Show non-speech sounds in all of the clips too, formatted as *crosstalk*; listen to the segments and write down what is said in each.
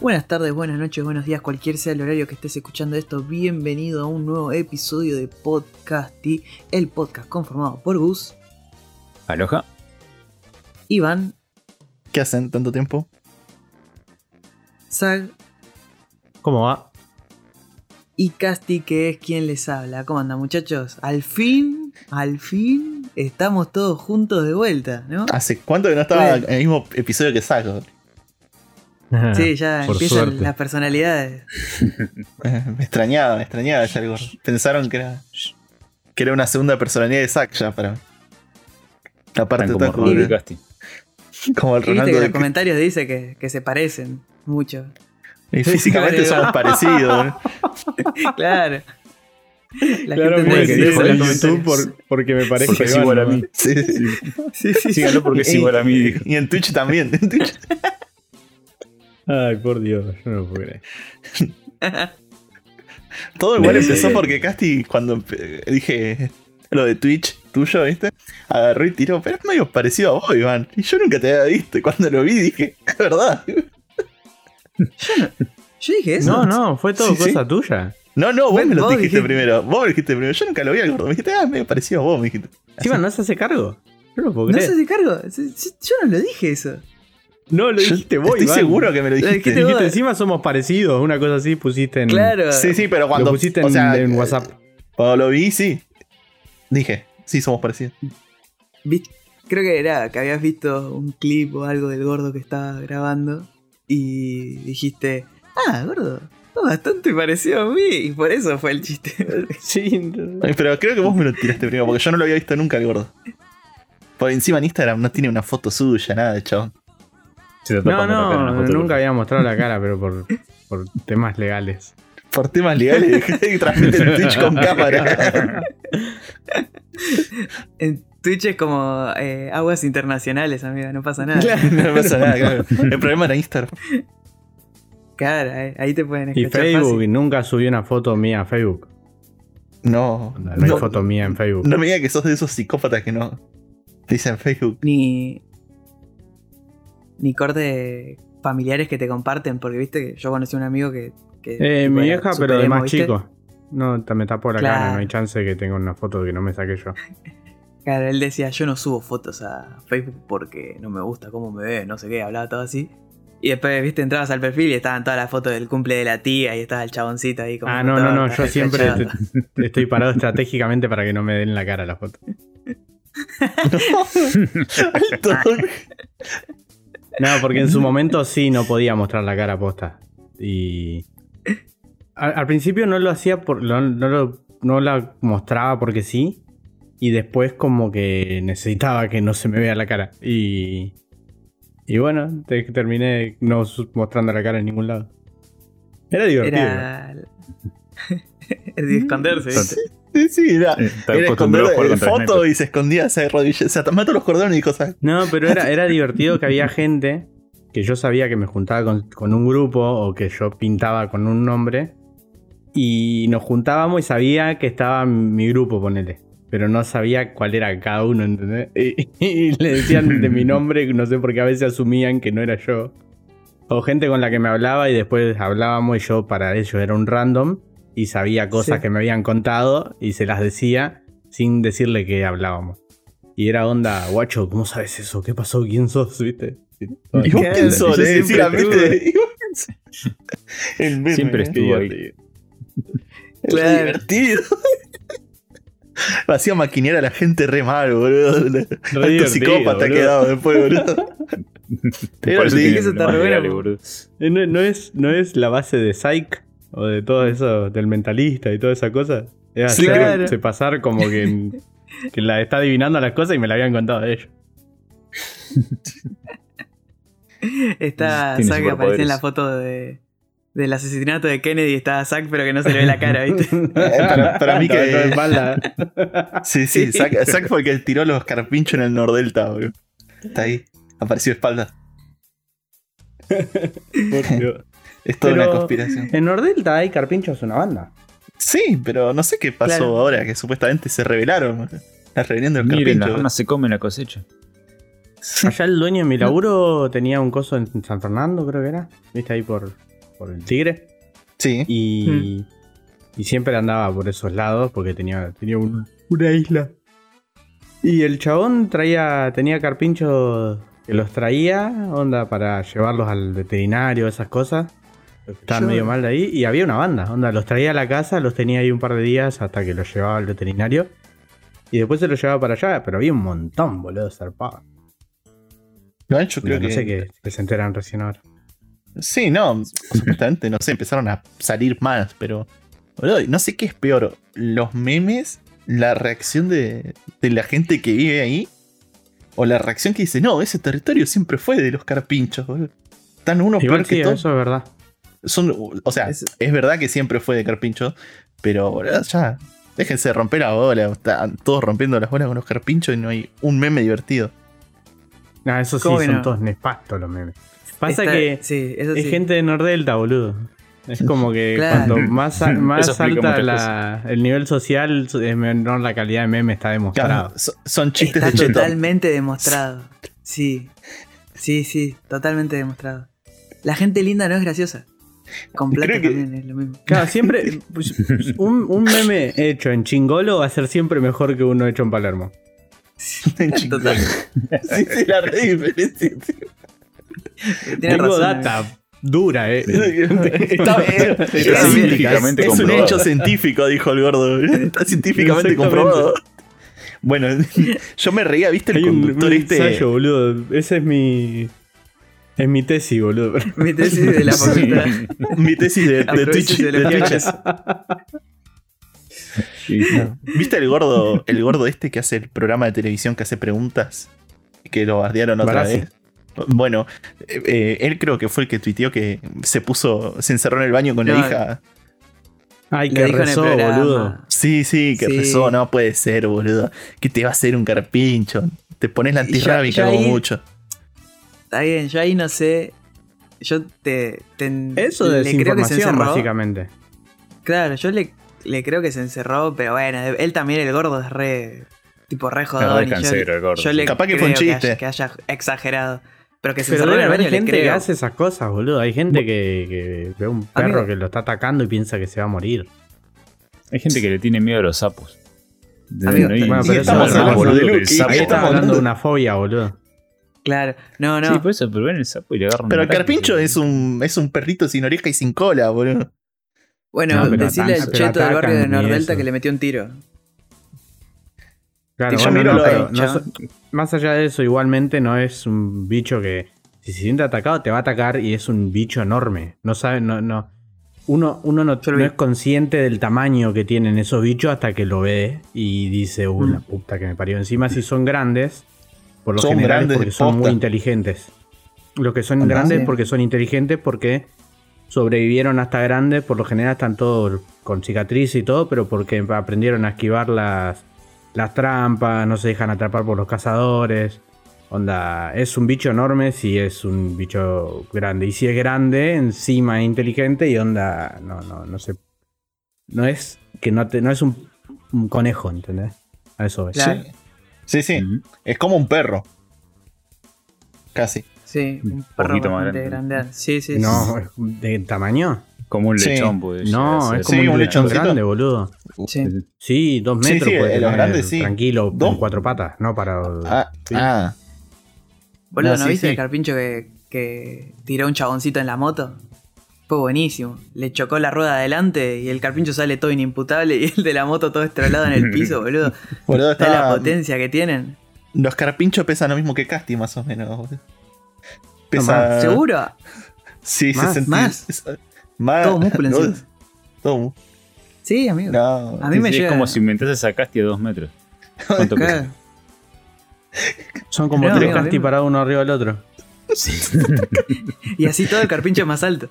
Buenas tardes, buenas noches, buenos días, cualquier sea el horario que estés escuchando esto, bienvenido a un nuevo episodio de Podcasty, el podcast conformado por Gus, Aloha. Iván, ¿Qué hacen tanto tiempo? Zag ¿Cómo va? y Casti, que es quien les habla. ¿Cómo andan muchachos? Al fin, al fin, estamos todos juntos de vuelta, ¿no? ¿Hace cuánto que no estaba Bueno. en el mismo episodio que Saco? *laughs* Sí, ya Por empiezan suerte. las personalidades. Eh, *laughs* Me extrañaba, me extrañaba ya algo. Pensaron que era, que era una segunda personalidad de Zack ya para mí. Aparte Están está como Casti. *laughs* como el que de los comentarios dice que, que se parecen mucho. Y físicamente somos parecidos. ¿no? claro. La Claro, gente que dice en YouTube por- porque me parece Porque es igual a mí. Sí, sí. Sí, sí, sí. Síganlo porque es igual a mí. Y en Twitch también. En Twitch. Ay, por Dios, yo no lo puedo creer. *laughs* Todo igual empezó porque Casti, cuando dije lo de Twitch tuyo, ¿viste? Agarró y tiró, pero es medio parecido a vos, Iván. Y yo nunca te había visto. Y cuando lo vi dije, *laughs* es verdad. Yo dije eso. No, no, fue todo Sí, sí. cosa tuya. No, no, vos me lo vos dijiste dijiste. primero. Vos me lo dijiste primero. Yo nunca lo vi al gordo. Me dijiste, ah, medio parecido a vos, me dijiste. Encima no se hace cargo. Yo no lo puedo ¿No creer. se hace cargo? Yo no lo dije eso. No, lo dijiste vos, Estoy Iván. seguro que me lo dijiste. dijiste Dijiste, encima somos parecidos, una cosa así pusiste en. Claro. Sí, sí, pero Lo cuando. pusiste en, o sea, en WhatsApp. Cuando lo vi, sí. Dije, sí, somos parecidos. Creo que era que habías visto un clip o algo del gordo que estaba grabando y dijiste, ah, gordo, bastante parecido a mí. Y por eso fue el chiste. *laughs* Sí. Pero creo que vos me lo tiraste primero, porque yo no lo había visto nunca al gordo. Por encima en Instagram no tiene una foto suya, nada de chabón. Te No, no, nunca había mostrado la cara, *laughs* pero por, por temas legales. Por temas legales *laughs* transmitir en Twitch con *laughs* cámara. en Twitch es como eh, aguas internacionales, amigo, no pasa nada. Claro, no pasa nada, claro. El problema era Instagram. ahí, ahí te pueden Y escuchar Facebook, fácil. nunca subí una foto mía a Facebook. No. No, hay No, foto mía en Facebook. no me digas que sos de esos psicópatas que no. Te dicen Facebook. Ni. Ni corte familiares que te comparten, porque viste que yo conocí a un amigo que. que Eh, mi vieja, pero de más ¿viste? chico. No, te- me la Claro. cara, no hay chance de que tenga una foto que no me saqué yo. *laughs* Claro, él decía, yo no subo fotos a Facebook porque no me gusta cómo me ve, no sé qué, hablaba todo así. Y después, viste, entrabas al perfil y estaban todas las fotos del cumple de la tía y estaba el chaboncito ahí como Ah, no, no, no, yo siempre estoy parado estratégicamente para que no me den la cara la foto. *laughs* Alto. *laughs* No, porque en su *laughs* momento sí no podía mostrar la cara posta. Y. Al, al principio no lo hacía por. lo- no, lo- no la mostraba porque sí. Y después, como que necesitaba que no se me vea la cara. Y. Y bueno, te- terminé no mostrando la cara en ningún lado. Era divertido. Era. *laughs* de esconderse, ¿viste? Sí, sí, era. Eh, Era esconder foto y se escondía, se arrodillaba, se mató los cordones y cosas. No, pero era, era divertido que había gente que yo sabía que me juntaba con, con un grupo o que yo pintaba con un nombre y nos juntábamos y sabía que estaba mi grupo, ponele. Pero no sabía cuál era cada uno, ¿entendés? Y, y le decían de mi *laughs* nombre, no sé por qué a veces asumían que no era yo. O gente con la que me hablaba y después hablábamos y yo para ellos era un random y sabía cosas Sí. que me habían contado y se las decía sin decirle que hablábamos. Y era onda, guacho, ¿cómo sabes eso? ¿Qué pasó? ¿Quién sos? ¿Viste? ¿Y vos quién sos? *laughs* siempre estuvo ahí. Claro. divertido. *laughs* Hacía maquinear a la gente re mal, boludo. Alto divertido, psicópata boludo. quedado después, boludo. *laughs* Eso tiene Eso está re bueno. Eh, ¿No, no es, ¿No es la base de Psych? ¿O de todo eso, del mentalista y toda esa cosa? Es Sí, hacer- claro. se pasar como que, *laughs* que la está adivinando las cosas y me la habían contado de ellos. *laughs* Está Zack que aparecía en la foto de, del asesinato de Kennedy. Está Zack, pero que no se le ve la cara, ¿viste? Eh, *laughs* para, para mí todo de que. espalda. Sí, sí, Zack, Zack fue el que tiró los carpinchos en el Nordelta, boludo. Está ahí. Apareció de espalda. Es toda Pero- una conspiración. En Nordelta hay Carpinchos una banda. Sí, pero no sé qué pasó Claro. ahora, que supuestamente se revelaron. La rebelión de los Miren, las carpinchos. ranas se comen la cosecha. Allá el dueño de mi *laughs* laburo tenía un coso en San Fernando, creo que era. ¿Viste ahí por, por el Tigre? Sí. Y, y siempre andaba por esos lados porque tenía, tenía un- una isla. Y el chabón traía, tenía carpinchos que los traía, onda, para llevarlos al veterinario, esas cosas. Que Estaban Yo- medio mal de ahí. Y había una banda, onda, los traía a la casa, los tenía ahí un par de días hasta que los llevaba al veterinario. Y después se los llevaba para allá, pero había un montón, boludo, zarpado. Igual yo creo no que. sé que, que se enteran recién ahora. Sí, no. Supuestamente, no sé, empezaron a salir más, pero. boludo, no sé qué es peor. Los memes, la reacción de, de la gente que vive ahí. O la reacción que dice, no, ese territorio siempre fue de los carpinchos, boludo. Están unos Igual peor que sí, todos. eso es verdad. Son, o sea, Es- es, verdad que siempre fue de carpinchos, pero boludo, ya. Déjense de romper la bola. Están todos rompiendo las bolas con los carpinchos y no hay un meme divertido. No, eso sí, ¿Cómo que son no? todos nefastos los memes. Pasa Está- que Sí, eso es sí. gente de Nordelta, boludo. Es como que Claro. cuando más, a- *laughs* más alta la- el nivel social, es menor la calidad de meme, está demostrado. So- Son chistes Está de cheto. totalmente demostrado. Sí. Sí, sí, totalmente demostrado. La gente linda no es graciosa. Con plata que- también es lo mismo. Claro, siempre. *laughs* pues, un, un meme hecho en chingolo va a ser siempre mejor que uno hecho en Palermo. *laughs* Total. Sí, sí, la re diferencia. Tiene Tengo razón, data dura, eh. Está Está sí, científicamente es un comprobado. hecho científico, dijo el gordo. Está científicamente comprobado. Bueno, *laughs* yo me reía, ¿viste? El Hay un, conductor un este. ensayo, boludo. Ese es mi. Es mi tesis, boludo. *laughs* Mi tesis de la *laughs* facultad. Mi tesis de, de Twitch. de. Sí. ¿Viste el gordo, el gordo este que hace el programa de televisión que hace preguntas? Que lo bardearon otra Barassi. vez. Bueno, eh, eh, él creo que fue el que tuiteó que se puso, se encerró en el baño con la hija. Ay, que rezó, boludo. Sí, sí, que Sí. rezó, no puede ser, boludo. ¿Qué te va a hacer un carpincho? Te pones la antirrábica como ahí- mucho. Está bien, yo ahí no sé. Yo te. te Eso de le creo que se desinformación, encerró. básicamente. Claro, yo le, le creo que se encerró, pero bueno, él también, el gordo, es re. Tipo, re jodón. y yo- el gordo, yo sí. le Capaz que fue un chiste. haya- Que haya, exagerado. Pero que se Pero encerró en debe el haber baño, le gente que hace esas cosas, boludo. Hay gente que, que ve un perro Amigo. que lo está atacando y piensa que se va a morir. Hay gente que le tiene miedo a los sapos. Amigo, No hay- bueno, pero estamos eso es hablando boludo de que Lucky. el sapo- Ahí Estamos estamos hablando hablando- de una fobia, boludo. Claro. No, no. Sí, por eso, pero ven el sapo y le agarran Pero el carpincho sí. es un, es un perrito sin oreja y sin cola, boludo. bueno, No, decirle al cheto del barrio de Nordelta que le metió un tiro. Claro, yo bueno, miro no, pero más allá de eso, igualmente no es un bicho que si se siente atacado te va a atacar y es un bicho enorme. No sabe, no, no. Uno, uno no, no es consciente del tamaño que tienen esos bichos hasta que lo ve y dice, Mm. la puta que me parió. Encima si son grandes, por lo Son general es grandes porque son posta. muy inteligentes. Los que son Ah, grandes sí. porque son inteligentes porque sobrevivieron hasta grandes, por lo general están todos con cicatrices y todo, pero porque aprendieron a esquivar las, las trampas, no se dejan atrapar por los cazadores. Onda, es un bicho enorme si es un bicho grande. Y si es grande, encima es inteligente y onda, no, no, no sé. No es que no, te, no es un, un conejo, ¿entendés? A eso es. Claro. Sí, sí. Ujú. Es como un perro. Casi. Sí, un Un perro poquito más bastante grande. grande. Sí, sí. No, ¿de tamaño? Como un Sí. lechón, puede llegar No, es como Sí, un un lechón grande, boludo. sí. Sí. Sí, dos Sí, metros sí, puede los grandes sí. tranquilo, Dos. con cuatro patas, no para... Ah, Sí. ah. Boludo, No, ¿no sí, viste sí. el carpincho que, que tiró un chaboncito en la moto? Fue buenísimo. Le chocó la rueda adelante y el carpincho sale todo inimputable y el de la moto todo estrolado en el piso, *laughs* boludo. Boludo, ¿Sabes la está. potencia que tienen? Los carpinchos pesan lo mismo que Casti, más o menos. boludo. Pesa. más, ¿Seguro? Sí, Más, 60 más. es- Más. Todo músculo encima. Todo- Sí, amigo. No. A mí Sí, me sí, llega. Es como si inventases a Casti a dos metros. ¿Cuánto pesa? Son como No, tres amigo, casti amigo. parados uno arriba del otro. *laughs* Y así todo el carpincho más alto.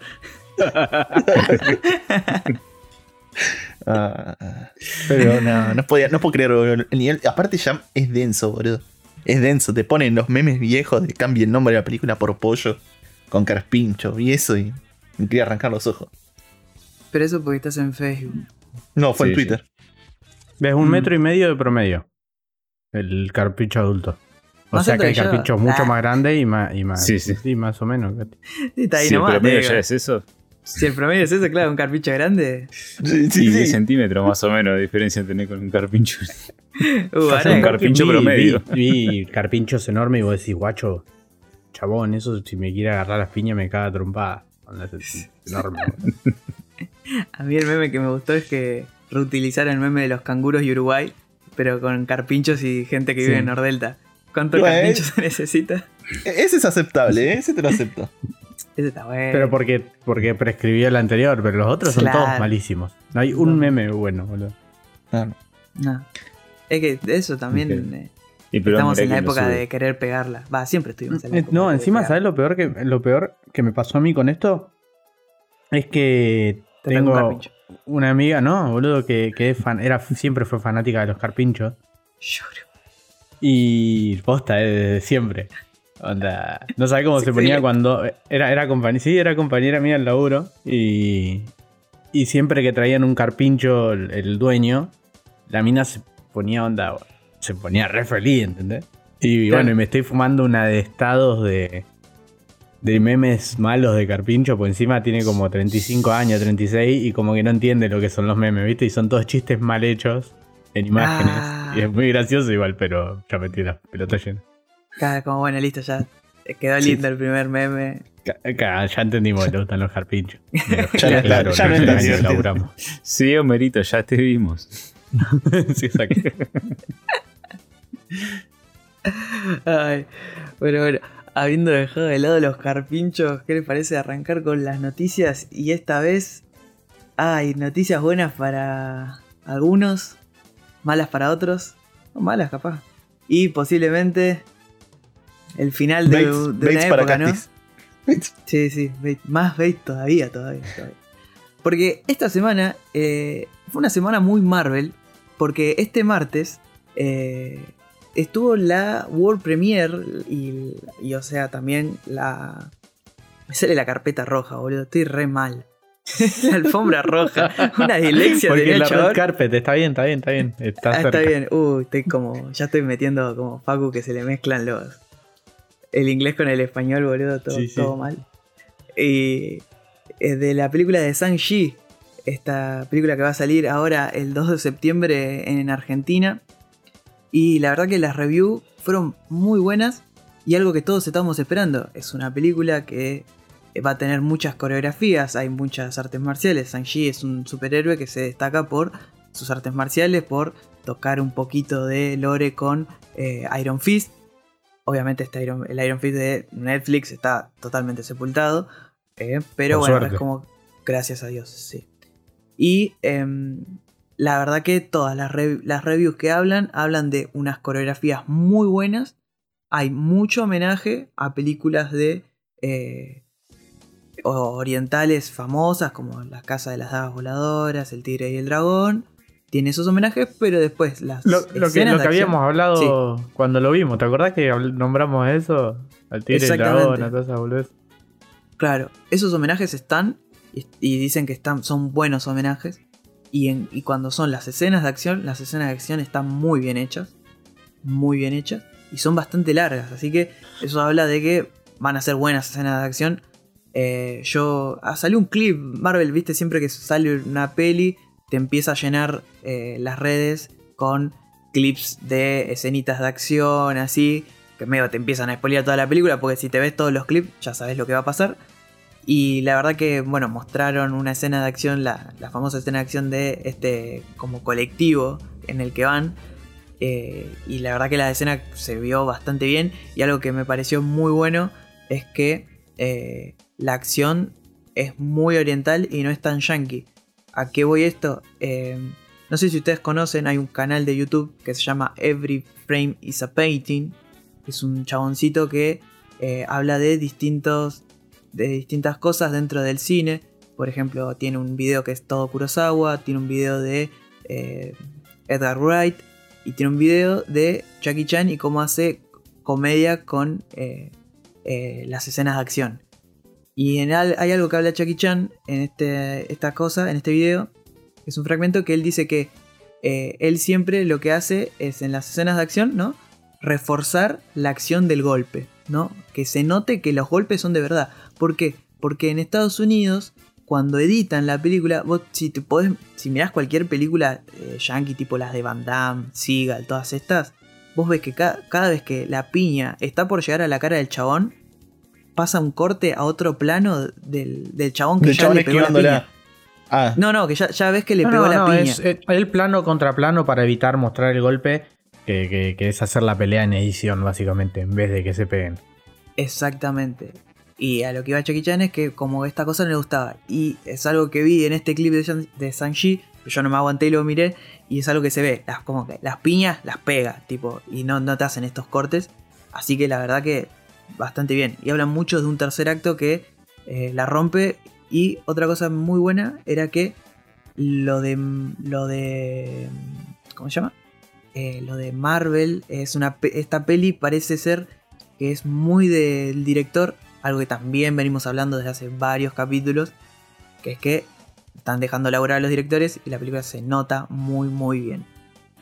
Ah, pero no, no, podía, no puedo creer, boludo. El nivel, aparte ya es denso, boludo. Es denso. Te ponen los memes viejos de cambia el nombre de la película por pollo con carpincho y eso y me quería arrancar los ojos. Pero eso porque estás en Facebook. No, fue en Sí, Twitter. ¿Ves? Un Mm. metro y medio de promedio. El carpincho adulto. O Más sea que hay carpinchos mucho Ah. más grandes y más, y más. Sí, sí. más o menos. Sí, está ahí nomás, promedio digo. ya es eso. Si el promedio es eso, claro, un carpincho grande. Sí, sí, 10 sí. centímetros más o menos de diferencia tener con un carpincho. *laughs* *laughs* Uh, ahora- un carpincho Vi- promedio. Vi, vi *laughs* carpinchos enormes y vos decís, guacho, chabón, eso si me quiere agarrar las piñas me caga trompada. Es enorme. A mí el meme que me gustó es que reutilizaron el meme de los canguros y Uruguay, pero con carpinchos y gente que Sí. vive en Nordelta. ¿Cuántos Bueno. carpinchos se necesita? Ese es aceptable, ¿eh? ese te lo acepto. Ese está bueno. Pero porque, porque prescribió el anterior, pero los otros son Claro. todos malísimos. No hay un No. meme bueno, boludo. No. Es que de eso también eh, Y pero estamos en la época de querer pegarla. Va, siempre estuvimos en la Eh, época No, de encima, ¿sabes lo peor que lo peor que me pasó a mí con esto? Es que Te pega un tengo una amiga, no, boludo, que, que es fan, era, siempre fue fanática de los carpinchos. Lloro. Y posta, eh, desde siempre. Onda, no sabe cómo Sí, se sí. ponía cuando. Era, era compañera. Sí, era compañera mía del laburo. Y. Y siempre que traían un carpincho el, el dueño, la mina se ponía onda. Se ponía re feliz, ¿entendés? Y bueno, y me estoy fumando una de estados de. De memes malos de Carpincho, pues encima tiene como 35 años, 36, y como que no entiende lo que son los memes, ¿viste? Y son todos chistes mal hechos en imágenes. Ah. Y es muy gracioso igual, pero ya metí la pelota llena. Cada como bueno, listo, ya quedó Sí. lindo el primer meme. Ya entendimos que te gustan los carpinchos. *laughs* Ya no- claro, ya no laburamos. Sí, Homerito, ya te vimos. *laughs* sí. Ay, bueno, bueno, habiendo dejado de lado los carpinchos, ¿qué les parece arrancar con las noticias? Y esta vez hay noticias buenas para algunos, malas para otros, o malas capaz. Y posiblemente el final de, Bates, de Bates una para época, ¿no? Castis. Bates. Sí, sí, más bait todavía, todavía, todavía. Porque esta semana eh, fue una semana muy Marvel, porque este martes eh, estuvo la World Premiere y, y, o sea, también la... Me sale la carpeta roja, boludo, estoy re mal. *laughs* la alfombra roja, una dislexia Porque tenía la red carpet, está bien, está bien, está bien. Está, Ah, está bien. Uh, estoy como. Ya estoy metiendo como Facu que se le mezclan los. El inglés con el español, boludo, todo, Sí, sí. todo mal. Y. de la película de Shang-Chi. Esta película que va a salir ahora el 2 de septiembre en Argentina. Y la verdad que las reviews fueron muy buenas. Y algo que todos estábamos esperando. Es una película que va a tener muchas coreografías. Hay muchas artes marciales. Shang-Chi es un superhéroe que se destaca por sus artes marciales, por tocar un poquito de lore con eh, Iron Fist. Obviamente este Iron- el Iron Fist de Netflix está totalmente sepultado. eh, pero Por bueno, suerte. es como. Gracias a Dios, sí. Y em, la verdad que todas las, las reviews que hablan, hablan de unas coreografías muy buenas. Hay mucho homenaje a películas de eh, orientales famosas como La Casa de las Dagas Voladoras, El Tigre y el Dragón. Tiene esos homenajes, pero después las Lo, lo que, lo que habíamos hablado cuando lo vimos, ¿te acordás que nombramos eso? Al tigre y dragón, a todas esas? Claro, esos homenajes están y, y dicen que están, son buenos homenajes. Y, en- y cuando son las escenas de acción, las escenas de acción están muy bien hechas. Muy bien hechas. Y son bastante largas. Así que eso habla de que van a ser buenas escenas de acción. Eh, yo. Ah, salió un clip. Marvel, viste, siempre que sale una peli, te empieza a llenar eh, las redes con clips de escenitas de acción, así. Que medio te empiezan a spoilear toda la película. Porque si te ves todos los clips, ya sabes lo que va a pasar. Y la verdad que, bueno, mostraron una escena de acción, la, la famosa escena de acción de este como colectivo en el que van. Eh, y la verdad que la escena se vio bastante bien. Y algo que me pareció muy bueno es que eh, la acción es muy oriental y no es tan yankee. ¿A qué voy esto? Eh, no sé si ustedes conocen, hay un canal de YouTube que se llama Every Frame is a Painting. Es un chaboncito que eh, habla de distintos de distintas cosas dentro del cine. Por ejemplo, tiene un video que es todo Kurosawa, tiene un video de eh, Edgar Wright y tiene un video de Jackie Chan y cómo hace comedia con las escenas de acción. Y en al- hay algo que habla Jackie Chan en este, esta cosa, en este video. Es un fragmento que él dice que eh, él siempre lo que hace es en las escenas de acción, ¿no? reforzar la acción del golpe, ¿no? Que se note que los golpes son de verdad. ¿Por qué? Porque en Estados Unidos, cuando editan la película, vos si te podés, si mirás cualquier película eh, yankee tipo las de Van Damme, Seagal, todas estas, vos ves que ca- cada vez que la piña está por llegar a la cara del chabón, pasa un corte a otro plano del, del chabón que Del ya chabón le pegó la piña. Ah, No, no, que ya, ya ves que le No, pegó no, la no, piña. es el plano contra plano para evitar mostrar el golpe, que, que- que es hacer la pelea en edición, básicamente, en vez de que se peguen. Exactamente. Y a lo que iba Chucky Chan es que como esta cosa no le gustaba. Y es algo que vi en este clip de, de Shang-Chi. Yo no me aguanté y lo miré. Y es algo que se ve. Las, como que las piñas las pega. Tipo. Y no, no te hacen estos cortes. Así que la verdad que bastante bien. Y hablan mucho de un tercer acto que eh, la rompe. Y otra cosa muy buena era que lo de. Lo de. ¿Cómo se llama? Eh, lo de Marvel. Es una, esta peli parece ser que es muy del director, algo que también venimos hablando desde hace varios capítulos, que es que están dejando laburar a los directores y la película se nota muy muy bien.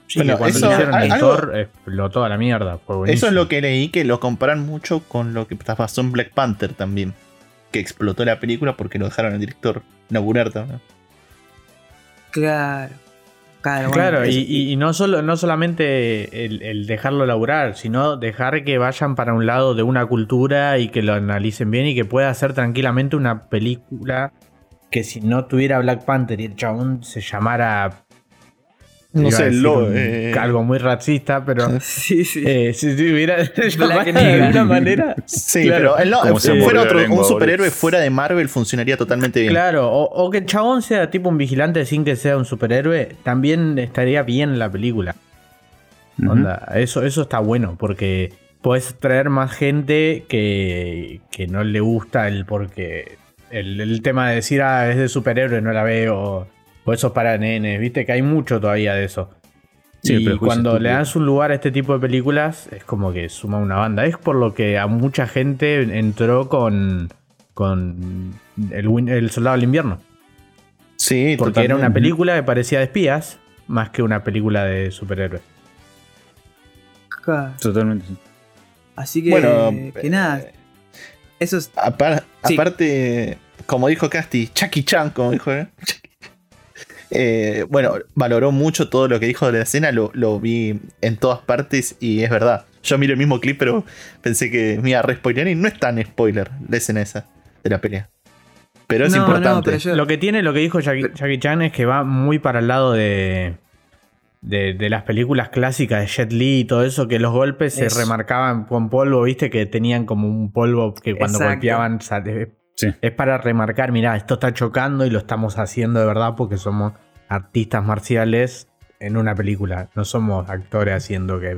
Sí, Bueno, que cuando eso- le hicieron el algo- Thor, explotó a la mierda. Fue eso es lo que leí, que lo comparan mucho con lo que pasó en Black Panther también. Que explotó la película porque lo dejaron al director laburar también. Claro. Claro, Claro, bueno, y, es- y- y no, solo, no solamente el, el dejarlo laburar, sino dejar que vayan para un lado de una cultura y que lo analicen bien y que pueda ser tranquilamente una película que si no tuviera Black Panther y el chabón se llamara... No sé, lo, un- eh, algo muy racista, pero... *laughs* Sí, sí. eh, si tuviera llamado *laughs* de alguna manera... Sí, Claro. pero él no, Como si se fuera otro, un superhéroe fuera de Marvel funcionaría totalmente bien. Claro, o, o que el chabón sea tipo un vigilante sin que sea un superhéroe, también estaría bien la película. Onda, eso, eso está bueno, porque puedes traer más gente que, que no le gusta el porque. El, el tema de decir, ah, es de superhéroe, no la veo. O eso es para nenes, viste que hay mucho todavía de eso. Sí, y cuando le das un lugar a este tipo de películas, es como que suma una banda. Es por lo que a mucha gente entró con, con el, Soldado del Invierno. Sí, Porque era una película que parecía de espías, más que una película de superhéroes. Claro. Totalmente. sí. Así que, Bueno, que nada. eh, Eso es. apar- Sí. aparte, como dijo Casti, Chucky Chan, como dijo, ¿eh? Eh, bueno, valoró mucho todo lo que dijo de la escena, lo, lo vi en todas partes y es verdad. Yo miré el mismo clip, pero pensé que me iba a respoilear y no es tan spoiler la escena esa de la pelea. Pero es No, no, importante. pero yo- Lo que tiene, lo que dijo Jackie, Jackie Chan es que va muy para el lado de, de, de las películas clásicas de Jet Li y todo eso, que los golpes Eso. se remarcaban con polvo, viste, que tenían como un polvo que cuando Exacto. golpeaban sale- Sí. es para remarcar, mirá, esto está chocando y lo estamos haciendo de verdad porque somos artistas marciales en una película, no somos actores haciendo que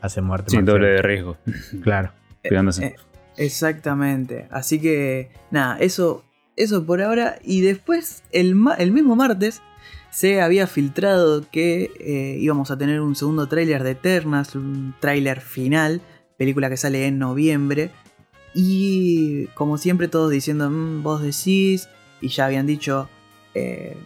hacen muerte Sin doble de riesgo. *laughs* Claro. Cuidándose. eh, exactamente. Así que, nada, eso, eso por ahora. Y después, el, el mismo martes, se había filtrado que eh, íbamos a tener un segundo tráiler de Eternals, un tráiler final, película que sale en noviembre. Y como siempre todos diciendo, "Mm, vos decís, y ya habían dicho eh,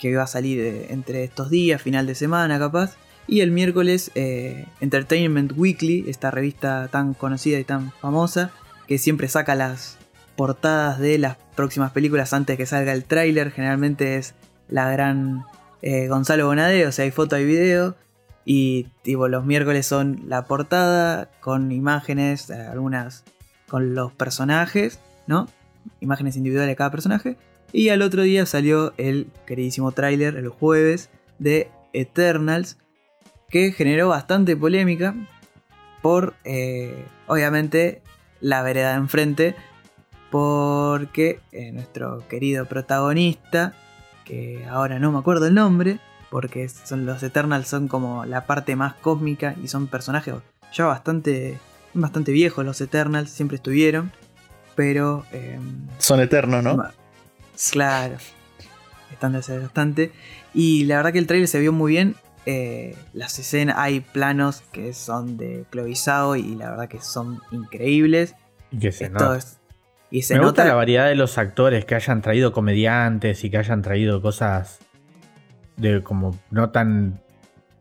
que iba a salir eh, entre estos días, final de semana capaz. Y el miércoles eh, Entertainment Weekly, esta revista tan conocida y tan famosa, que siempre saca las portadas de las próximas películas antes que salga el tráiler, generalmente es la gran Gonzalo Bonadeo, o sea, hay foto y video. Y tipo, los miércoles son la portada con imágenes, algunas con los personajes, ¿no? Imágenes individuales de cada personaje. Y al otro día salió el queridísimo tráiler, el jueves, de Eternals, que generó bastante polémica por, eh, obviamente, la vereda de enfrente, porque eh, nuestro querido protagonista, que ahora no me acuerdo el nombre, porque son los Eternals son como la parte más cósmica y son personajes ya bastante, bastante viejos los Eternals, siempre estuvieron, pero... em, Son eternos, ¿no? Claro. Están desde hace bastante. Y la verdad que el trailer se vio muy bien. Eh, las escenas, hay planos que son de Chloe Zhao y la verdad que son increíbles. Y que se Esto nota. es- y se Me nota gusta la variedad de los actores que hayan traído comediantes y que hayan traído cosas de como no tan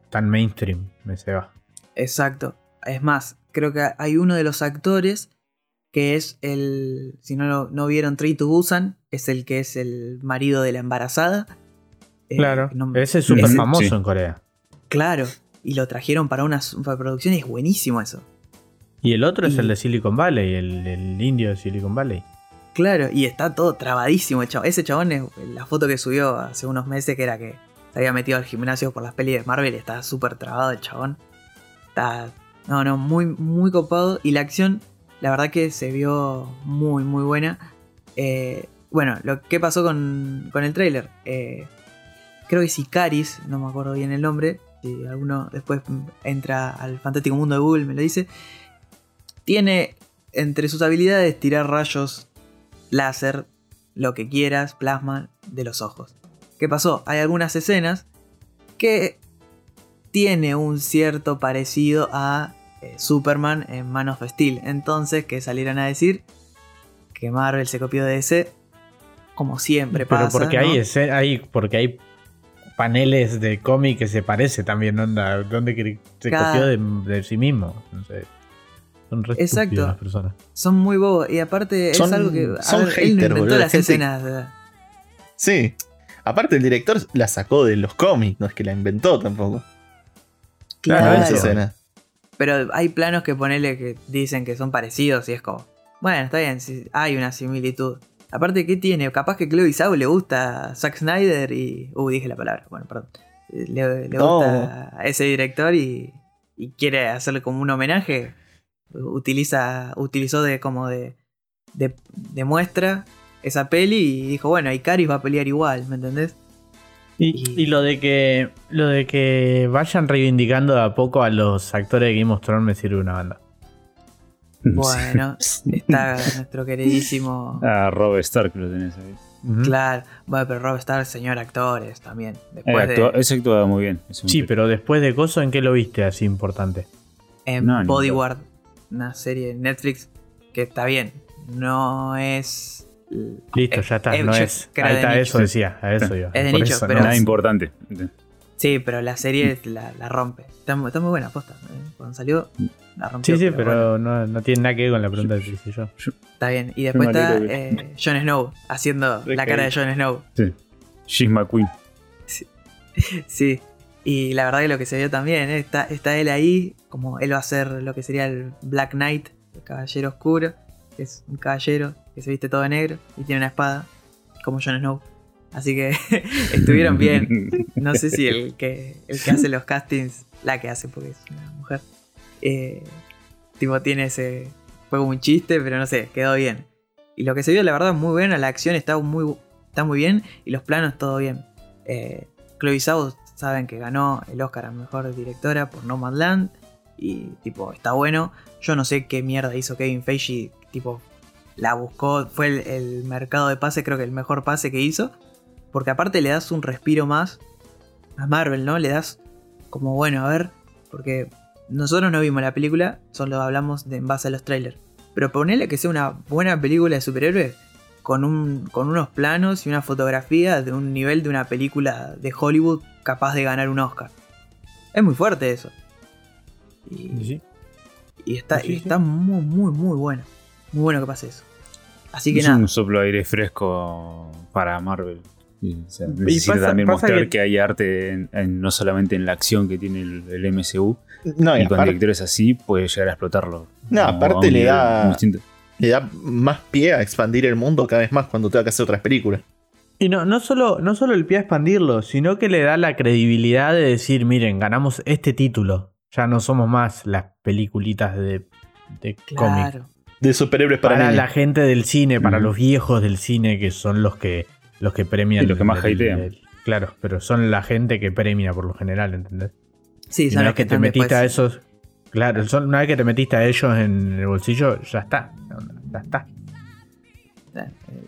tan mainstream, me se va. Exacto. Es más, creo que hay uno de los actores que es el. Si no, lo- no vieron Train to Busan, es el que es el marido de la embarazada. Eh, Claro. no- Ese es súper famoso sí. en Corea. Claro. Y lo trajeron para una superproducción y es buenísimo eso. Y el otro es el de Silicon Valley, el, el indio de Silicon Valley. Claro, y está todo trabadísimo el chabón. Ese chabón es la foto que subió hace unos meses que era que se había metido al gimnasio por las pelis de Marvel. Está súper trabado el chabón. Está. No, no, muy, muy copado. Y la acción, la verdad que se vio muy, muy buena. Eh, bueno, lo que pasó con, con el trailer. Eh, creo que Sicaris, no me acuerdo bien el nombre. Si alguno después entra al fantástico mundo de Google, me lo dice. Tiene entre sus habilidades tirar rayos láser, lo que quieras, plasma de los ojos. ¿Qué pasó? Hay algunas escenas que tiene un cierto parecido a eh, Superman en Man of Steel. Entonces, que salieran a decir que Marvel se copió de ese, como siempre Pero pasa. porque ¿no? hay, escen- hay, porque hay paneles de cómic que se parece también, onda, donde se copió de, de sí mismo. No sé. Son re Exacto. las personas. Son muy bobos. Y aparte Son- es algo que... son ver, él no hater, inventó boludo, las gente- escenas. de- Sí. Aparte, el director la sacó de los cómics, no es que la inventó tampoco. Claro, esa escena. Pero hay planos que ponele que dicen que son parecidos y es como, bueno, está bien, sí, hay una similitud. Aparte, ¿qué tiene? Capaz que Chloe Zhao le gusta a Zack Snyder y... Uh, dije la palabra, bueno, perdón. Le, le No. gusta a ese director y, y quiere hacerle como un homenaje. Utiliza, utilizó de como de, de, de muestra esa peli y dijo, bueno, Icaris va a pelear igual, ¿me entendés? Y, Y- lo de que lo de que vayan reivindicando de a poco a los actores de Game of Thrones me sirve una banda. Bueno, está nuestro queridísimo... A *laughs* Rob Stark lo tenés ahí. Claro, bueno, pero Rob Stark, señor actores también. Eh, Después actúa- de Ese actuaba muy bien. es Sí, pero después de Coso, ¿en qué lo viste así importante? en no, Bodyguard, una serie de Netflix que está bien. No es. Listo, Eh, ya está, eh, no es. Ahí de está, nicho. eso decía, a eso yo. Es de Por nicho, eso, pero- ¿no? Nada importante. Sí, pero la serie la, la rompe. Está, está muy buena, posta. eh. Cuando salió, la rompió. Sí, sí, bueno, pero no, no tiene nada que ver con la pregunta que hice yo. está bien. Y después está eh, Jon Snow haciendo *laughs* Re la cara de. Jon Snow. Sí. Shiz McQueen. *laughs* Sí. Y la verdad que lo que se vio también, eh, está, está él ahí, como él va a ser lo que sería el Black Knight, el caballero oscuro, que es un caballero que se viste todo de negro y tiene una espada, como Jon Snow. Así que *laughs* estuvieron bien. *laughs* No sé si el que, el que hace los castings, la que hace porque es una mujer, eh, tipo tiene ese... Fue como un chiste, pero no sé, quedó bien. Y lo que se vio, la verdad, es muy buena, la acción está muy, está muy bien y los planos todo bien. Eh, Chloe Zhao saben que ganó el Oscar a Mejor Directora por Nomadland y tipo, está bueno. Yo no sé qué mierda hizo Kevin Feige, tipo, la buscó, fue el, el mercado de pase, creo que el mejor pase que hizo, porque aparte le das un respiro más a Marvel, ¿no? Le das como, bueno, a ver, porque nosotros no vimos la película, solo hablamos de, en base a los trailers. Pero ponerle que sea una buena película de superhéroes con, un, con unos planos y una fotografía de un nivel de una película de Hollywood capaz de ganar un Oscar. Es muy fuerte eso. Y, Sí. y está, Sí, y está muy, muy, muy bueno. Muy bueno que pase eso. Así que es nada. un soplo de aire fresco para Marvel. Y, o sea, Y pasa- también pasa mostrar que- que... hay arte en- en- no solamente en la acción que tiene el, el MCU, No, y y con aparte, directores así puede llegar a explotarlo. No, aparte le da- le da más pie a expandir el mundo cada vez más cuando tenga que hacer otras películas. Y no, no, solo, no solo el pie a expandirlo, sino que le da la credibilidad de decir, miren, ganamos este título. Ya no somos más las peliculitas de, de cómic. De superhéroes para, Para niños. la gente del cine, para los viejos del cine, que son los que los que premian. Y los que más hatean. Claro, pero son la gente que premia por lo general, ¿entendés? Sí, Y son una los vez que te metiste a esos. Claro, son- una vez que te metiste a ellos en el bolsillo, ya está. Ya está. La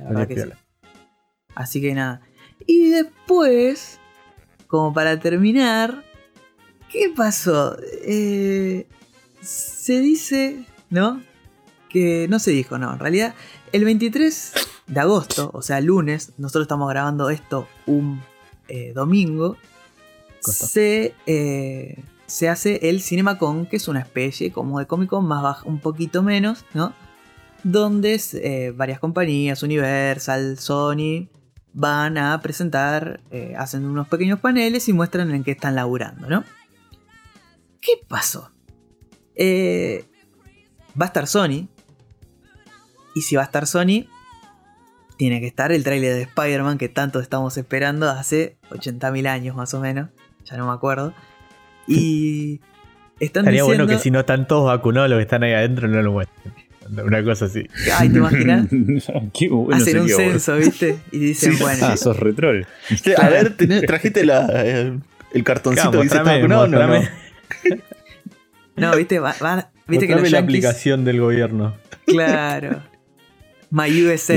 verdad que sí. Así que nada. Y después, como para terminar, ¿qué pasó? Eh, se dice, ¿no? Que no se dijo, no. En realidad, el 23 de agosto, o sea, lunes, nosotros estamos grabando esto un eh, domingo, se, eh, se hace el CinemaCon, que es una especie como de Comic Con más baja, un poquito menos, ¿no? Donde eh, varias compañías, Universal, Sony, van a presentar, hacen unos pequeños paneles y muestran en qué están laburando, ¿no? ¿Qué pasó? Eh, va a estar Sony. Y si va a estar Sony, tiene que estar el tráiler de Spider-Man que tanto estamos esperando hace 80.000 años más o menos. Ya no me acuerdo. Y están Estaría diciendo... bueno que si no están todos vacunados los que están ahí adentro no lo muestren. Una cosa así. Ay, ¿te imaginas? *laughs* Qué bueno Hacen un censo, ¿viste? Y dicen, Sí. bueno, Ah, sos retrol. A ver, tenés- trajiste la, eh, el cartoncito Claro, que dice vacunado, no, no. no, ¿viste? Va- va- ¿Viste que los la yankees... aplicación del gobierno. Claro. My USA.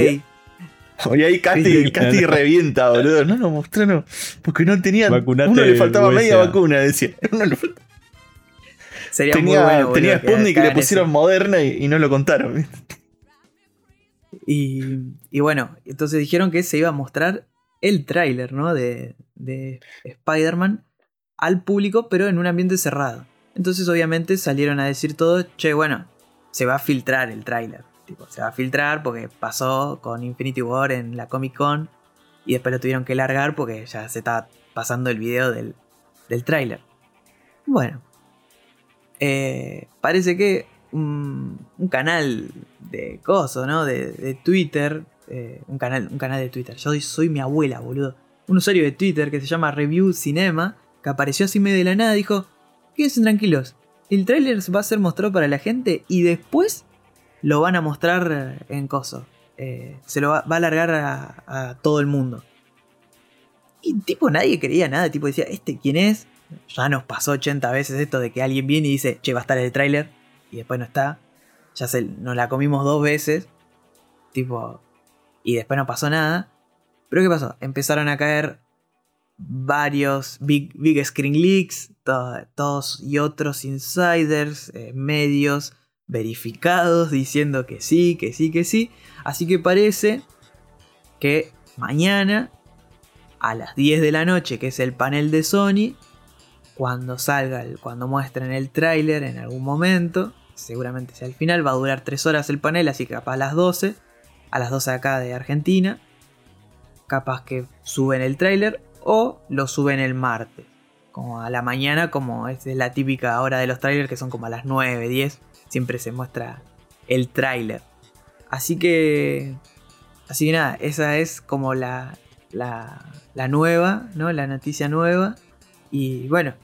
Y ahí Casti, revienta, boludo. No, no, mostrano. Porque no tenía. Vacunate uno le faltaba USA. media vacuna, decía. *laughs* Uno le faltaba- Sería muy tenía bueno. boludo, tenía que Sputnik y le eso. pusieron Moderna y, y no lo contaron. y bueno, entonces dijeron que se iba a mostrar el tráiler, ¿no? De, de Spider-Man al público, pero en un ambiente cerrado. Entonces obviamente salieron a decir todo, che, bueno, se va a filtrar el tráiler. Se va a filtrar porque pasó con Infinity War en la Comic Con y después lo tuvieron que largar porque ya se estaba pasando el video del, del tráiler. Bueno, eh, parece que un, un canal de coso, ¿no? De, de Twitter. eh, un, canal, un canal de Twitter. Yo soy, soy mi abuela, boludo. Un usuario de Twitter que se llama Review Cinema. Que apareció así medio de la nada. Dijo: Quédense tranquilos. El tráiler va a ser mostrado para la gente. Y después lo van a mostrar en coso. Eh, se lo va, a alargar a, todo el mundo. Y tipo, nadie creía nada. Tipo, decía: ¿Este quién es? Ya nos pasó 80 veces esto de que alguien viene y dice: Che, va a estar el tráiler. Y después no está ya se, nos la comimos dos veces. Tipo. Y después no pasó nada. Pero ¿qué pasó? Empezaron a caer varios big, big screen leaks. to- todos y otros insiders, eh, medios verificados diciendo que sí, que sí, que sí. Así que parece que mañana a las 10 de la noche, que es el panel de Sony, cuando salga, cuando muestren el tráiler en algún momento, seguramente sea el final, va a durar 3 horas el panel, así que capaz a las 12, a las 12 acá de Argentina, capaz que suben el tráiler o lo suben el martes, como a la mañana, como es la típica hora de los trailers que son como a las 9, 10, siempre se muestra el tráiler. Así que, así que nada, esa es como la, la, nueva, ¿no? La noticia nueva. Y bueno,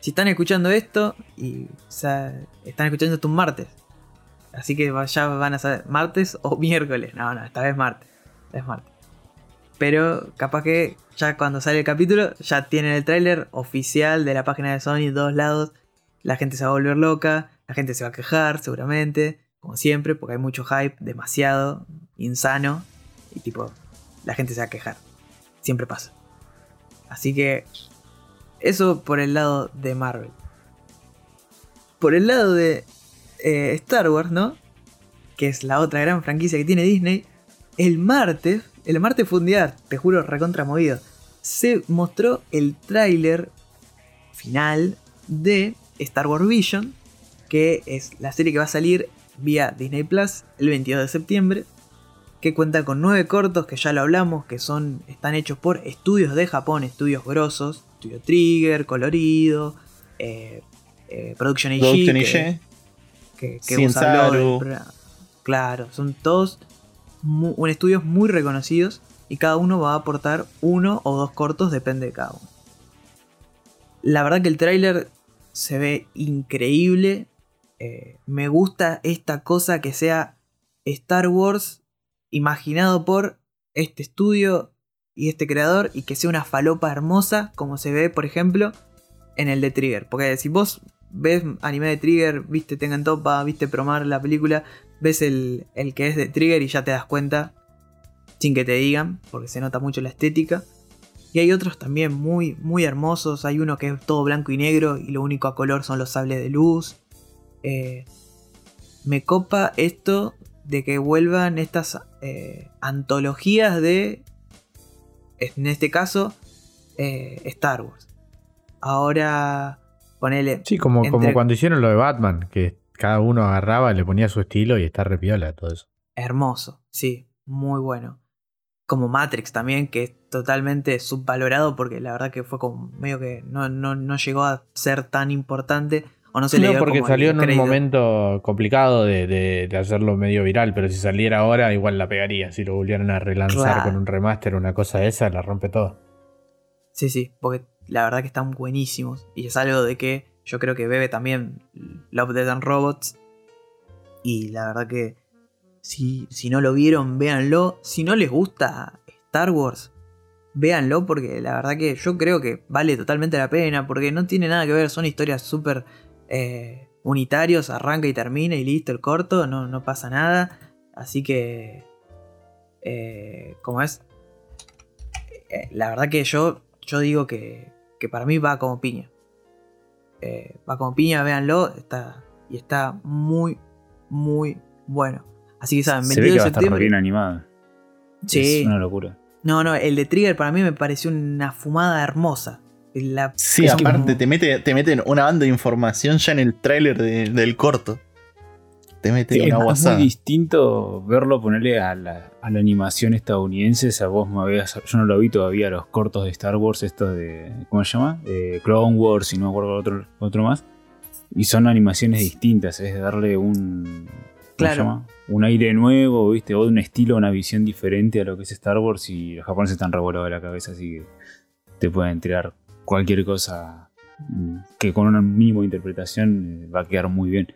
si están escuchando esto y están escuchando esto un martes. Así que ya van a saber martes o miércoles. No, no, esta vez martes. Esta vez martes. Pero capaz que ya cuando sale el capítulo ya tienen el tráiler oficial de la página de Sony todos lados. La gente se va a volver loca, la gente se va a quejar seguramente, como siempre, porque hay mucho hype, demasiado, insano. Y tipo, la gente se va a quejar. Siempre pasa. Así que eso por el lado de Marvel. Por el lado de eh, Star Wars, ¿no? Que es la otra gran franquicia que tiene Disney. El martes, el martes fue te juro, recontra movido. Se mostró el tráiler final de Star Wars Vision, que es la serie que va a salir vía Disney Plus el 22 de septiembre, que cuenta con nueve cortos que ya lo hablamos, que son están hechos por estudios de Japón, estudios grosos, Estudio Trigger, Colorido, eh, eh, Production IG, Production que- que, que del. Claro, son todos un estudios muy reconocidos y cada uno va a aportar uno o dos cortos, depende de cada uno. La verdad que el tráiler se ve increíble. Eh, me gusta esta cosa que sea Star Wars imaginado por este estudio y este creador y que sea una falopa hermosa como se ve, por ejemplo, en el de Trigger. Porque si vos ves anime de Trigger, viste Tengan Topa, viste Promar la película, ves el, el que es de Trigger y ya te das cuenta, sin que te digan, porque se nota mucho la estética. Y hay otros también muy, muy hermosos. Hay uno que es todo blanco y negro y lo único a color son los sables de luz. Eh, me copa esto de que vuelvan estas eh, antologías de, en este caso, eh, Star Wars. Ahora ponele. Sí, como, como cuando hicieron lo de Batman, que cada uno agarraba, le ponía su estilo y está repiola todo eso. Hermoso, sí, muy bueno. Como Matrix también, que es totalmente subvalorado porque la verdad que fue como medio que no, no, no llegó a ser tan importante o no se le no, dio porque salió en un momento complicado de, de- de hacerlo medio viral, pero si saliera ahora igual la pegaría. Si lo volvieran a relanzar Claro. con un remaster o una cosa de esa, la rompe todo. Sí, sí, porque la verdad que están buenísimos. Y es algo de que yo creo que bebe también Love, Death and Robots. Y la verdad que si, si no lo vieron, véanlo. Si no les gusta Star Wars, véanlo porque la verdad que yo creo que vale totalmente la pena. Porque no tiene nada que ver, son historias súper eh, unitarios. Arranca y termina y listo el corto, no, no pasa nada. Así que... Eh, ¿Cómo es? Eh, la verdad que yo, yo digo que, que para mí va como piña. Va como piña, véanlo. Está, y está muy, muy bueno. Así que saben, Se 22 ve que de va a estar septiembre. bien animada. Sí. Es una locura. No, no, el de Trigger para mí me pareció una fumada hermosa. La- Sí, es aparte como- te, mete, te meten una banda de información ya en el tráiler de- del corto. Te mete Sí, es, una es guasada. muy distinto verlo ponerle a la, a la animación estadounidense. O sea, vos me habías, yo no lo vi todavía, los cortos de Star Wars, estos de. ¿Cómo se llama? Eh, Clone Wars y no me acuerdo otro, otro más. Y son animaciones distintas, es darle un. ¿cómo Claro. se llama? Un aire nuevo, ¿viste? O un estilo, una visión diferente a lo que es Star Wars. Y los japoneses están revolados de la cabeza, así que te pueden tirar cualquier cosa que con un mínimo de interpretación eh, va a quedar muy bien.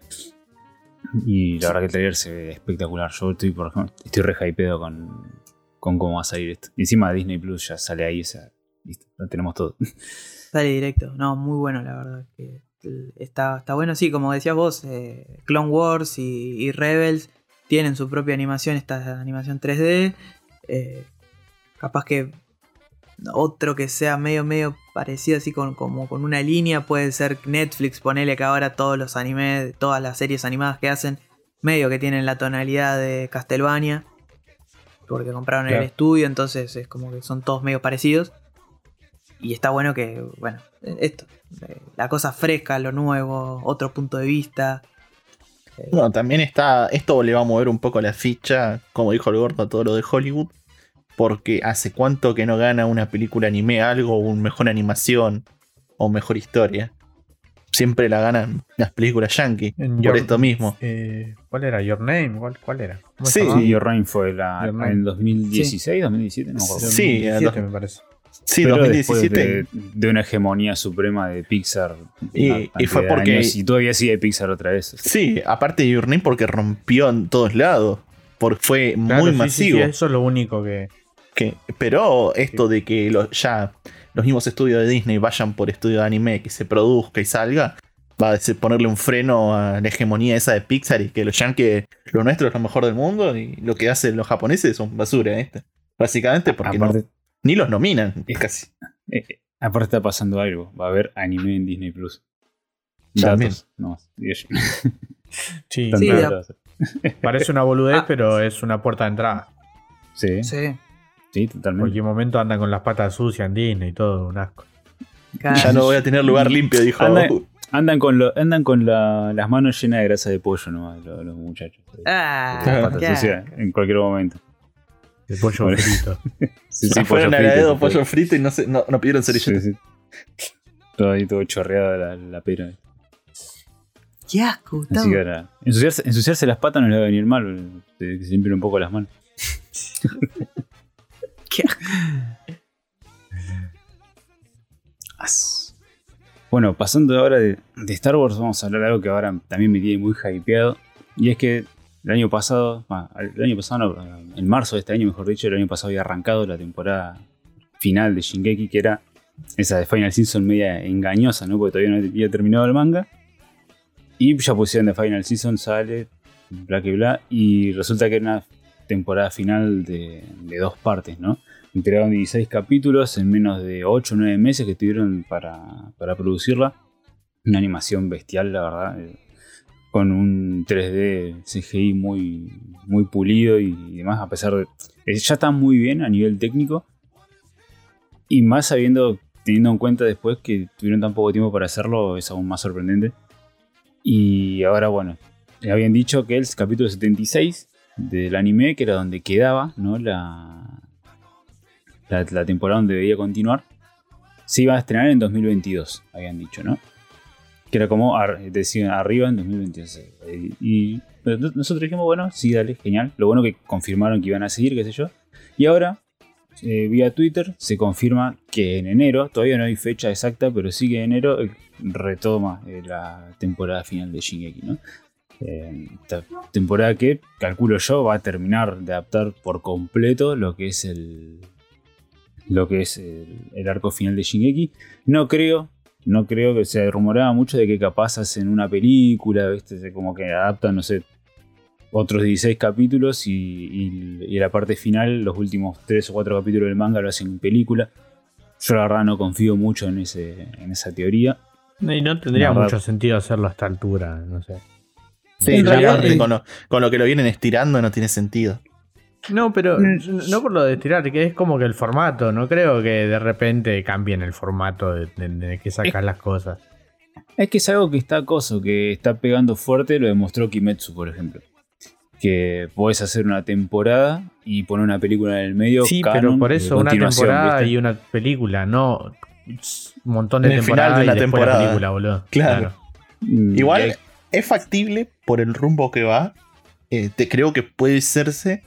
Y la verdad que el trailer se ve espectacular. Yo estoy, por ejemplo, estoy re hypeado con, con cómo va a salir esto. Encima Disney Plus ya sale ahí, o sea, listo, lo tenemos todo. *laughs* Sale directo. No, muy bueno, la verdad. Que está, está bueno, sí, como decías vos, eh, Clone Wars y, y Rebels tienen su propia animación, esta animación 3D. eh, capaz que otro que sea medio, medio parecido, así con, como con una línea, puede ser Netflix. Ponele que ahora todos los animes, todas las series animadas que hacen, medio que tienen la tonalidad de Castlevania. Porque compraron Claro. el estudio, entonces es como que son todos medio parecidos. Y está bueno que, bueno, esto, eh, la cosa fresca, lo nuevo, otro punto de vista. Bueno, también está. Esto le va a mover un poco la ficha, como dijo el gordo, a todo lo de Hollywood. Porque hace cuánto que no gana una película anime algo, un mejor animación o mejor historia. Siempre la ganan las películas yankee. En Por Your- esto mismo. Eh, ¿Cuál era? ¿Your Name? ¿Cuál, cuál era? ¿Cómo se Sí, Your Reign fue la, Your Reign. en 2016, 2017, no me acuerdo. Sí, 2017 dos- me parece. Sí, Pero 2017. después de, de una hegemonía suprema de Pixar. Y- y fue porque- años, Y todavía sigue Pixar otra vez. Sí, aparte de Your Name porque rompió en todos lados. Porque fue Claro, muy sí, sí, masivo. sí, eso es lo único que. Que- pero esto de que lo- ya los mismos estudios de Disney vayan por estudio de anime, que se produzca y salga, va a ser ponerle un freno a la hegemonía esa de Pixar y que los yankees, lo nuestro es lo mejor del mundo y lo que hacen los japoneses son basura, ¿eh? Básicamente porque no- ni los nominan, casi. eh, eh, aparte está pasando algo. Va a haber anime en Disney Plus. También. Datos, no, *laughs* Sí, Sí, parece una boludez, Ah. pero es una puerta de entrada. Sí, sí, sí, En cualquier momento andan con las patas sucias en Disney y todo, un asco. claro. Ya no voy a tener lugar limpio, dijo. Anda- Andan con, lo- andan con la- las manos llenas de grasa de pollo nomás, los, los muchachos. Ah, las patas claro. sucias en cualquier momento. El pollo Bueno. frito. *laughs* Sí, Se sí, fueron pollo a la frito, se pollo frito y no, se- no, no pidieron cerillas. Sí, sí. Todo ahí todo chorreado la, la pera. Qué asco, Así que ahora, ensuciarse, ensuciarse las patas no le va a venir mal, se limpien un poco las manos. *laughs* Bueno, pasando ahora de, de Star Wars, vamos a hablar de algo que ahora también me tiene muy hypeado. Y es que el año pasado, el año pasado, no, en marzo de este año, mejor dicho, el año pasado había arrancado la temporada final de Shingeki, que era esa de Final Season media engañosa, ¿no? Porque todavía no había terminado el manga. Y ya pusieron de Final Season, sale, bla que bla. Y resulta que era una temporada final de, dos partes, ¿no? Entregaron 16 capítulos en menos de 8 o 9 meses que tuvieron para, para producirla. Una animación bestial, la verdad. eh, Con un 3D CGI muy, muy pulido y, demás, a pesar de. eh, Ya está muy bien a nivel técnico. Y más sabiendo teniendo en cuenta después que tuvieron tan poco tiempo para hacerlo, es aún más sorprendente. Y ahora, bueno, habían dicho que el capítulo 76 del anime, que era donde quedaba, ¿no? La, la, temporada donde debía continuar, se iba a estrenar en 2022, habían dicho, ¿no? Que era como, decían, arriba en 2022. Y, nosotros dijimos, bueno, sí, dale, genial. Lo bueno que confirmaron que iban a seguir, qué sé yo. Y ahora, eh, vía Twitter, se confirma que en enero, todavía no hay fecha exacta, pero sí que en enero eh, retoma eh, la temporada final de Shingeki, ¿no? Esta temporada que, calculo yo, va a terminar de adaptar por completo lo que es el, lo que es el, arco final de Shingeki. No creo, no creo que se rumoraba mucho de que capaz hacen una película, ¿viste? como que adaptan, no sé, otros 16 capítulos y, y, la parte final, los últimos 3 o 4 capítulos del manga lo hacen en película. Yo la verdad no confío mucho en, ese, en esa teoría. Y no tendría mucho sentido hacerlo a esta altura, no sé. Sí, con, lo, con, lo, que lo vienen estirando no tiene sentido. No, pero mm. no por lo de estirar, que es como que el formato. No creo que de repente cambien el formato de, que sacas las cosas. Es que es algo que está acoso, que está pegando fuerte, lo demostró Kimetsu, por ejemplo. Que puedes hacer una temporada y poner una película en el medio. Sí, pero por eso una temporada y una película, no un montón de temporadas de una temporada. película, boludo. Claro. Mm, Igual es factible por el rumbo que va. Eh, te creo que puede serse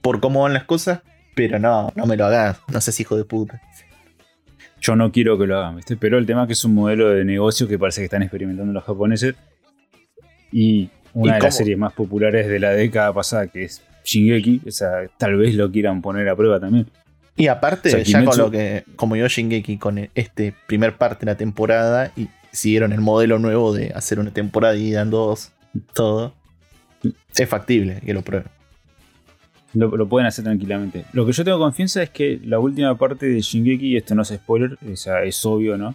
por cómo van las cosas, pero no, no me lo hagas, no seas hijo de puta. Yo no quiero que lo hagan, ¿viste? Pero el tema es que es un modelo de negocio que parece que están experimentando los japoneses. Y una de las series más populares de la década pasada, que es Shingeki, o sea, tal vez lo quieran poner a prueba también. Y aparte, ya con lo que, como yo Shingeki, con este primer parte de la temporada, y siguieron el modelo nuevo de hacer una temporada y dan dos, todo, es factible que lo prueben. Lo, pueden hacer tranquilamente. Lo que yo tengo confianza es que la última parte de Shingeki, esto no es spoiler, o sea, es obvio, ¿no?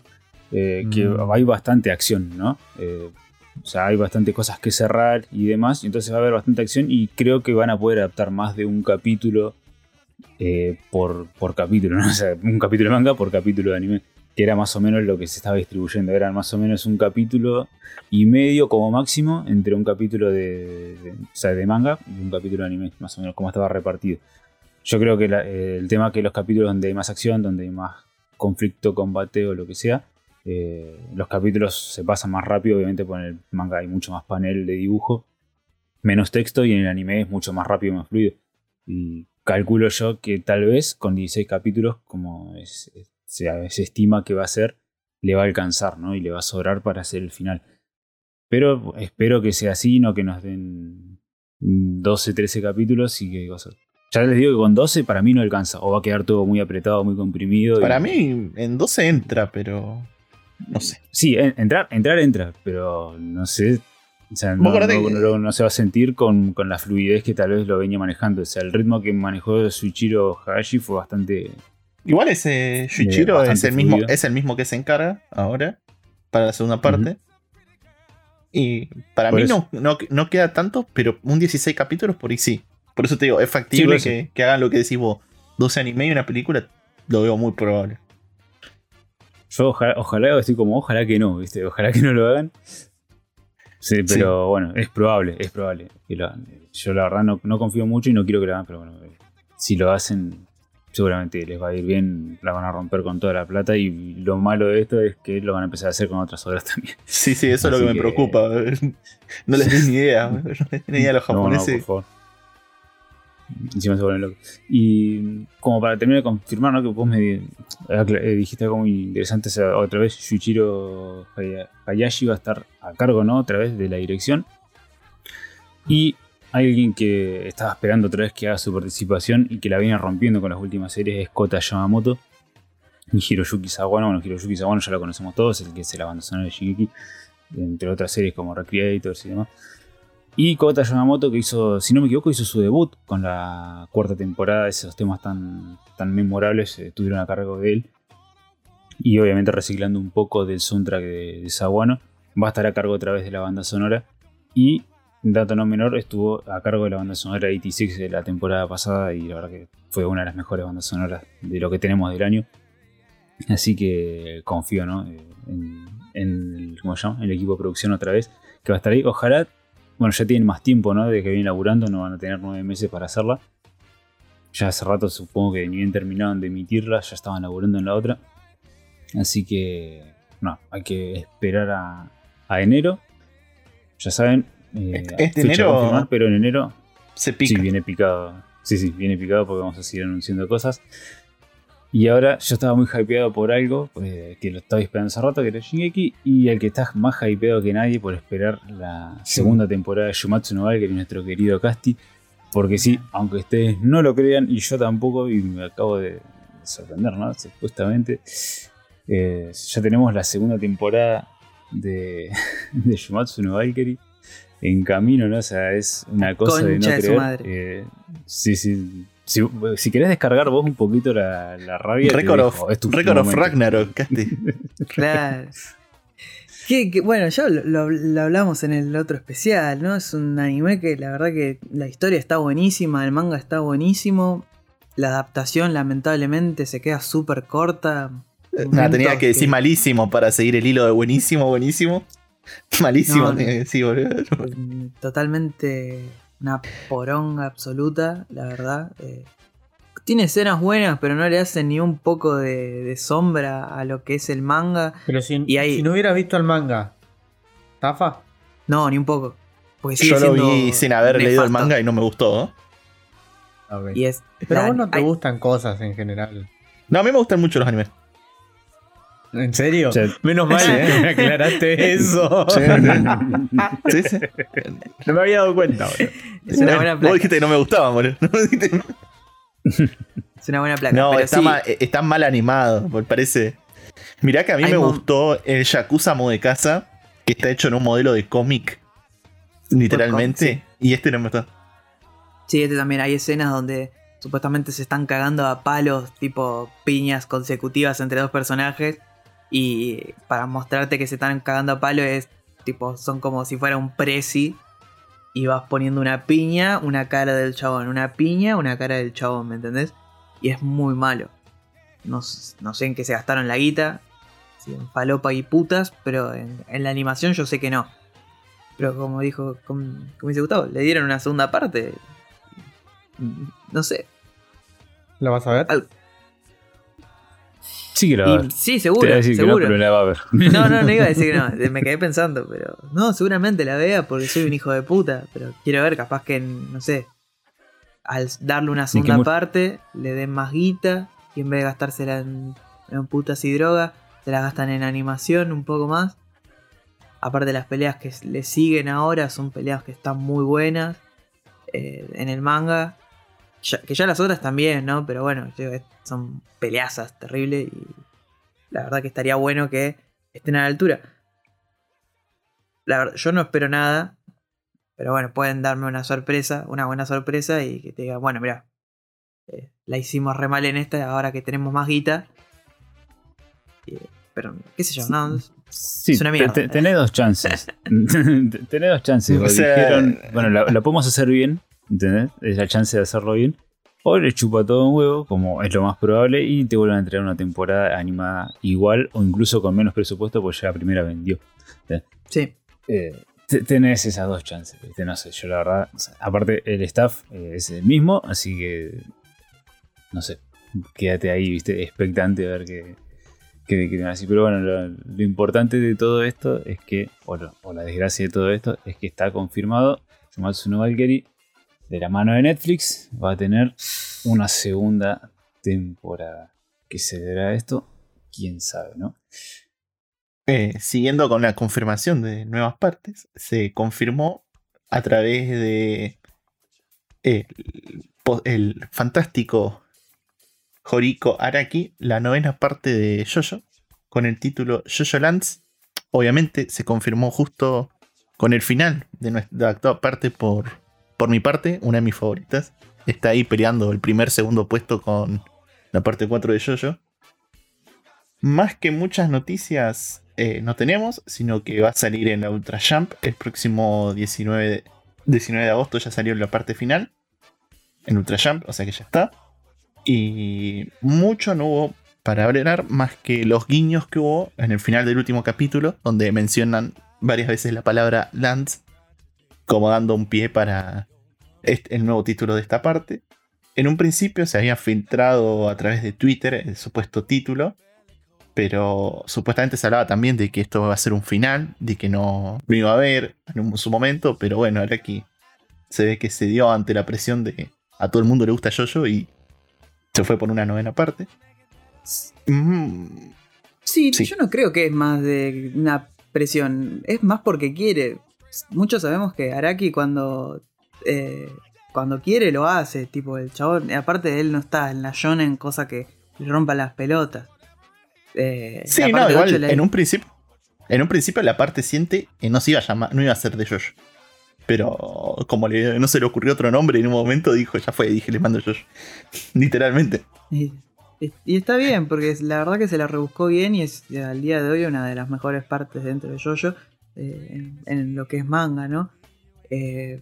Eh, que mm. hay bastante acción, ¿no? Eh, o sea, hay bastante cosas que cerrar y demás, entonces va a haber bastante acción y creo que van a poder adaptar más de un capítulo eh, por, por capítulo, ¿no? *laughs* O sea, un capítulo de manga por capítulo de anime que era más o menos lo que se estaba distribuyendo. Eran más o menos un capítulo y medio como máximo entre un capítulo de, de manga y un capítulo de anime, más o menos como estaba repartido. Yo creo que el tema que los capítulos donde hay más acción, donde hay más conflicto, combate o lo que sea, eh, los capítulos se pasan más rápido, obviamente por el manga hay mucho más panel de dibujo, menos texto y en el anime es mucho más rápido y más fluido. Y calculo yo que tal vez con 16 capítulos, como es se, se estima que va a ser, le va a alcanzar, ¿no? Y le va a sobrar para hacer el final. Pero espero que sea así, no que nos den 12, 13 capítulos y que Ya les digo que con 12 para mí no alcanza. O va a quedar todo muy apretado, muy comprimido. Para mí en 12 entra, pero no sé. Sí, entrar, entrar entra, pero no sé. O sea, no, se va a sentir con, con, la fluidez que tal vez lo venía manejando. O sea, el ritmo que manejó Suichiro Hagashi fue bastante Igual ese Shuichiro es el, mismo, es el mismo que se encarga ahora para la segunda parte. Y para mí no, no, queda tanto, pero un 16 capítulos por ahí sí. Por eso te digo, es factible que, hagan lo que decís vos, 12 anime y una película, lo veo muy probable. Yo ojalá, ojalá estoy como, ojalá que no, ¿viste? Ojalá que no lo hagan. Sí, pero bueno, es probable, es probable que lo hagan. Yo la verdad no, no confío mucho y no quiero que lo hagan, pero bueno, si lo hacen, seguramente les va a ir bien, la van a romper con toda la plata y lo malo de esto es que lo van a empezar a hacer con otras obras también. Sí, sí, eso es lo que, me preocupa. *laughs* No les di ni idea, *laughs* no les di ni idea a los japoneses. por favor. Encima se vuelven locos. Y como para terminar de confirmar, ¿no? Que vos me eh, dijiste algo muy interesante otra vez, Shuichiro Hayashi va a estar a cargo, ¿no? Otra vez de la dirección. Y Alguien que estaba esperando otra vez que haga su participación y que la viene rompiendo con las últimas series es Kota Yamamoto. Y Hiroyuki Sawano, bueno, Hiroyuki Sawano ya lo conocemos todos, el que es el banda de Shingeki, entre otras series como Recreators y demás. Y Kota Yamamoto que hizo, si no me equivoco, hizo su debut con la cuarta temporada, esos temas tan, tan memorables eh, estuvieron a cargo de él. Y obviamente reciclando un poco del soundtrack de, de Sawano, va a estar a cargo otra vez de la banda sonora. Y dato no menor, estuvo a cargo de la banda sonora 86 de la temporada pasada y la verdad que fue una de las mejores bandas sonoras de lo que tenemos del año. Así que confío, ¿no? Eh, En, en el, ¿cómo se llama? el equipo de producción otra vez, que va a estar ahí. Ojalá, bueno, ya tienen más tiempo, ¿no? De que vienen laburando, no van a tener nueve meses para hacerla. Ya hace rato supongo que ni bien terminaron de emitirla, ya estaban laburando en la otra. Así que, no, hay que esperar a, a enero. Ya saben, eh, Este- este a enero- pero en enero Se pica. Sí, viene picado. Sí, sí, viene picado porque vamos a seguir anunciando cosas. Y ahora yo estaba muy hypeado por algo eh, que lo estaba esperando hace rato, que era Shingeki, y el que está más hypeado que nadie por esperar la segunda temporada de Shumatsu no Valkyrie, nuestro querido Casti. Porque sí, aunque ustedes no lo crean, y yo tampoco, y me acabo de sorprender, ¿no? Supuestamente, eh, ya tenemos la segunda temporada de, *laughs* de Shumatsu no Valkyrie en camino, ¿no? O sea, es una cosa de no Concha de su creer. madre. Eh, sí, sí. Si, si querés descargar vos un poquito la, la rabia, Record of, dejo, es tu Record of momento. Ragnarok, Casti. *laughs* Claro. Que, que, bueno, ya lo, lo- lo hablamos en el otro especial, ¿no? Es un anime que la verdad que la historia está buenísima, el manga está buenísimo. La adaptación lamentablemente se queda súper corta. Nada, tenía Momentos que decir malísimo para seguir el hilo de buenísimo, buenísimo. *laughs* Malísimo, No, decir, boludo. Mm, Totalmente una poronga absoluta, la verdad. Eh, tiene escenas buenas, pero no le hacen ni un poco de, de sombra a lo que es el manga. Pero si, Y ahí- si no hubieras visto el manga, ¿tafa? No, ni un poco. Porque sigue Yo lo vi sin haber leído el manga y no me gustó. Ok. Y es, Pero a la- vos no te hay- gustan cosas en general. No, a mí me gustan mucho los animes. ¿En serio? Menos mal, ¿eh? Me aclaraste eso. Sí, sí. No me había dado cuenta, boludo. es una buena Vos placa. dijiste que no me gustaban, boludo. *laughs* Es una buena placa. No, pero está, sí, ma- eh, está mal animado, me parece. Mirá que a mí me mom- gustó el Yakuza de casa, que está hecho en un modelo de cómic, literalmente. Y este no me gustó. Sí, este también hay escenas donde supuestamente se están cagando a palos, tipo piñas consecutivas entre dos personajes. Y para mostrarte que se están cagando a palo es tipo, son como si fuera un prezi. Y vas poniendo una piña, una cara del chabón, una piña, una cara del chabón, ¿me entendés? Y es muy malo. No, no sé en qué se gastaron la guita. Si en falopa y putas, pero en, en la animación yo sé que no. Pero como dijo, como, como dice Gustavo, le dieron una segunda parte. Mm, No sé. ¿Lo vas a ver? Al- sí que la va a y- ver. sí, seguro, voy a decir que no, seguro. pero la va a ver. No, no, no iba a decir que no. *laughs* Me quedé pensando, pero. No, seguramente la vea porque soy un hijo de puta. Pero quiero ver, capaz que, no sé. Al darle una segunda parte, le den más guita. Y en vez de gastársela en, en putas y droga, se la gastan en animación un poco más. Aparte, las peleas que le siguen ahora son peleas que están muy buenas. eh, en el manga. Ya- que ya las otras también, ¿no? Pero bueno, son peleazas terribles. Y la verdad que estaría bueno que estén a la altura. La verdad, yo no espero nada. Pero bueno, pueden darme una sorpresa, una buena sorpresa y que te digan, bueno, mira, eh, la hicimos re mal en esta, ahora que tenemos más guita. Y, pero, qué sé yo, no. Sí, Es una mierda. te- te- tenés dos chances. *laughs* *laughs* tenés dos chances. O O sea- dijeron, bueno, la, la podemos hacer bien, ¿entendés? Es la chance de hacerlo bien. O le chupa todo un huevo, como es lo más probable, y te vuelven a entregar una temporada animada igual o incluso con menos presupuesto, pues ya la primera vendió. Sí, Eh, te- tenés esas dos chances. No sé, yo la verdad. o sea, aparte, el staff eh, es el mismo, así que. No sé, quédate ahí, ¿viste? Expectante a ver qué. qué, qué así. Pero bueno, lo, lo importante de todo esto es que. O, lo- o la desgracia de todo esto es que está confirmado. Shumatsu no Valkyrie, de la mano de Netflix, va a tener una segunda temporada. ¿Qué se dará esto? Quién sabe, ¿no? Eh, siguiendo con la confirmación de nuevas partes, se confirmó a través de el, po- el fantástico Horiko Araki la novena parte de Jojo con el título Jojo Lands. Obviamente se confirmó justo con el final de nuestra actual parte por, por mi parte, una de mis favoritas. Está ahí peleando el primer segundo puesto con la parte 4 de Jojo. Más que muchas noticias eh, no tenemos, sino que va a salir en la Ultra Jump el próximo 19 de, 19 de agosto. Ya salió la parte final en Ultra Jump, o sea que ya está. Y mucho no hubo para hablar más que los guiños que hubo en el final del último capítulo, donde mencionan varias veces la palabra Lance, como dando un pie para este- el nuevo título de esta parte. En un principio se había filtrado a través de Twitter el supuesto título, pero supuestamente se hablaba también de que esto va a ser un final, de que no lo iba a haber en un- su momento, pero bueno, ahora aquí se ve que se dio ante la presión de a todo el mundo le gusta Jojo y se fue por una novena parte. Mm, Sí, Sí. yo no creo que es más de una presión. Es más porque quiere. Muchos sabemos que Araki cuando. eh, cuando quiere lo hace. Tipo, el chabón. Aparte él no está en la shonen, cosa que le rompa las pelotas. Eh, Sí, la no, igual le- en un principio. En un principio la parte siente que no se iba a llamar, no iba a ser de Jojo. Pero como le- no se le ocurrió otro nombre, en un momento dijo, ya fue, dije, le mando Jojo. *laughs* Literalmente. Y, y está bien, porque la verdad que se la rebuscó bien y es eh, al día de hoy una de las mejores partes dentro de JoJo eh, en, lo que es manga, ¿no? Eh,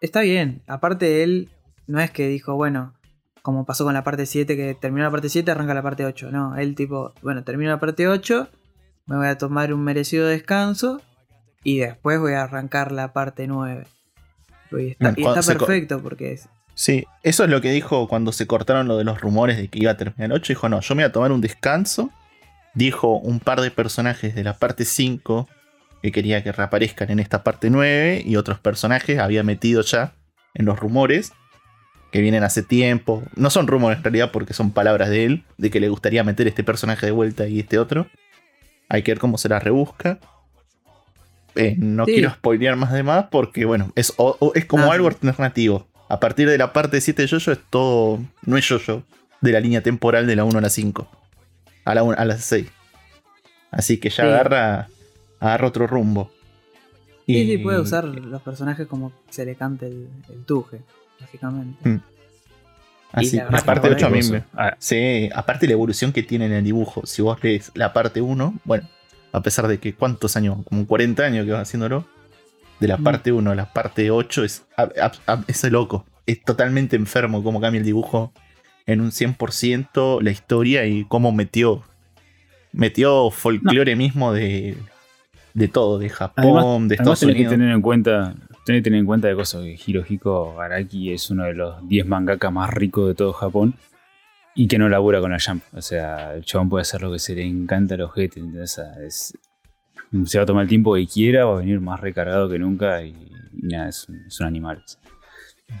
está bien. Aparte él no es que dijo, bueno, como pasó con la parte 7, que terminó la parte 7, arranca la parte 8. No, él tipo, bueno, termino la parte 8, me voy a tomar un merecido descanso y después voy a arrancar la parte 9. Y está, Mm, y está perfecto porque es, Sí, eso es lo que dijo cuando se cortaron lo de los rumores de que iba a terminar el 8. Dijo, no, yo me voy a tomar un descanso. Dijo un par de personajes de la parte 5 que quería que reaparezcan en esta parte 9 y otros personajes había metido ya en los rumores que vienen hace tiempo. No son rumores en realidad porque son palabras de él, de que le gustaría meter este personaje de vuelta y este otro. Hay que ver cómo se la rebusca. Eh, no Sí. quiero spoilear más de más porque, bueno, es, o- o- es como Ah, algo alternativo. A partir de la parte 7 de Jojo es todo. No es Jojo de la línea temporal de la 1 a la 5. A la, 1 a la 6. Así que ya Sí. agarra, agarra otro rumbo. Sí, sí, puede usar los personajes como se le cante el, el tuje, básicamente. Mm. Así, y la la, verdad parte que 8 a mí me. Ah, Sí, aparte la evolución que tiene en el dibujo. Si vos lees la parte 1, bueno, a pesar de que cuántos años, como 40 años que vas haciéndolo, de la Mm. parte 1 a la parte 8 es, a- a- a- es loco. Es totalmente enfermo cómo cambia el dibujo en un 100%, la historia y cómo metió, metió folclore mismo de, de todo, de Japón, Además, de Estados tenés que Unidos. tener en cuenta, tenés que tener en cuenta de cosas que Hirohiko Araki es uno de los 10 mangaka más ricos de todo Japón y que no labura con la Jump. O sea, el chabón puede hacer lo que se le encanta a los ojete. sea, es- se va a tomar el tiempo que quiera, va a venir más recargado que nunca y, y nada, es es un animal.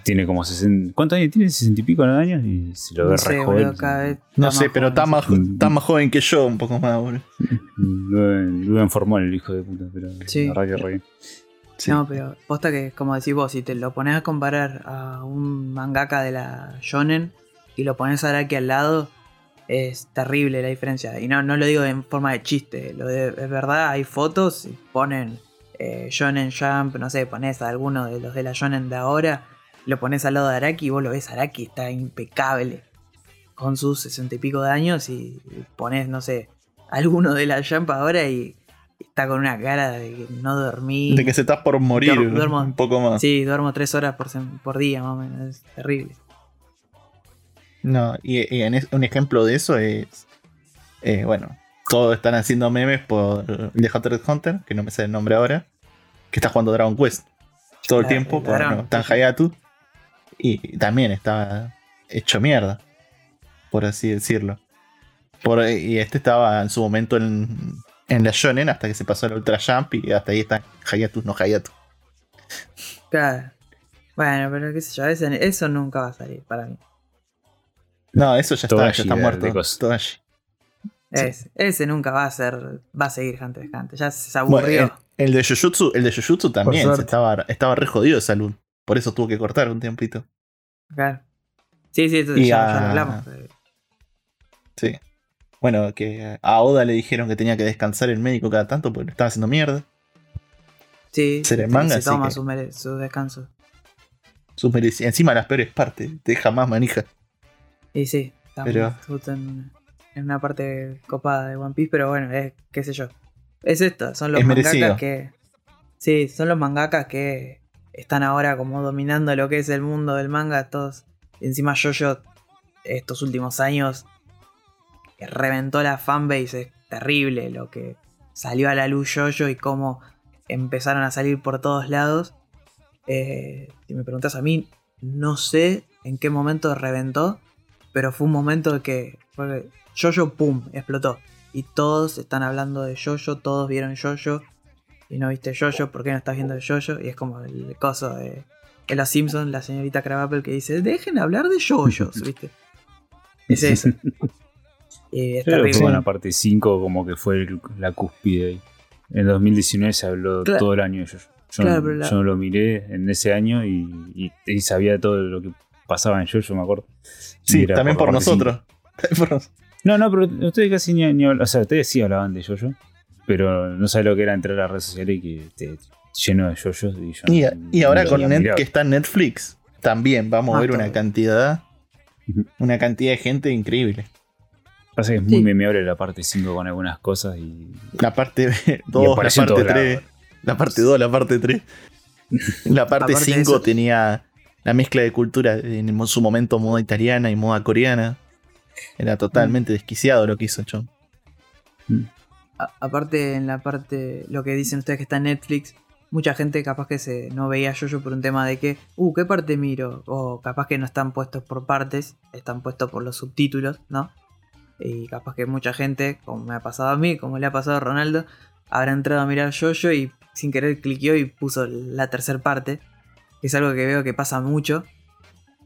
Tiene como 60. ¿Cuántos años tiene? ¿60 y pico de años? Y se lo ve No re sé, joven. boludo, cada vez No sé, pero joven, está más, está más joven que yo, un poco más, boludo. Lo, formar el hijo de puta, pero Sí. la verdad que re bien. Sí. No, pero posta que, como decís vos, si te lo pones a comparar a un mangaka de la Shonen y lo pones a Araki al lado, es terrible la diferencia. Y no, no lo digo en forma de chiste, lo de, es verdad, hay fotos y ponen eh, Shonen Jump, no sé, pones a alguno de los de la Shonen de ahora, lo pones al lado de Araki y vos lo ves, Araki está impecable con sus sesenta y pico de años y, pones, no sé, alguno de la Jump ahora y está con una cara de que no dormí. De que se estás por morir Duermo- duermo. un poco más. Sí, duermo tres horas por, día, más o menos. Es terrible. No, y, y en es- un ejemplo de eso es. eh, bueno, todos están haciendo memes por The Hunter x Hunter, que no me sé el nombre ahora, que está jugando Dragon Quest todo el tiempo el por no, Tan. Hayatu. Y también estaba hecho mierda, por así decirlo. Por, y este estaba en su momento en, en la Shonen hasta que se pasó al Ultra Jump y hasta ahí está Hayatu, no Hayatu. Claro. Bueno, pero qué sé yo, eso nunca va a salir para mí. No, eso ya está, ya está muerto. de cosas. Togashi. Sí. Ese, ese nunca va a ser. Va a seguir Hunter x Hunter. Ya se Bueno, aburrió. el, el de Jujutsu, el de Jujutsu también se estaba, estaba re jodido de salud. Por eso tuvo que cortar un tiempito. Claro. Sí, sí, esto Y ya, a- ya hablamos. pero- Sí. Bueno, que a Oda le dijeron que tenía que descansar el médico cada tanto porque estaba haciendo mierda. Sí, se- manga, se así toma que- su, mere- su descanso. Sus Encima las peores partes. Te deja más manija. Y sí, estamos Pero- justo en, en una parte copada de One Piece, pero bueno, es, qué sé yo. Es esto, son los Es mangakas merecido. que. Sí, son los mangakas que están ahora como dominando lo que es el mundo del manga. Todos. encima Jojo, estos últimos años, que reventó la fanbase, es terrible lo que salió a la luz Yoyo y cómo empezaron a salir por todos lados. Eh, si me preguntas a mí, no sé en qué momento reventó, pero fue un momento que fue Yoyo, pum, explotó. Y todos están hablando de Yoyo, todos vieron Yoyo. Y no viste Yoyo, ¿por qué no estás viendo Yoyo? Y es como el coso de, de los Simpsons, la señorita Crabapple que dice, dejen hablar de Yoyos, *laughs* ¿viste? Es eso. Y es Yo creo que terrible. fue en la parte 5 como que fue el- la cúspide ahí. En 2019 se habló Claro. todo el año de Yoyo. Yo, Claro, no- pero la- yo no lo miré en ese año y, y- y sabía todo lo que pasaba en Yoyo, me acuerdo. Sí, también por cinco. nosotros. *laughs* No, no, pero ustedes casi ni, ni habl- O sea, ustedes sí hablaban de Yoyo, pero no sabía lo que era entrar a las redes sociales y que te lleno de Yoyos. Y, yo Y, no- y ahora con Net que está en Netflix, también vamos a Ah, ver una todo. cantidad. Una cantidad de gente increíble. Pasa que es muy Sí. memeable la parte 5 con algunas cosas y. La parte *laughs* 2, la parte todos 3. lados. La parte 2, la parte 3. La parte Aparte de 5 eso- tenía la mezcla de cultura en su momento moda italiana y moda coreana. Era totalmente desquiciado lo que hizo Chon. A- aparte, en la parte, lo que dicen ustedes que está en Netflix, mucha gente capaz que se no veía Yoyo por un tema de que, uh, ¿qué parte miro? O capaz que no están puestos por partes, están puestos por los subtítulos, ¿no? Y capaz que mucha gente, como me ha pasado a mí, como le ha pasado a Ronaldo, habrá entrado a mirar Yoyo y sin querer cliqueó y puso la tercera parte. Que es algo que veo que pasa mucho.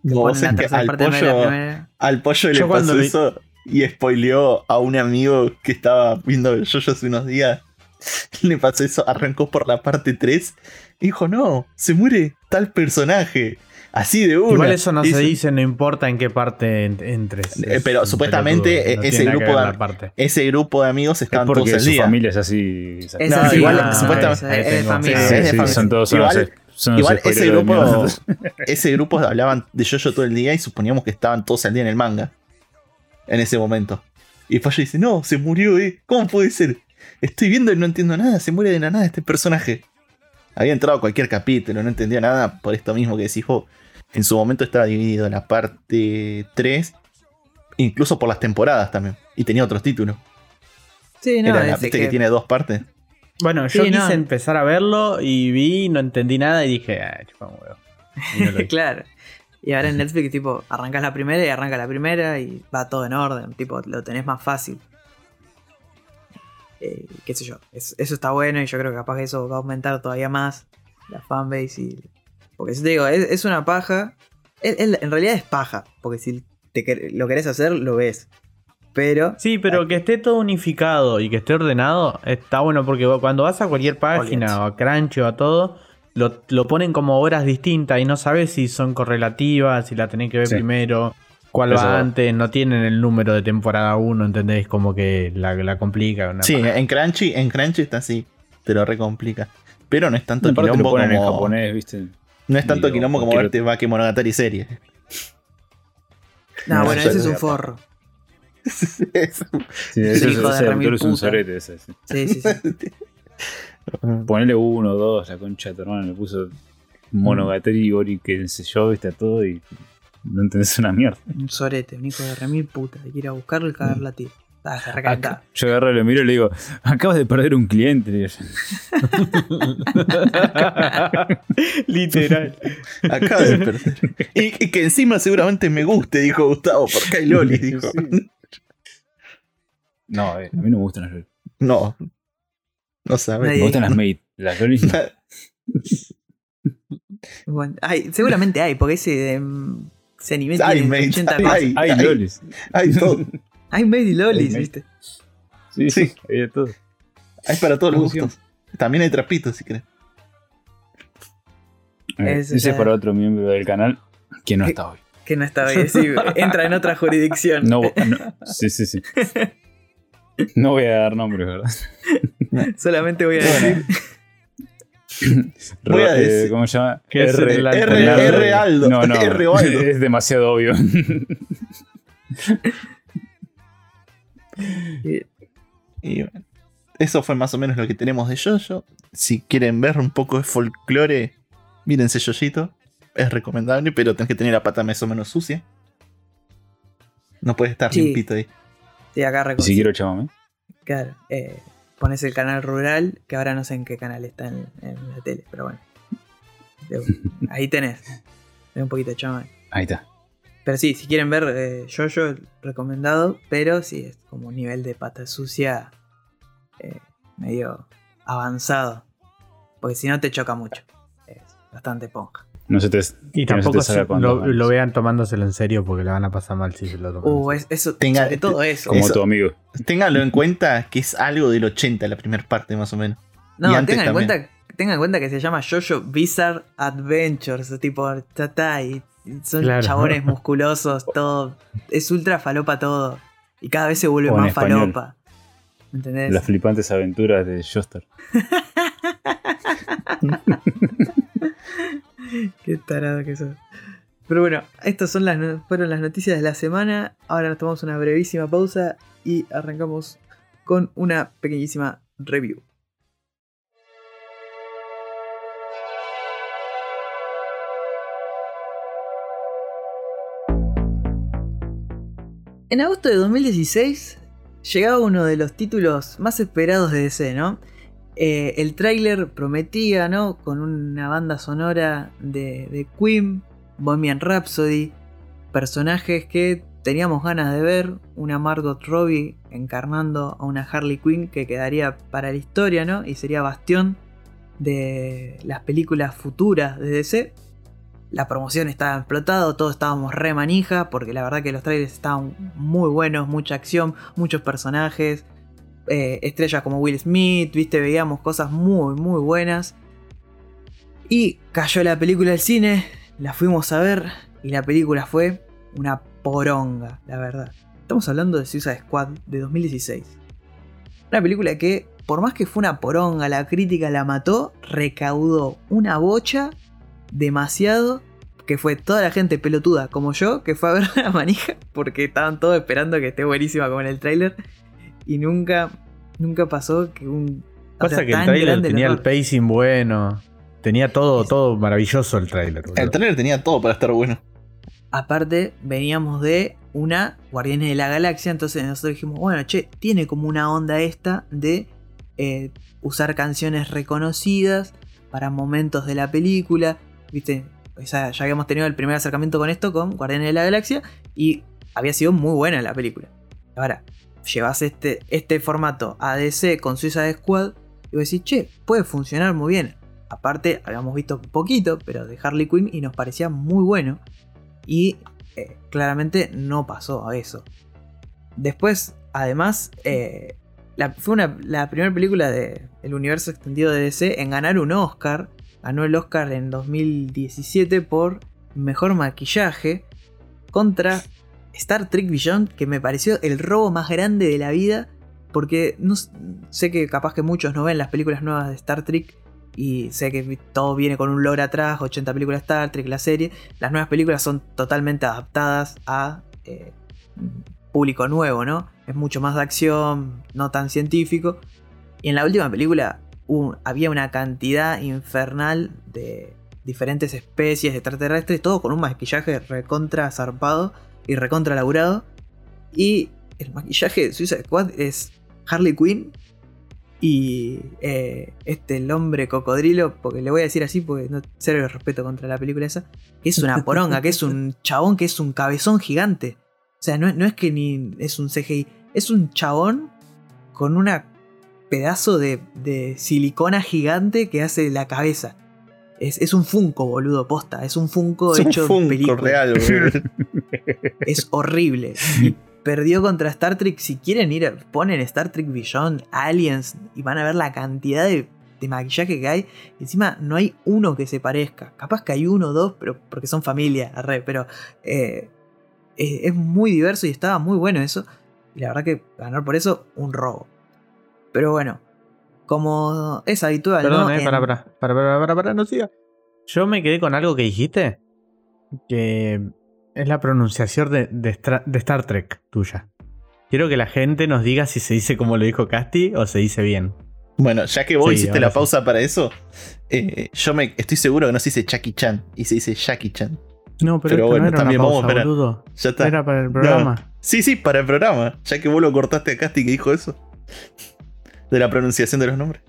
Que Vos ponen la tercera al parte vez de la pollo- primera. Al pollo Yo le pasó vi- eso y spoileó a un amigo que estaba viendo el yo hace unos días. *laughs* Le pasó eso, arrancó por la parte 3 y dijo, no, se muere tal personaje. Así de una. Igual eso no Y se dice- no importa en qué parte en- entres. Eh, Es pero supuestamente, pelotudo, ese grupo de- parte. Ese grupo de amigos Es estaban todos porque el su día. familia es así. Es No, así, igual, ah, supuestamente- es- es de familia. Sí, Sí, es de sí, familia. son todos Igual- son *laughs* ese grupo, ese grupo hablaban de Jojo todo el día y suponíamos que estaban todos al día en el manga. En ese momento. Y Fallo dice, no, se murió, eh. ¿Cómo puede ser? Estoy viendo y no entiendo nada, se muere de la nada este personaje. Había entrado a cualquier capítulo, no entendía nada por esto mismo que decís vos. En su momento estaba dividido en la parte 3, incluso por las temporadas también. Y tenía otros títulos. Sí, no, Era la, ¿Viste que- que tiene dos partes? Bueno, yo Sí, quise no. empezar a verlo y vi, no entendí nada y dije, ah, chupa un huevo. Y no *laughs* claro. Y ahora en Netflix, tipo, arrancas la primera y arranca la primera y va todo en orden. Tipo, lo tenés más fácil. Eh, qué sé yo. es- eso está bueno y yo creo que capaz que eso va a aumentar todavía más la fanbase. Y, porque si te digo, es, es una paja. Es- en realidad es paja. Porque si te lo querés hacer, lo ves. Pero. Sí, pero que esté todo unificado y que esté ordenado está bueno porque cuando vas a cualquier página o a Crunchy o a todo, lo, lo ponen como horas distintas y no sabes si son correlativas, si la tenés que ver Sí. primero, cuál Eso va va. antes, no tienen el número de temporada 1, ¿entendés? Como que la, la complica. una Sí, en Crunchy, en Crunchy está así, te lo recomplica. Pero no es tanto lo quilombo ponen en como. japonés, ¿viste? No es tanto Digo, quilombo como verte Bakemonogatari serie. No, No, bueno, ese es un forro. *laughs* Sí, ese, autor es un ese. sí. Sí, sí, sí. *laughs* Ponele uno, dos, la concha de tu hermano le puso Monogatari, Ori, que sé yo, viste a todo y no entendés una mierda. Un sorete, un hijo de remil puta. Hay que ir a buscarlo y cagarla a ti. Ah, se recalenta. Acá- yo agarro, lo miro y le digo, acabas de perder un cliente. *laughs* Literal. Acaba de perder. Y, y que encima seguramente me guste, dijo Gustavo, porque hay Loli, dijo. No, eh, a mí no me gustan las lolis. No. No sabes. Me gustan las maid. Las lolis. no. *laughs* Bueno, hay- seguramente hay, porque ese, mm, ese anime Hay, tiene mate, 80 hay, hay. Hay lolis. Hay todo. *laughs* Hay Made y Lolis, Hay. ¿viste? Sí, Sí. Hay de todo. Hay para todos los gustos. También hay trapitos, si querés. Eh, Ese es para otro miembro del canal que no está hoy. Que no está bien, sí, entra en otra jurisdicción. No, no- sí, sí, sí. *laughs* No voy a dar nombres, ¿verdad? Solamente voy a decir. Voy a eh, decir- ¿Cómo se llama? Que es el R, Aldo. No, no. *laughs* R Aldo. Es demasiado obvio. *laughs* Y bueno, eso fue más o menos lo que tenemos de Jojo. Si quieren ver un poco de folclore, mírense Yoyito. Es recomendable, pero tenés que tener la pata más o menos sucia. No puede estar Sí. limpito ahí. Si quiero chamamé. Claro, eh, pones el canal rural, que ahora no sé en qué canal está en, en la tele, pero bueno. *laughs* Ahí tenés. Tenés un poquito de chamán. Ahí está. Pero sí, si quieren ver eh, Jojo, recomendado, pero sí, es como un nivel de pata sucia eh, medio avanzado. Porque si no te choca mucho. Es bastante ponja. No se te. Y que no se tampoco te lo, vean tomándoselo en serio porque le van a pasar mal si se lo toman. Uh, es- eso, Tenga- sobre todo eso. Como Eso- tu amigo. Ténganlo en cuenta que es algo del 80, la primera parte más o menos. No, tengan en, cuenta, tengan en cuenta que se llama Jojo Bizarre Adventures, tipo, tata, y son Claro. chabones *laughs* musculosos, todo. Es ultra falopa todo. Y cada vez se vuelve O más español. falopa. ¿Entendés? Las flipantes aventuras de Joster. *laughs* *laughs* Qué tarado que sos. Pero bueno, estas fueron las noticias de la semana. Ahora nos tomamos una brevísima pausa y arrancamos con una pequeñísima review. En agosto de 2016 llegaba uno de los títulos más esperados de DC, ¿no? Eh, el tráiler prometía, ¿no? Con una banda sonora de, de Queen, Bohemian Rhapsody, personajes que teníamos ganas de ver, una Margot Robbie encarnando a una Harley Quinn que quedaría para la historia, ¿no? Y sería bastión de las películas futuras de DC. La promoción estaba explotada, todos estábamos re manija, porque la verdad que los trailers estaban muy buenos, mucha acción, muchos personajes, eh, estrellas como Will Smith, viste, veíamos cosas muy, muy buenas. Y cayó la película al cine, la fuimos a ver, y la película fue una poronga, la verdad. Estamos hablando de Suicide Squad de 2016. Una película que, por más que fue una poronga, la crítica la mató, recaudó una bocha demasiado que fue toda la gente pelotuda como yo que fue a ver *laughs* la manija porque estaban todos esperando que esté buenísima como en el tráiler y nunca nunca pasó que un o Pasa sea, que el trailer tenía el pacing bueno. Tenía todo, Es- todo maravilloso el trailer. El trailer tenía todo para estar bueno. aparte veníamos de una Guardianes de la Galaxia entonces nosotros dijimos bueno che tiene como una onda esta de eh, usar canciones reconocidas para momentos de la película viste o sea, ya habíamos tenido el primer acercamiento con esto con Guardianes de la Galaxia y había sido muy buena la película. Ahora, llevas este, este formato ADC con Suicide Squad y vos decís, che, puede funcionar muy bien. Aparte, habíamos visto poquito, pero de Harley Quinn y nos parecía muy bueno. Y eh, claramente no pasó a eso. Después, además, eh, fue una- la primera película del universo extendido de DC en ganar un Oscar. Ganó el Oscar en 2017 por Mejor Maquillaje contra Star Trek Beyond, que me pareció el robo más grande de la vida. Porque no, sé que capaz que muchos no ven las películas nuevas de Star Trek. Y sé que todo viene con un lore atrás, 80 películas Star Trek, la serie. Las nuevas películas son totalmente adaptadas a eh, público nuevo, ¿no? Es mucho más de acción, no tan científico. Y en la última película había una cantidad infernal de diferentes especies extraterrestres, todo con un maquillaje recontra zarpado y recontra laburado. Y el maquillaje de Suicide Squad es Harley Quinn y eh, este el hombre cocodrilo, porque le voy a decir así porque no cero respeto contra la película esa, que es una *laughs* poronga, que es un chabón que es un cabezón gigante. O sea, no, es- no es que ni es un CGI, es un chabón con una pedazo de, de silicona gigante que hace la cabeza. Es, es un Funko, boludo, posta. Es un Funko Es un hecho en Funko película. real. *laughs* Es horrible. Y perdió contra Star Trek. Si quieren ir, ponen Star Trek Beyond, Aliens, y van a ver la cantidad de, de maquillaje que hay. Encima no hay uno que se parezca. Capaz que hay uno o dos, pero porque son familia, arre, pero eh, es, es muy diverso y estaba muy bueno eso. Y la verdad que ganar por eso, un robo. Pero bueno, como es habitual, Perdón, ¿no? eh, En- para, para, para, para, para, para, no siga. Yo me quedé con algo que dijiste, que es la pronunciación de, de Star Trek tuya. Quiero que la gente nos diga si se dice como lo dijo Casti o se dice bien. Bueno, ya que vos Sí, hiciste la sí. pausa para eso, eh, yo me estoy seguro que no se dice Jackie Chan y se dice Jackie Chan. No, pero, Pero esto bueno, no era también una vamos a. Ya está. Era para el programa. Sí, sí, para el programa. Ya que vos lo cortaste a Casti que dijo eso. De la pronunciación de los nombres.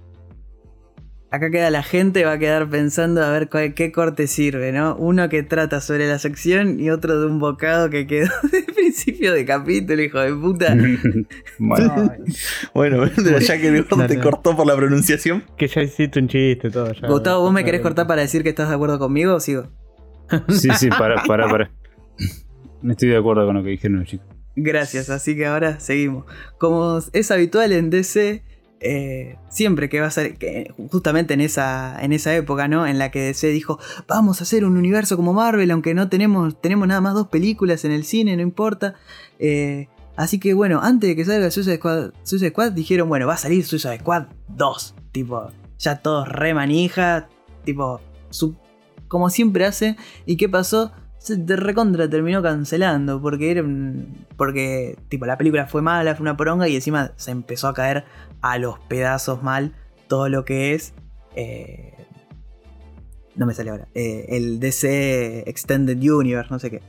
Acá queda la gente, va a quedar pensando a ver cuál- qué corte sirve, ¿no? Uno que trata sobre la sección y otro de un bocado que quedó *laughs* de principio de capítulo, hijo de puta. *laughs* bueno, *laughs* Bueno, ya que el gordo te cortó por la pronunciación. Que ya hiciste un chiste, todo. Ya, Gustavo, ¿vos me querés cortar para decir que estás de acuerdo conmigo o sigo? sí, sí, para, para, para. No estoy de acuerdo con lo que dijeron los chicos. Gracias, así que ahora seguimos. Como es habitual en DC, eh, siempre que va a ser, justamente en esa, en esa época, ¿no? En la que DC dijo, vamos a hacer un universo como Marvel, aunque no tenemos, tenemos nada más dos películas en el cine, no importa. Eh, así que bueno, antes de que salga Suicide Squad, Suicide Squad, dijeron, bueno, va a salir Suicide Squad 2. Tipo, ya todos re manija, tipo, su- como siempre hace. ¿Y qué pasó? Se recontra terminó cancelando porque era porque tipo la película fue mala, fue una poronga y encima se empezó a caer a los pedazos mal todo lo que es eh, no me sale ahora eh, el DC Extended Universe, no sé qué.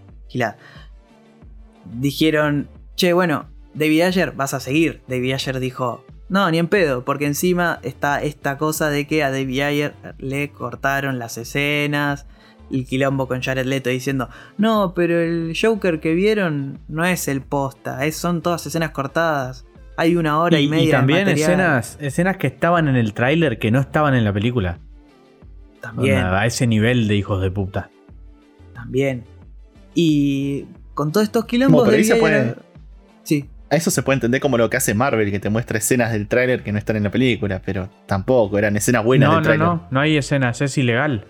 Dijeron, che, bueno, David Ayer vas a seguir. David Ayer dijo, no, ni en pedo, porque encima está esta cosa de que a David Ayer le cortaron las escenas, el quilombo con Jared Leto diciendo, no, pero el Joker que vieron no es el posta, es, son todas escenas cortadas. Hay una hora y, Y, media. y también material". escenas, escenas que estaban en el tráiler que no estaban en la película. También. Onda, a ese nivel de hijos de puta. También. Y con todos estos quilombos Bueno, pero se puede- Sí, A eso se puede entender como lo que hace Marvel, que te muestra escenas del tráiler que no están en la película, pero tampoco, eran escenas buenas no, del no, tráiler. no, no hay escenas, es ilegal.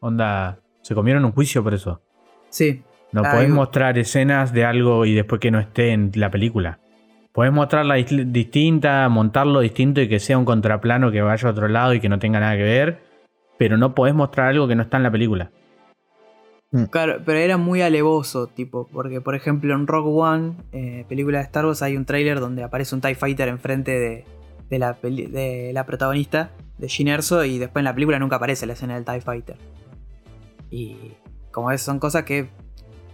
Onda, se comieron un juicio por eso. sí. No Ah, podés mostrar escenas de algo y después que no esté en la película. Podés mostrarla dis- distinta, montarlo distinto y que sea un contraplano que vaya a otro lado y que no tenga nada que ver. Pero no podés mostrar algo que no está en la película. Claro, pero era muy alevoso, tipo, porque por ejemplo en Rock One, eh, película de Star Wars, hay un tráiler donde aparece un TIE Fighter enfrente de, de la, peli- de la protagonista, de Jyn Erso, y después en la película nunca aparece la escena del TIE Fighter. Y como es, son cosas que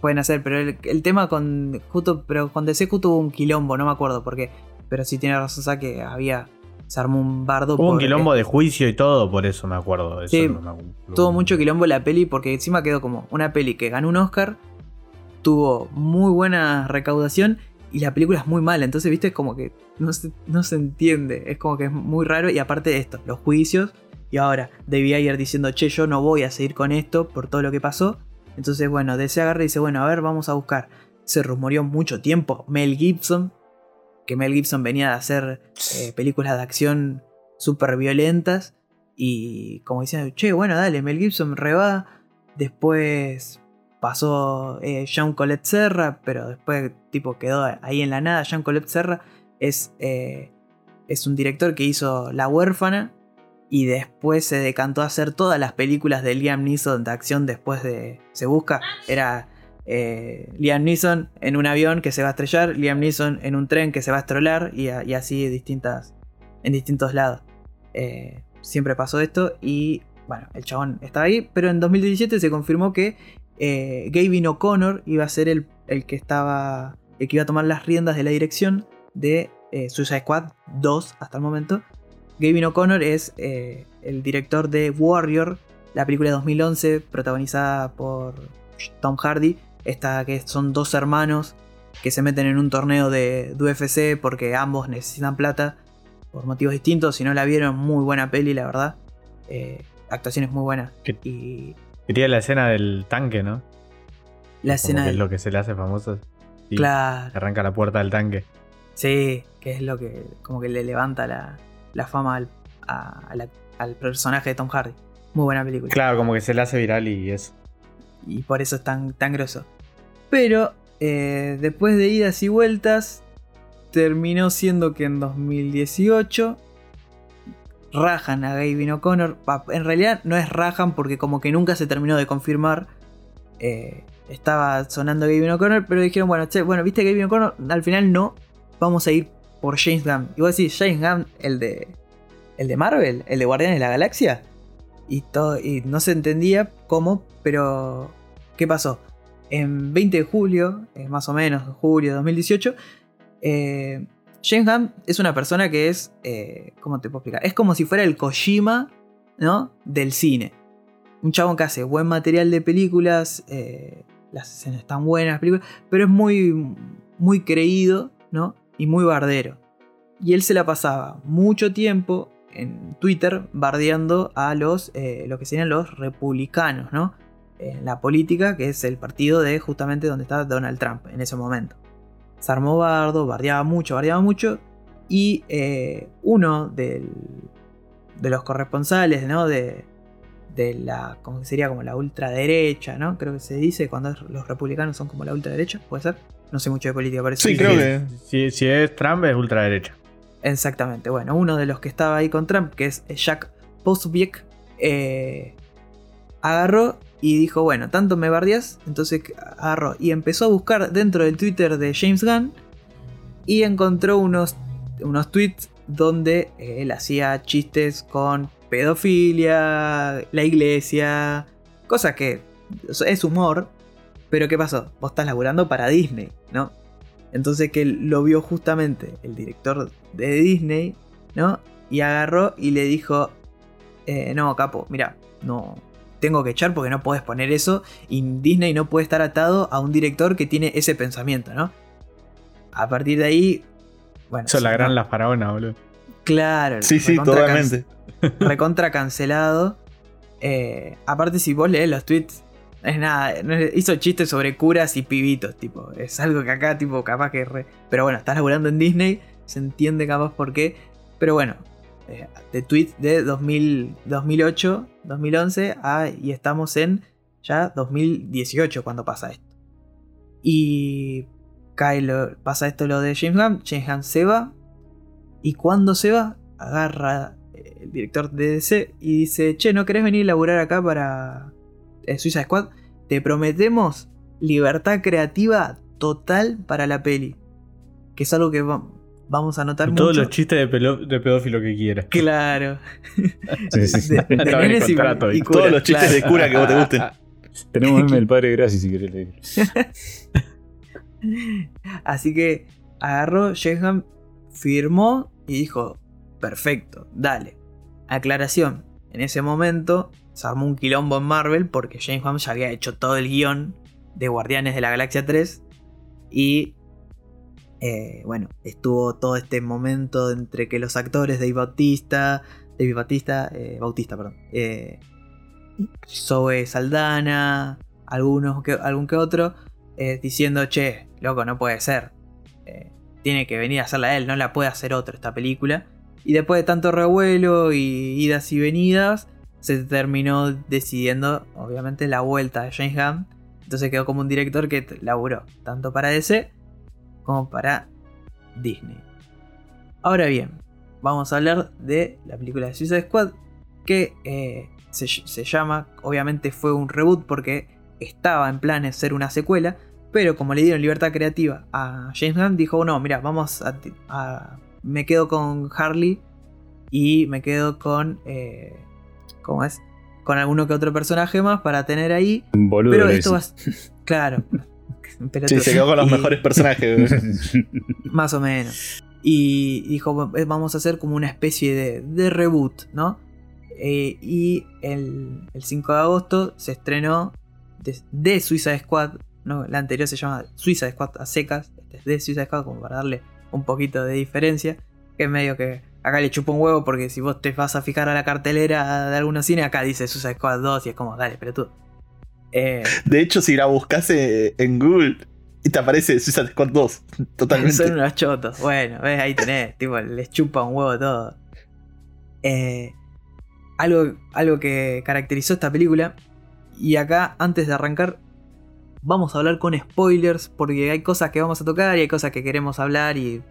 pueden hacer, pero el, el tema con justo, pero con DC justo hubo un quilombo, no me acuerdo por qué, pero sí tiene razón, Sa, que había, se armó un bardo. Hubo un quilombo de juicio y todo, por eso me acuerdo. de eso Sí, no me acuerdo. tuvo mucho quilombo la peli porque encima quedó como una peli que ganó un Oscar, tuvo muy buena recaudación y la película es muy mala. Entonces, viste, es como que no se, no se entiende. Es como que es muy raro. Y aparte de esto, los juicios. Y ahora, David Ayer diciendo, che, yo no voy a seguir con esto por todo lo que pasó. Entonces, bueno, DC agarra y dice, bueno, a ver, vamos a buscar. Se rumoreó mucho tiempo Mel Gibson. Que Mel Gibson venía de hacer eh, películas de acción súper violentas. Y como diciendo, che, bueno, dale, Mel Gibson reba. Después pasó eh, Jean Colette Serra, pero después tipo quedó ahí en la nada. Jean Colette Serra es, eh, es un director que hizo La huérfana y después se decantó a hacer todas las películas de Liam Neeson de acción después de Se Busca. Era eh, Liam Neeson en un avión que se va a estrellar, Liam Neeson en un tren que se va a estrolar y, así distintas, en distintos lados. Eh, siempre pasó esto y bueno, el chabón estaba ahí, pero en 2017 se confirmó que eh, Gavin O'Connor iba a ser el, el que estaba, el que iba a tomar las riendas de la dirección de eh, Suicide Squad 2 hasta el momento. Gavin O'Connor es eh, el director de Warrior, la película de 2011 protagonizada por Tom Hardy. Esta que son dos hermanos que se meten en un torneo de, de UFC porque ambos necesitan plata por motivos distintos. Si no la vieron, muy buena peli, la verdad. Eh, actuaciones muy buenas. ¿Qué? Y Quería la escena del tanque, ¿no? la Como escena que es lo que se le hace famoso. Sí, Claro. Arranca la puerta del tanque. Sí, que es lo que como que le levanta la, la fama al, a- a la- al personaje de Tom Hardy. Muy buena película. Claro, como que se le hace viral y eso. Y por eso es tan, tan grosso. Pero eh, después de idas y vueltas, terminó siendo que en 2018 rajan a Gavin O'Connor. En realidad no es rajan porque como que nunca se terminó de confirmar. Eh, estaba sonando Gavin O'Connor, pero dijeron, bueno, che, bueno, viste Gavin O'Connor, al final no, vamos a ir por James Gunn. Y vos decís, James Gunn, el de, el de Marvel, el de Guardianes de la Galaxia. Y, todo, y no se entendía cómo, pero ¿qué pasó? En 20 de julio, eh, más o menos, julio de 2018, eh, James Gunn es una persona que es, eh, ¿cómo te puedo explicar? Es como si fuera el Kojima, ¿no? Del cine. Un chabón que hace buen material de películas, eh, las escenas están buenas, las películas, pero es muy, muy creído, ¿no? Y muy bardero. Y él se la pasaba mucho tiempo en Twitter bardeando a los, eh, lo que serían los republicanos, ¿no? En la política, que es el partido de justamente donde está Donald Trump en ese momento. Se armó bardo, bardeaba mucho, bardeaba mucho. Y eh, uno de los corresponsales, ¿no? De, de la, como sería como la ultraderecha, ¿no? Creo que se dice cuando los republicanos son como la ultraderecha, ¿puede ser? No sé mucho de política, parece. Sí, creo que. Si, si es Trump, es ultraderecha. Exactamente. Bueno, uno de los que estaba ahí con Trump, que es Jack Posobiec, eh, agarró y dijo, bueno, tanto me bardeas, entonces agarró y empezó a buscar dentro del Twitter de James Gunn y encontró unos, unos tweets donde eh, él hacía chistes con pedofilia, la iglesia, cosas que es humor, pero ¿qué pasó? Vos estás laburando para Disney, ¿no? Entonces que lo vio justamente el director de Disney, ¿no? Y agarró y le dijo, eh, no, capo, mira, no, tengo que echar porque no puedes poner eso y Disney no puede estar atado a un director que tiene ese pensamiento, ¿no? A partir de ahí, bueno, Eso es la gran no, La Faraona, boludo. Claro, Sí, sí, totalmente. recontra cancelado. Eh, aparte, si vos lees los tweets, es nada. hizo chistes sobre curas y pibitos, tipo. Es algo que acá, tipo, capaz que. re- pero bueno, estás laburando en Disney, se entiende capaz por qué. Pero bueno, eh, de tweets de 2000, 2008, 2011, a- y estamos en ya 2018 cuando pasa esto. Y cae lo- pasa esto lo de James Gunn, James Gunn se va. Y cuando se va, agarra eh, el director de DC y dice, che, ¿no querés venir a laburar acá para Suiza Squad? Te prometemos libertad creativa total para la peli. Que es algo que va- vamos a notar Todos mucho. los chistes de, pelo- de pedófilo que quieras. Claro. *laughs* Sí, sí. De, de nenes y- Todos los chistes claro. de cura que vos te gusten. *laughs* Tenemos meme del padre Gracias si querés leer. *laughs* Así que agarró, Gunn firmó y dijo, perfecto, dale. Aclaración, en ese momento se armó un quilombo en Marvel porque James Gunn ya había hecho todo el guion de Guardianes de la Galaxia 3 y eh, bueno, estuvo todo este momento entre que los actores Dave Bautista, David Bautista, eh, Bautista, perdón, eh, Zoe Saldana, algunos que, algún que otro, eh, diciendo, che, loco, no puede ser. Tiene que venir a hacerla él, no la puede hacer otro esta película. Y después de tanto revuelo y idas y venidas, se terminó decidiendo, obviamente, la vuelta de James Gunn. Entonces quedó como un director que laburó tanto para DC como para Disney. Ahora bien, vamos a hablar de la película de Suicide Squad, que eh, se, llama, obviamente fue un reboot porque estaba en planes ser una secuela, pero como le dieron libertad creativa a James Gunn, dijo, no, mira, vamos a- me quedo con Harley y me quedo con... Eh, ¿Cómo es? Con alguno que otro personaje más para tener ahí. Un boludo. Pero esto va... *laughs* Claro. Pero Sí, se quedó con los y- mejores personajes. *laughs* Más o menos. Y dijo, "Eh, vamos a hacer como una especie de, de reboot, ¿no? Eh, y el, el 5 de agosto se estrenó de, de Suicide Squad, ¿no? La anterior se llama Suicide Squad a secas, este es de Suicide Squad como para darle un poquito de diferencia, que es medio que acá le chupa un huevo porque si vos te vas a fijar a la cartelera de algunos cines, acá dice Suicide Squad 2 y es como, dale, pero tú. Eh, De hecho, si la buscas eh, en Google, y te aparece Suicide Squad 2. *laughs* Totalmente. Son unos chotos. Bueno, ves, ahí tenés. *laughs* tipo, les chupa un huevo todo. Eh, algo, algo que caracterizó esta película. Y acá, antes de arrancar, vamos a hablar con spoilers. Porque hay cosas que vamos a tocar y hay cosas que queremos hablar y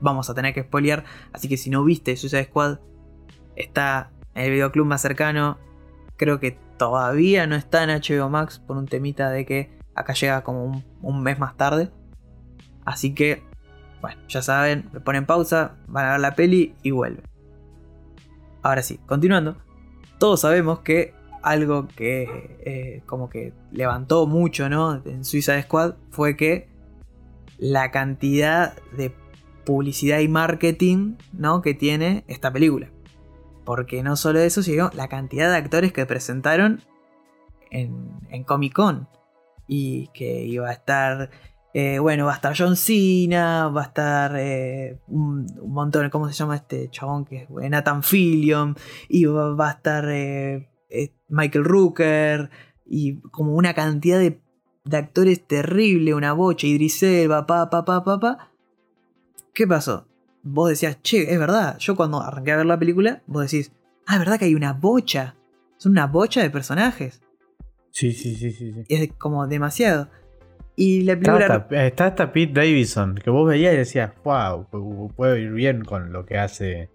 vamos a tener que spoilear. Así que si no viste Suicide Squad, está en el videoclub más cercano. Creo que todavía no está en HBO Max por un temita de que acá llega como un, mes más tarde. Así que, bueno, ya saben, le ponen pausa, van a ver la peli y vuelven. Ahora sí, continuando. Todos sabemos que algo que eh, como que levantó mucho, ¿no? En Suicide Squad fue que la cantidad de publicidad y marketing, ¿no? Que tiene esta película. Porque no solo eso, sino la cantidad de actores que presentaron en, Comic Con. Y que iba a estar eh, bueno, va a estar John Cena, va a estar eh, un, montón, ¿cómo se llama este chabón? que es Nathan Fillion, y va, a estar eh, Michael Rooker, y como una cantidad de, actores terrible, una bocha, Idris Elba, pa, pa, pa, pa, pa. ¿Qué pasó? Vos decías, che, es verdad, yo cuando arranqué a ver la película, vos decís, ah, es verdad que hay una bocha, son una bocha de personajes. Sí, sí, sí, sí. sí. Es como demasiado. Y la película. Está hasta, Pete Davidson, que vos veías y decías, wow, puedo ir bien con lo que hace.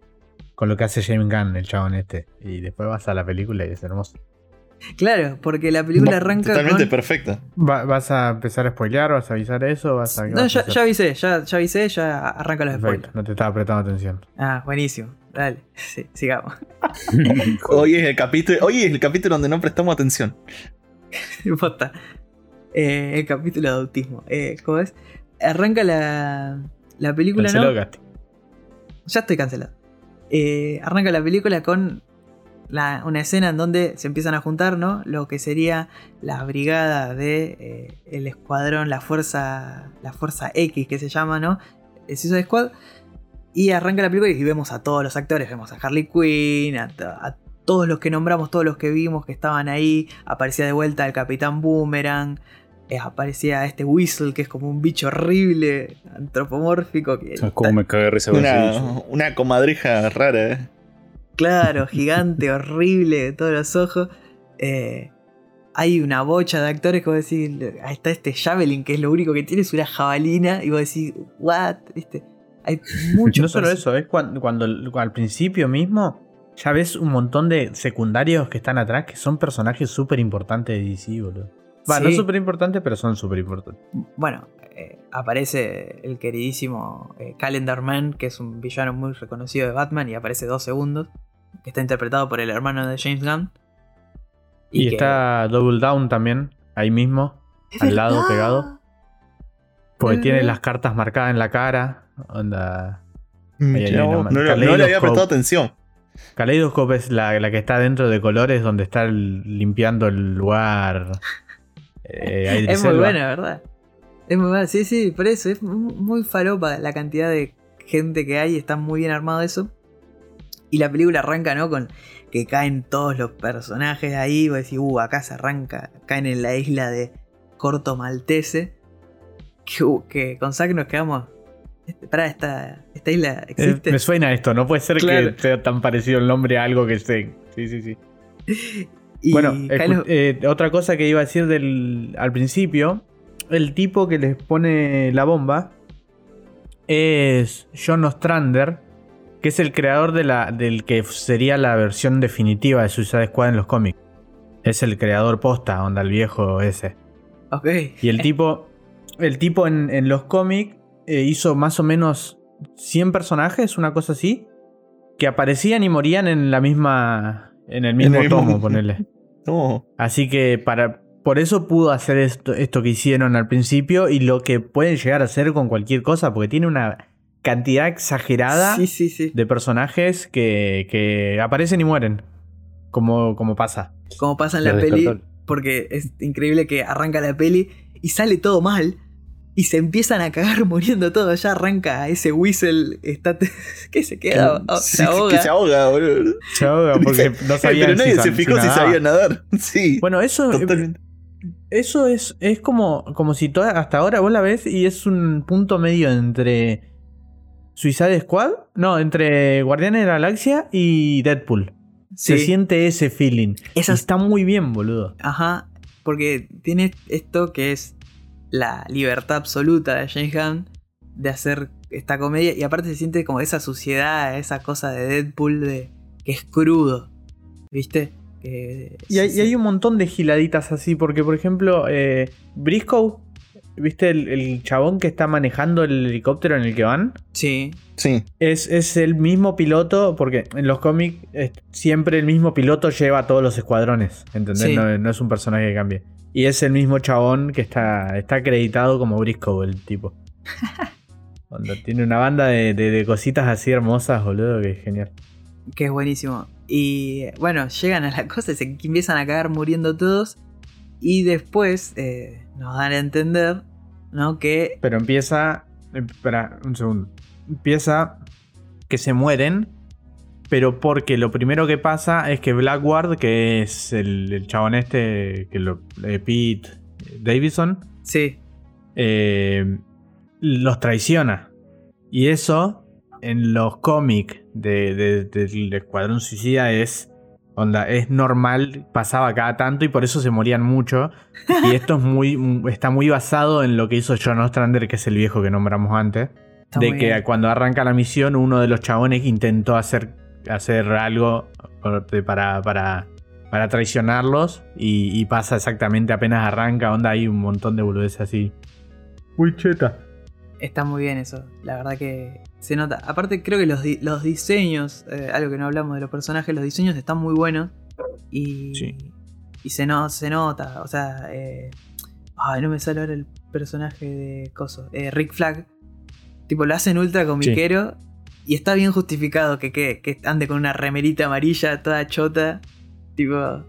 Con lo que hace James Gunn, el chabón este. Y después vas a la película y es hermoso. Claro, porque la película arranca. Totalmente perfecta. ¿Vas a empezar a spoilear? ¿Vas a avisar eso? ¿Vas a, no, ya, ya, avisé, ya, ya avisé, ya arranca los spoilers. No te estaba prestando atención. Ah, buenísimo. Dale, *laughs* sí, sigamos. *laughs* hoy, es el capítulo, hoy es el capítulo donde no prestamos atención. *laughs* Eh, el capítulo de autismo. Eh, ¿Cómo es? Arranca la, la película, ¿no? Ya estoy cancelado. Eh, arranca la película con una escena en donde se empiezan a juntar, ¿no? Lo que sería la brigada de el escuadrón, la fuerza, la fuerza X que se llama, ¿no? El Suicide Squad. Y arranca la película y vemos a todos los actores, vemos a Harley Quinn, a, a todos los que nombramos, todos los que vimos que estaban ahí. Aparecía de vuelta el Capitán Boomerang, eh, aparecía este Whistle, que es como un bicho horrible, antropomórfico. Que como me cagué una, una comadreja rara, ¿eh? Claro, gigante, horrible, de todos los ojos. Eh, hay una bocha de actores que vos decís, ahí está este Javelin, que es lo único que tiene, es una jabalina, y vos decís, what, ¿viste? Hay mucho. No solo eso, es cuando, cuando, al principio mismo ya ves un montón de secundarios que están atrás que son personajes súper importantes de DC, boludo. Bueno, no súper importante, pero son súper importantes. Bueno, eh, aparece el queridísimo eh, Calendar Man, que es un villano muy reconocido de Batman, y aparece dos segundos, que está interpretado por el hermano de James Gunn. Y, está Double Down también, ahí mismo, al lado pegado. Porque tiene las cartas marcadas en la cara. Onda. Mm, no, le había prestado atención. Kaleidoscope es la, la, que está dentro de colores donde está limpiando el lugar eh, es muy buena, ¿verdad? Es muy buena, sí, sí, por eso es muy falopa la cantidad de gente que hay, está muy bien armado eso. Y la película arranca, ¿no? Con que caen todos los personajes ahí, vos decís, uh, acá se arranca, caen en la isla de Corto Maltese. *laughs* Que, uh, que con Zack nos quedamos. Este, para esta, esta isla eh, existe. me suena esto, no puede ser que sea tan parecido el nombre a algo que esté. Sí, sí, sí. *laughs* bueno, eh, otra cosa que iba a decir del, al principio, el tipo que les pone la bomba es John Ostrander, que es el creador de la, del que sería la versión definitiva de Suicide Squad en los cómics. Es el creador posta, onda el viejo ese. Ok. Y el tipo, el tipo en, los cómics eh, hizo más o menos 100 personajes, una cosa así, que aparecían y morían en la misma en el mismo tomo, *laughs* ponerle. Así que para, por eso pudo hacer esto, esto que hicieron al principio y lo que pueden llegar a hacer con cualquier cosa, porque tiene una cantidad exagerada de personajes que, aparecen y mueren. Como, como pasa. Como pasa en la peli, porque es increíble que arranca la peli y sale todo mal y se empiezan a cagar *laughs* muriendo todos. Ya arranca ese whistle está *laughs* que se queda. se ahoga. Que se ahoga, boludo. Se ahoga *laughs* porque no sabía Pero nadie se fijó si, sabía nadar. Sí. Bueno, eso. Eso es, es como, como si toda, hasta ahora vos la ves y es un punto medio entre Suicide Squad, no, entre Guardianes de la Galaxia y Deadpool. Se siente ese feeling. Esa está muy bien, boludo. Ajá, porque tiene esto que es la libertad absoluta de James Gunn de hacer esta comedia y aparte se siente como esa suciedad, esa cosa de Deadpool de que es crudo, ¿viste? y, hay, un montón de giladitas así, porque por ejemplo, eh, Briscoe, ¿viste el, el chabón que está manejando el helicóptero en el que van? Sí. Sí. Es, es el mismo piloto, porque en los cómics es- siempre el mismo piloto lleva a todos los escuadrones, ¿entendés? Sí. No, no es un personaje que cambie. Y es el mismo chabón que está, está acreditado como Briscoe, el tipo. *laughs* Cuando tiene una banda de, de- de cositas así hermosas, boludo, que es genial. Que es buenísimo. Y bueno, llegan a la cosa y se empiezan a cagar muriendo todos. Y después eh, nos dan a entender, ¿no? Que. Pero empieza. Espera, un segundo. Empieza que se mueren. Pero porque lo primero que pasa es que Blackward, que es el, el chabón este, que lo, eh, Pete Davidson, Sí, eh, los traiciona. Y eso, en los cómics de, de- del Escuadrón Suicida, es. Onda, es normal, pasaba cada tanto y por eso se morían mucho. Y *laughs* esto es muy, está muy basado en lo que hizo John Ostrander, que es el viejo que nombramos antes. está de que bien. cuando arranca la misión, uno de los chabones intentó hacer, hacer algo para, para, para traicionarlos. Y, y pasa exactamente apenas arranca. Onda, hay un montón de boludeces así. Uy, cheta. Está muy bien eso, la verdad que se nota. Aparte creo que los, di- los diseños, eh, algo que no hablamos de los personajes, los diseños están muy buenos y, Sí. y se, no, se nota, o sea, eh, ay, no me sale ahora el personaje de Coso, eh, Rick Flag, tipo lo hacen ultra comiquero y está bien justificado que, que, que ande con una remerita amarilla toda chota, tipo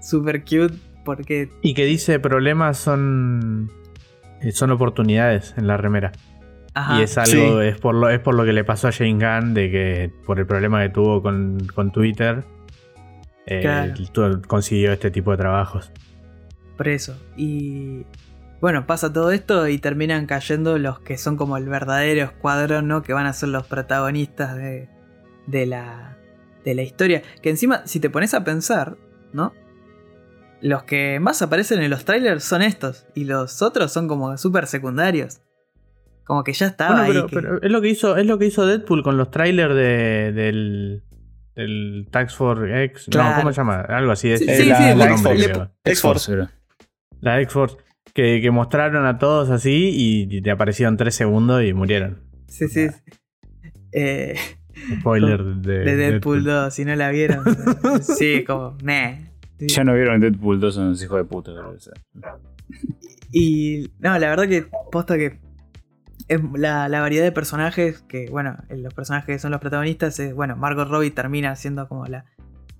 super cute, porque... Y que dice problemas son. Son oportunidades en la remera. Ajá, Y es algo, es por lo, es por lo que le pasó a Jane Gunn, de que por el problema que tuvo con, con Twitter, eh, Claro. consiguió este tipo de trabajos. Por eso. Y bueno, pasa todo esto y terminan cayendo los que son como el verdadero escuadrón, ¿no? Que van a ser los protagonistas de, de, la, de la historia. Que encima, si te pones a pensar, ¿no? Los que más aparecen en los trailers son estos. Y los otros son como súper secundarios. Como que ya estaba Bueno, pero, ahí. que- pero es lo que hizo, es lo que hizo Deadpool con los trailers de, del, del Tax Force X. Claro. No, ¿cómo se llama? Algo así. Es, Sí, es sí, la, sí, la creo. X-Force. era. La X-Force. Que, que mostraron a todos así y te aparecieron 3 segundos y murieron. Sí, sí. Eh, Spoiler de, de Deadpool 2, si no la vieron. *laughs* sí, como, meh. Sí. Ya no vieron Deadpool 2, son unos hijos de puta. creo, o sea. Y no, la verdad que posta que la, variedad de personajes que, bueno, los personajes que son los protagonistas es, bueno, Margot Robbie termina siendo como la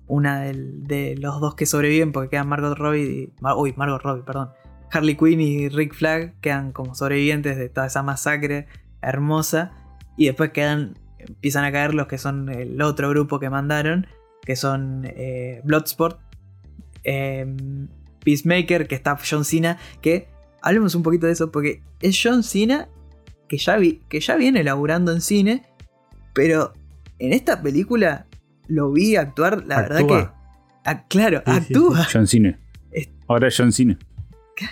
una de los dos que sobreviven porque quedan Margot Robbie y, uy, Margot Robbie, perdón. Harley Quinn y Rick Flag quedan como sobrevivientes de toda esa masacre hermosa y después quedan empiezan a caer los que son el otro grupo que mandaron, que son eh, Bloodsport, em, Peacemaker, que está John Cena, que hablemos un poquito de eso, porque es John Cena que ya, vi, que ya viene laburando en cine, pero en esta película lo vi actuar, la verdad Actúa. que... ah, claro, Sí, sí, actúa. John Cena. Ahora es John Cena.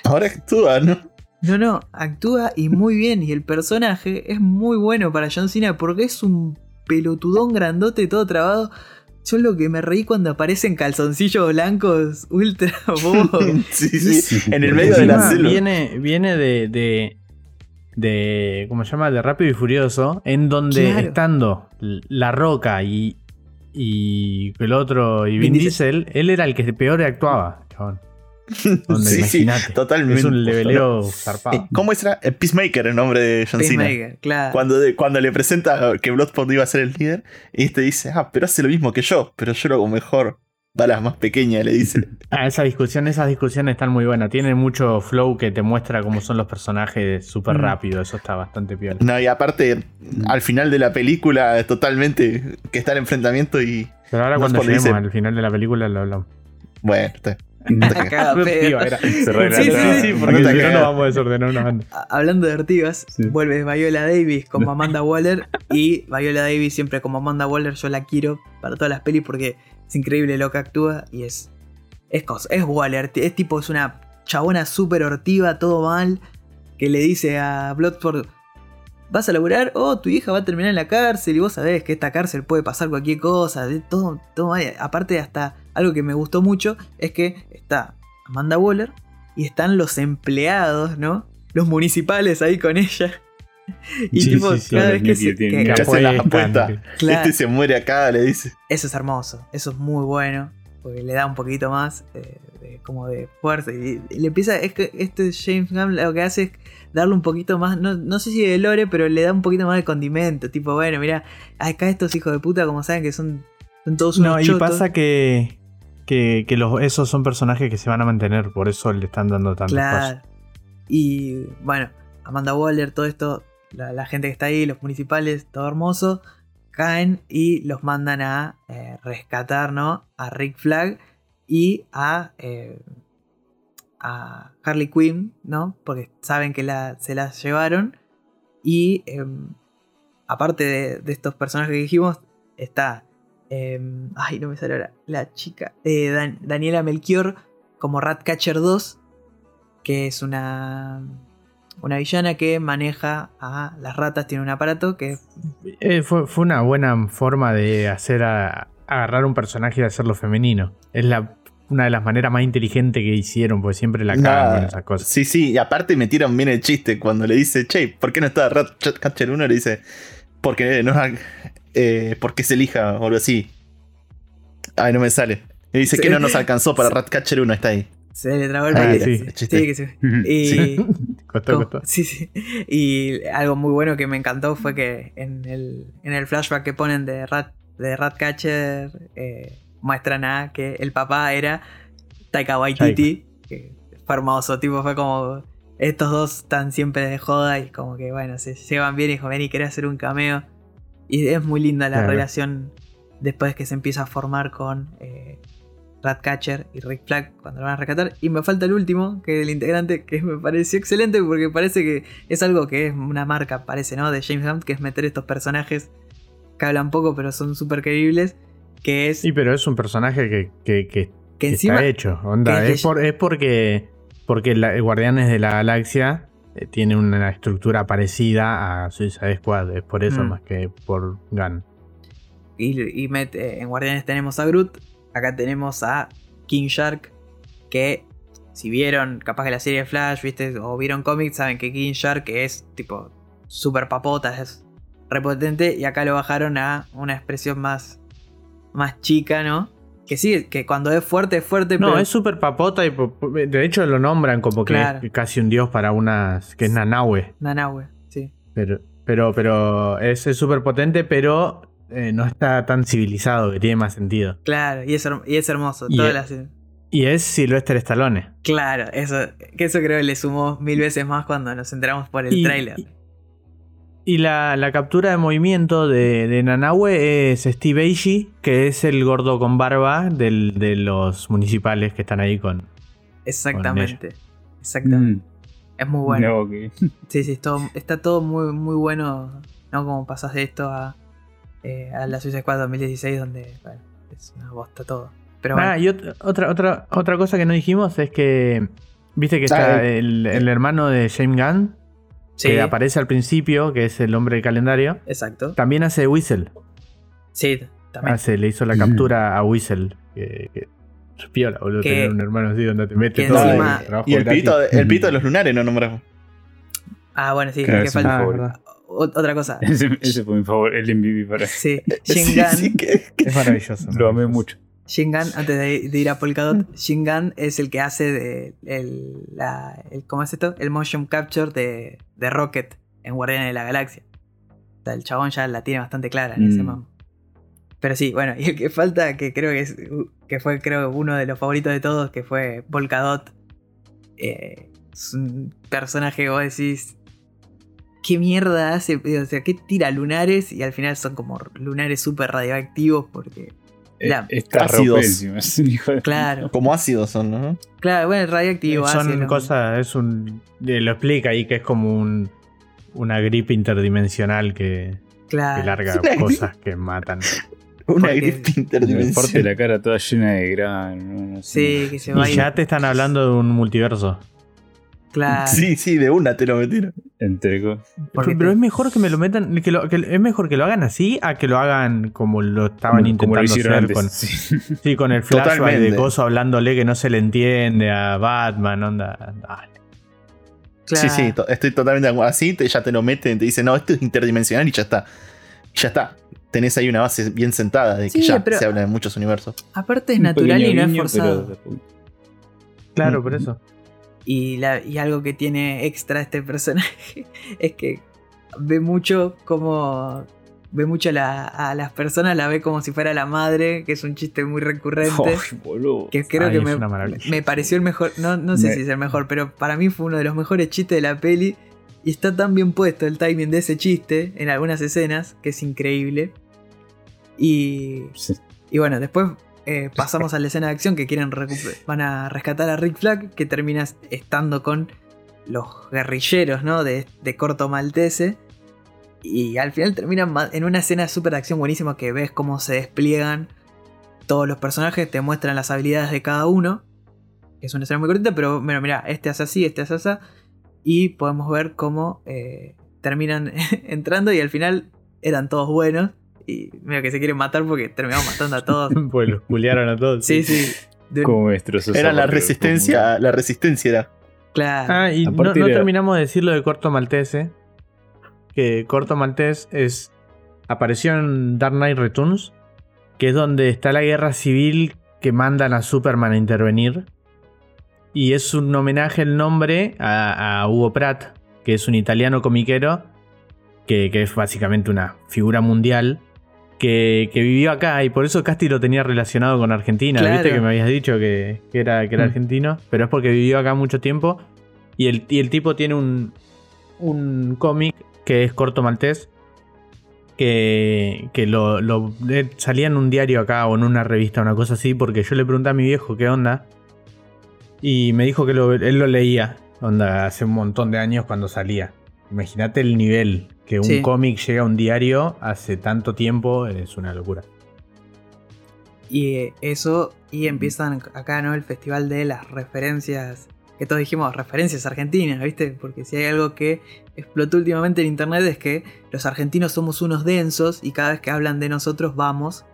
Ahora actúa, ¿no? No, no, actúa y muy bien. Y el personaje es muy bueno para John Cena porque es un pelotudón grandote, todo trabado. Yo lo que me reí cuando aparecen calzoncillos blancos ultra *laughs* bobos. sí, sí, Sí. En el medio de la selva. Viene, viene de, de, de. ¿Cómo se llama? De Rápido y Furioso. En donde Claro. estando La Roca y. Y el otro. Y Vin, Vin Diesel, él era el que peor actuaba, chabón. *laughs* Donde, Sí, sí, imagínate. totalmente. Es un leveleo zarpado. Eh, ¿Cómo era? Eh, Peacemaker, el nombre de John Cena. Peacemaker, claro. Cuando, de- cuando le presenta que Bloodsport iba a ser el líder, y este dice, ah, pero hace lo mismo que yo, pero yo lo hago mejor. Balas más pequeñas, le dice. Ah, esa discusión, esas discusiones están muy buenas. Tienen mucho flow que te muestra cómo son los personajes súper Mm. rápido. Eso está bastante piola. No, y aparte, al final de la película, totalmente, que está el enfrentamiento y. Pero ahora No cuando lleguemos dice- al final de la película lo hablamos. Bueno, está. *laughs* Tío, *laughs* Se regresa. Sí, sí, sí, porque no si nos vamos a desordenar una banda. Hablando de Ortigas, Sí. vuelve Viola Davis como Amanda Waller. Y Viola Davis siempre como Amanda Waller, yo la quiero para todas las pelis porque es increíble lo que actúa y es. Es cosa, es Waller. Es tipo, es una chabona súper hortiva, todo mal. Que le dice a Bloodsport: Vas a laburar, oh, tu hija va a terminar en la cárcel. Y vos sabés que esta cárcel puede pasar cualquier cosa. todo, todo mal. Aparte, hasta algo que me gustó mucho es que está Amanda Waller y están los empleados, ¿no? los municipales ahí con ella. *laughs* Y Sí, tipo, sí, sí. cada Los vez que, Nicky se, tienen que- Que hacen las *laughs* apuestan. apuestas. Claro. Este se muere acá, le dice. Eso es hermoso, eso es muy bueno, porque le da un poquito más eh, de, como de fuerza. Y, y le empieza, es que este James Gunn lo que hace es darle un poquito más, no, no sé si de lore, pero le da un poquito más de condimento. Tipo, bueno, mira, acá estos hijos de puta, como saben que son, son todos unos No, y chotos. pasa que, que, que los, esos son personajes que se van a mantener, por eso le están dando tanto Claro. Y bueno, Amanda Waller, todo esto, la, gente que está ahí, los municipales, todo hermoso, caen y los mandan a eh, rescatar, ¿no? A Rick Flag y a, eh, a Harley Quinn, ¿no? Porque saben que la, se las llevaron. Y em, aparte de, estos personajes que dijimos, está. em, ay, no me sale ahora. La chica. eh, Dan- Daniela Melchior como Ratcatcher 2 que es una, una villana que maneja a las ratas, tiene un aparato que Eh, fue, fue una buena forma de hacer a- agarrar un personaje y hacerlo femenino. Es la, una de las maneras más inteligentes que hicieron, porque siempre la cagan con esas cosas. Sí, sí, y aparte metieron bien el chiste cuando le dice, che, ¿por qué no está Ratcatcher 1? Le dice, porque no eh, porque se elija o algo así. Ay, no me sale. Le dice Sí. que no nos alcanzó para Ratcatcher 1, está ahí. Se le trabó el Ah, sí. Sí, que sí. *laughs* Y, Sí. Costó, costó. Sí, sí. Y algo muy bueno que me encantó fue que en el, en el flashback que ponen de Rat, de Ratcatcher eh, muestran a que el papá era Taika Waititi. Que fue hermoso, tipo, fue como. Estos dos están siempre de joda y como que bueno, se llevan bien y dijo, ven y querés hacer un cameo. Y es muy linda la Claro. relación después que se empieza a formar con eh, Ratcatcher y Rick Flag cuando lo van a rescatar. Y me falta el último, que es el integrante, que me pareció excelente porque parece que es algo que es una marca, parece, ¿no? De James Gunn, que es meter estos personajes que hablan poco pero son súper creíbles. Que es Sí, pero es un personaje que, que, que- que encima. está hecho. Onda, es es, por- es porque, porque la- Guardianes de la Galaxia eh, tiene una estructura parecida a Suicide Squad. Es por eso Mm. más que por Gun. Y, y en Guardianes tenemos a Groot. Acá tenemos a King Shark. Que si vieron capaz que la serie de Flash, ¿viste? O vieron cómics, saben que King Shark es tipo super papota, es repotente. Y acá lo bajaron a una expresión más, más chica, ¿no? Que sí, que cuando es fuerte, es fuerte, No, pero es súper papota y de hecho lo nombran como que Claro. es casi un dios para unas. que es Nanahue. Nanahue, sí. Pero, pero, pero es súper potente, pero eh, no está tan civilizado, que tiene más sentido. Claro, y es, her- y es hermoso. Y es- las- Y es Sylvester Stallone. Claro, eso, que eso creo que le sumó mil veces más cuando nos enteramos por el Y- tráiler. y- Y la, la captura de movimiento de, de Nanahue es Steve Agee, que es el gordo con barba del- de los municipales que están ahí con. Exactamente. Exactamente. Mm, Es muy bueno. no, que- Sí, sí, es todo- está todo muy, muy bueno, ¿no? Como pasas de esto a, eh, a la Suicide Squad 2016, donde bueno, es una bosta todo. Pero bueno, Ah, y ot- otra, otra, otra cosa que no dijimos es que. Viste que está Ah, eh, el, el hermano de James Gunn, sí, que aparece al principio, que es el hombre del calendario. exacto. También hace Whistle. Sí, también. Hace, le hizo la Ujú. captura a Whistle. Que, que es piola, boludo, Que- tener un hermano así donde te mete todo encima- el trabajo Y el pito, el pito de los lunares no nombramos. Ah, bueno, sí, que falta. Otra cosa. *laughs* ese, ese fue mi favor, el MVP para Sí, *laughs* Sí, Shingan, sí, que- que- Es maravilloso. Lo amé mucho. Shingan, antes de, de ir a Polkadot, Shingan es el que hace de, el, la, el- ¿cómo es esto? El motion capture de, de Rocket en Guardianes de la Galaxia. O sea, el chabón ya la tiene bastante clara en ese Mm. mambo. Pero sí, bueno, *laughs* y el que falta, que creo que es, que fue creo uno de los favoritos de todos, que fue Polkadot. Eh, es un personaje que vos decís. ¿Qué mierda hace? O sea, ¿qué tira lunares? Y al final son como lunares súper radioactivos porque. La- Eh, Está ácidos. ropésimo, *laughs* es un hijo de- Claro, Como ácidos son, ¿no? claro, bueno, radioactivo. Son ácido, cosas, es un. eh, Lo explica ahí que es como un. Una gripe interdimensional que, que Claro. larga *laughs* Una cosas que matan. *laughs* Una Porque- gripe Me parte interdimensional. la cara toda llena de no sé. Sí, que se va Y ya te están hablando de un multiverso. Claro. Sí, sí, de una te lo metieron. Entre cosas. Porque Pero, te- es mejor que me lo metan. Que lo- que es mejor que lo hagan así a que lo hagan como lo estaban Como- intentando lo hacer antes. con. sí. Sí, con el flashback de Coso hablándole que no se le entiende a Batman, onda. dale. Sí, sí, to- estoy totalmente de acuerdo. Así te, ya te lo meten, te dicen, no, esto es interdimensional y ya está. Y ya está. Tenés ahí una base bien sentada de que Sí, ya pero- se habla de muchos universos. Aparte es natural y no es forzado. pero- Claro, Mm. por eso. Y, la, y algo que tiene extra este personaje *laughs* es que ve mucho como. Ve mucho a, la- a las personas, la ve como si fuera la madre, que es un chiste muy recurrente. Que creo Ay, que me, me pareció el mejor. No, no sé Me- si es el mejor, pero para mí fue uno de los mejores chistes de la peli. Y está tan bien puesto el timing de ese chiste en algunas escenas que es increíble. Y Sí. y bueno, después eh, pasamos a la escena de acción que quieren van a rescatar a Rick Flag, que termina estando con los guerrilleros, ¿no? De, corto maltese. Y al final terminan en una escena de acción buenísima que ves cómo se despliegan todos los personajes, te muestran las habilidades de cada uno. Es una escena muy cortita, pero bueno, mira, este hace así, este hace así. Y podemos ver cómo eh, terminan *laughs* entrando y al final eran todos buenos. Y mira que se quieren matar porque terminamos matando a *laughs* todos. Pues los culiaron a todos. Sí, sí. De Como esa Era la resistencia, la resistencia era. Claro. Ah, y no, terminamos de decirlo de Corto Maltese. Que Corto Maltés es. Apareció en Dark Knight Returns. Que es donde está la guerra civil que mandan a Superman a intervenir. Y es un homenaje el nombre a, a Hugo Pratt, que es un italiano comiquero. Que, que es básicamente una figura mundial. Que, que vivió acá y por eso Casti lo tenía relacionado con Argentina. Claro. Viste que me habías dicho que, que era, que era Mm. argentino, pero es porque vivió acá mucho tiempo. Y el, y el tipo tiene un, un cómic que es corto maltés. Que, que lo, lo- eh, salía en un diario acá o en una revista, una cosa así, porque yo le pregunté a mi viejo qué onda. Y me dijo que lo- él lo leía, onda, hace un montón de años cuando salía. Imagínate el nivel que un Sí. cómic llega a un diario hace tanto tiempo, es una locura. Y eso, y empiezan acá, ¿no? El festival de las referencias, que todos dijimos, referencias argentinas, ¿viste? Porque si hay algo que explotó últimamente en internet es que los argentinos somos unos densos y cada vez que hablan de nosotros vamos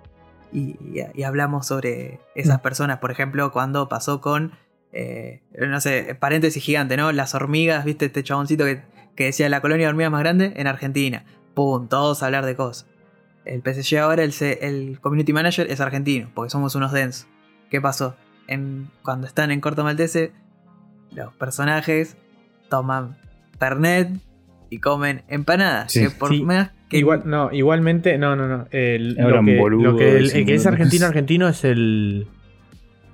y, y- y hablamos sobre esas personas. Por ejemplo, cuando pasó con, eh, no sé, paréntesis gigante, ¿no? Las hormigas, ¿viste? Este chaboncito que, que decía la colonia de hormigas más grande en Argentina. Pum, todos a hablar de cosas. El PSG ahora, el, C- el community manager es argentino, porque somos unos densos. ¿Qué pasó? En, cuando están en Corto Maltese, los personajes toman Pernet y comen empanadas. Sí. que por Sí. más que Igual, no, igualmente, no, no, no. El, lo que, lo que- el, el que es argentino argentino es el.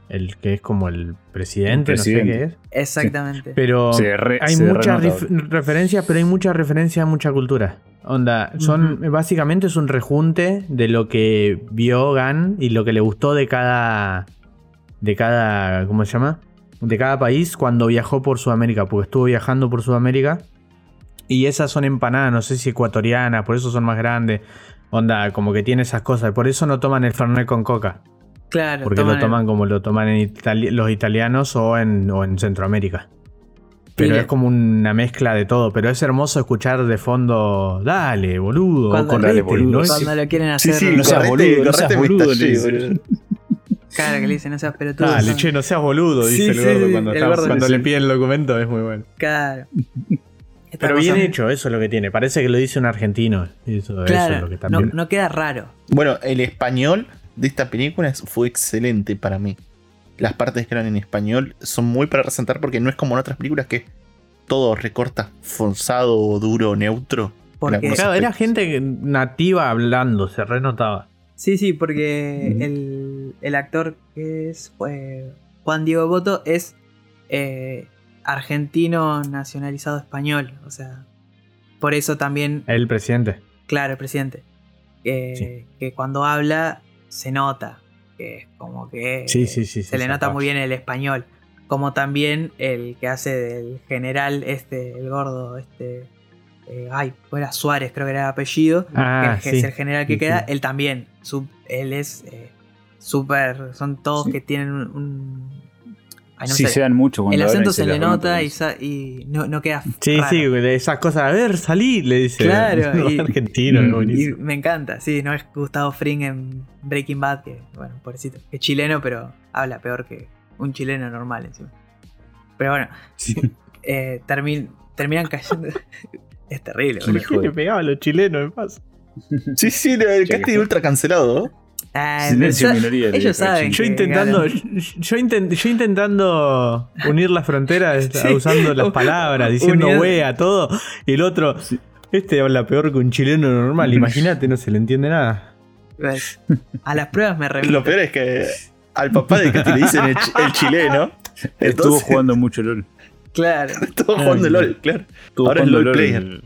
El que es como el presidente, no sé qué es. Exactamente. Pero re- hay muchas referencias, pero hay muchas referencias a mucha cultura. Onda, son básicamente es un rejunte de lo que vio Gan y lo que le gustó de cada. de cada. ¿cómo se llama? De cada país cuando viajó por Sudamérica, porque estuvo viajando por Sudamérica. Y esas son empanadas, no sé si ecuatorianas, por eso son más grandes. Onda, como que tiene esas cosas. Por eso no toman el Fernet con coca. Claro, Porque toman lo toman como lo toman en Itali- los italianos o en, o en Centroamérica. Pero es como una mezcla de todo. Pero es hermoso escuchar de fondo. Dale, boludo. Cuando- correte", Dale, boludo. Cuando lo quieren hacer. sí, No seas correte, boludo, no seas boludo. Claro, que le dicen, no seas pelotudo. Dale, che, no seas boludo, Sí, dice el sí, gordo sí, cuando, el está- gordo. cuando Sí, le piden el documento. Es muy bueno. Claro. *laughs* Pero bien hecho, eso es lo que tiene. Parece que lo dice un argentino. Eso, eso Claro, es lo que no, también. no queda raro. Bueno, el español de esta película fue excelente para mí. Las partes que eran en español son muy para resaltar porque no es como en otras películas que todo recorta forzado, duro, neutro. Porque- Claro, era gente nativa hablando, se renotaba. Sí, sí, porque el, el actor que es eh, Juan Diego Boto es eh, argentino nacionalizado español. O sea, por eso también, El presidente. claro, el presidente, que, que cuando habla se nota, que es como que Sí, sí, sí, se le nota muy bien el español. Como también el que hace del general, este, el gordo, este. eh, ay, era Suárez, creo que era el apellido. Ah, que es el general que queda, él también. su- él es eh, súper. Son todos que tienen un. un- ay, no sí, sé. se dan mucho cuando el acento se, le nota y, no, no queda. Sí, raro. sí, de esas cosas. A ver, salí, le dice. Claro, *laughs* y- argentinos, y- es Y buenísimo. me encanta, sí, no es Gustavo Fring en Breaking Bad, que, bueno, pobrecito, que es chileno, pero habla peor que un chileno normal encima. Pero bueno, Sí. *laughs* eh, termin- terminan cayendo. *laughs* es terrible, ¿Por boludo. le pegaba a los chilenos de paso? Sí, sí, el casting ultra cancelado. ¿no? Ah, Silencio minoría, ellos saben. Yo que intentando, yo, intent- yo intentando unir las fronteras *laughs* Sí. usando las palabras, diciendo Uniendo. wea, todo, y el otro, este habla peor que un chileno normal, *laughs* imagínate, no se le entiende nada. Pues, A las pruebas me remito. Lo peor es que al papá de Katy le dicen el, chi- el chileno. Estuvo Entonces, jugando mucho LOL. Claro. *laughs* Estuvo jugando LOL, claro. Estuvo Ahora es LOL player.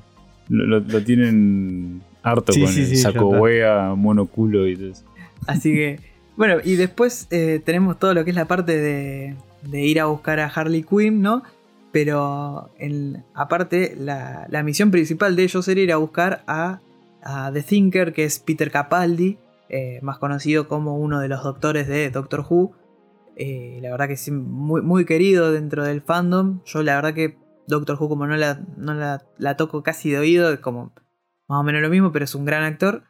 Lo, lo- lo tienen harto Sí, con sí, el saco wea, monoculo y todo eso. Así que, bueno, y después eh, tenemos todo lo que es la parte de, ir a buscar a Harley Quinn, ¿no? Pero aparte, la, misión principal de ellos era ir a buscar a, The Thinker, que es Peter Capaldi, eh, más conocido como uno de los doctores de Doctor Who. Eh, la verdad que es muy, querido dentro del fandom. Yo la verdad que Doctor Who como no la, la toco casi de oído, es como más o menos lo mismo, pero es un gran actor.